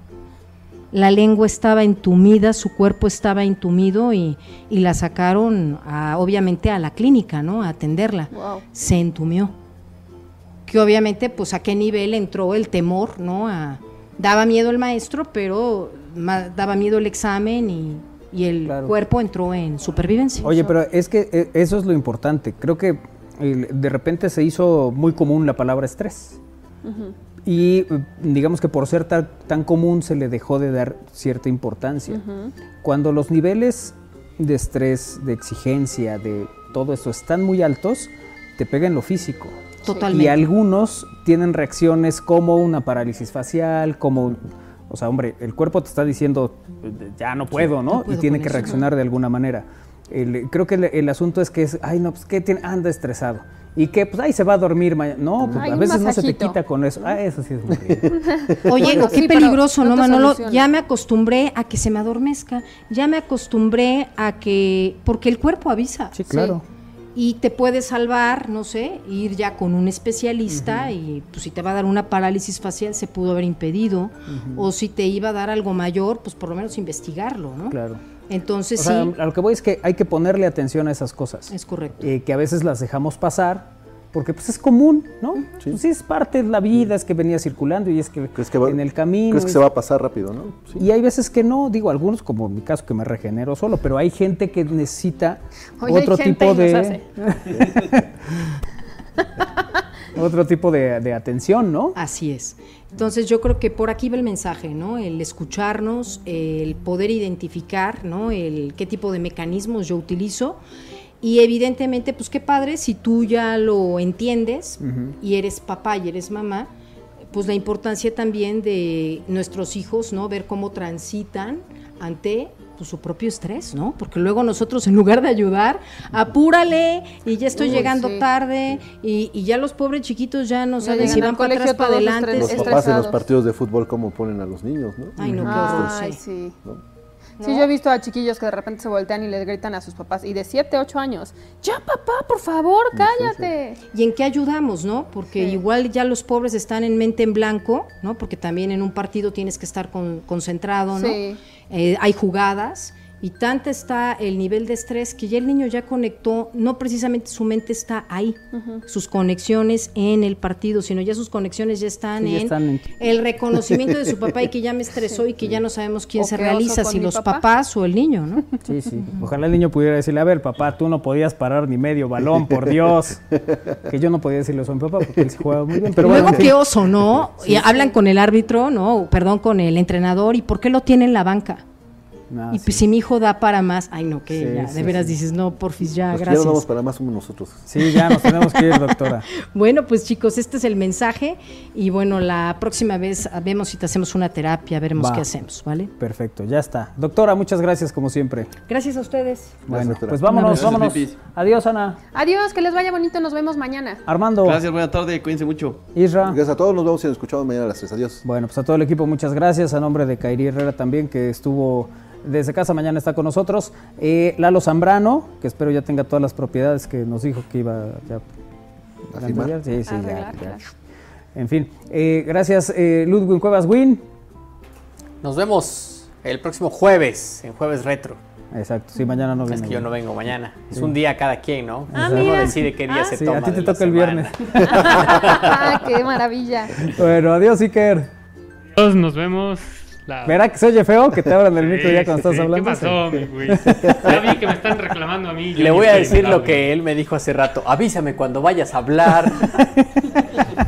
La lengua estaba entumida, su cuerpo estaba entumido y, y la sacaron a- obviamente a la clínica, ¿no? A atenderla. Wow. Se entumió. Que obviamente, pues a qué nivel entró el temor, ¿no? A- daba miedo el maestro, pero ma- daba miedo el examen y, y el Claro. cuerpo entró en supervivencia. Oye, pero es que eh, eso es lo importante. Creo que eh, de repente se hizo muy común la palabra estrés. Y eh, digamos que por ser tan, tan común se le dejó de dar cierta importancia. Cuando los niveles de estrés, de exigencia, de todo eso están muy altos, te pega en lo físico. Totalmente. Y algunos tienen reacciones como una parálisis facial, como, o sea, hombre, el cuerpo te está diciendo, ya no puedo, ¿no? no puedo y tiene que eso, reaccionar de alguna manera. El- creo que el, el asunto es que es, ay, no, pues que tiene, anda estresado. Y que, pues, ay, se va a dormir mañana. No, pues Ay, a veces no se te quita con eso. Ah, eso sí es muy bien. Oye, Bueno, qué sí, peligroso, no ¿no, te Manolo? soluciona. Ya me acostumbré a que se me adormezca, ya me acostumbré a que, porque el cuerpo avisa. Sí, claro. Y te puede salvar, no sé, ir ya con un especialista y pues si te va a dar una parálisis facial se pudo haber impedido, o si te iba a dar algo mayor, pues por lo menos investigarlo, ¿no? Claro. Entonces O sea, sí, a lo que voy es que hay que ponerle atención a esas cosas. es correcto. eh, que a veces las dejamos pasar porque pues es común, ¿no? Sí. Pues sí, es parte de la vida, es que venía circulando y es que, ¿Crees que va- en el camino. ¿Crees que es- se va a pasar rápido, no? Sí. Y hay veces que no, digo algunos, como en mi caso, que me regenero solo, pero hay gente que necesita Oye, hay otro gente tipo y nos de. hace. otro tipo de, de atención, ¿no? Así es. Entonces yo creo que por aquí va el mensaje, ¿no? El escucharnos, el poder identificar, ¿no? El qué tipo de mecanismos yo utilizo Y evidentemente, pues qué padre, si tú ya lo entiendes y eres papá y eres mamá, pues la importancia también de nuestros hijos, ¿no? Ver cómo transitan ante pues, su propio estrés, ¿no? Porque luego nosotros en lugar de ayudar, apúrale y ya estoy Uy, llegando sí. tarde y, y ya los pobres chiquitos ya no saben si van para atrás, para adelante. Los papás en los partidos de fútbol, cómo ponen a los niños, ¿no? Ay, no, qué horror, sí. sí. ¿No? Sí, yo he visto a chiquillos que de repente se voltean y les gritan a sus papás. Y de 7, 8 años. Ya, papá, por favor, cállate. ¿Y en qué ayudamos, no? Porque Sí. igual ya los pobres están en mente en blanco, ¿no? Porque también en un partido tienes que estar con- concentrado, ¿no? Sí. Eh, hay jugadas y tanto está el nivel de estrés que ya el niño ya conectó, no precisamente su mente está ahí, sus conexiones en el partido, sino ya sus conexiones ya están, Sí, ya en, están en- el reconocimiento de su papá y que ya me estresó y que ya no sabemos quién O se realiza, si los papá. papás o el niño, ¿no? Sí, sí. Ojalá el niño pudiera decirle, a ver, papá, tú no podías parar ni medio balón, por Dios. Que yo no podía decirle eso a mi papá porque él sí jugaba muy bien. Pero bueno, Luego en fin. qué oso, ¿no? y hablan con el árbitro, ¿no? Perdón, con el entrenador, ¿y por qué lo tiene en la banca? Ah, y sí. pues si mi hijo da para más, ay no, que Sí, ya, sí, de veras sí. dices, no, porfis, ya, Los que ya gracias. no vamos para más somos nosotros. Sí, ya nos tenemos que ir, doctora. Bueno, pues chicos, este es el mensaje y bueno, la próxima vez vemos si te hacemos una terapia, veremos Va. qué hacemos, ¿vale? Perfecto, ya está. Doctora, muchas gracias como siempre. Gracias a ustedes. Bueno, doctora. pues vámonos, Gracias, vámonos. Pipis. Adiós, Ana. Adiós, que les vaya bonito. Nos vemos mañana. Armando. Gracias, buena tarde, cuídense mucho. Isra. Gracias a todos, nos vemos y nos escuchamos mañana a las 3. Adiós. Bueno, pues a todo el equipo muchas gracias. A nombre de Kairi Herrera también, que estuvo desde casa, mañana está con nosotros. Eh, Lalo Zambrano, que espero ya tenga todas las propiedades que nos dijo que iba ya ¿A firmar? Sí, sí, ya, Arreglar, ya. claro. En fin, eh, gracias eh, Ludwig Cuevas Win. Nos vemos el próximo jueves, en Jueves Retro. Exacto, sí, mañana no Es viene. que yo no vengo mañana. Es un día cada quien, ¿no? Ah, Uno mira. decide qué día Ah. se Sí, toma. a ti te toca el viernes. Ah, qué maravilla. Bueno, adiós, Iker. Todos nos vemos. La... ¿Verá que se oye feo que te abran el micro Sí, ya cuando sí, estás hablando? ¿Qué pasó, mi güey? Ya vi que me están reclamando a mí. Le voy a decir lo que él me dijo hace rato. Avísame cuando vayas a hablar.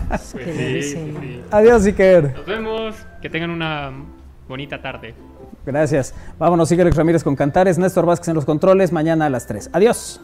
Pues sí, sí. Adiós, Iker. Nos vemos. Que tengan una bonita tarde. Gracias. Vámonos, Iker Ramírez con Cantares, Néstor Vázquez en los controles, mañana a las 3. Adiós.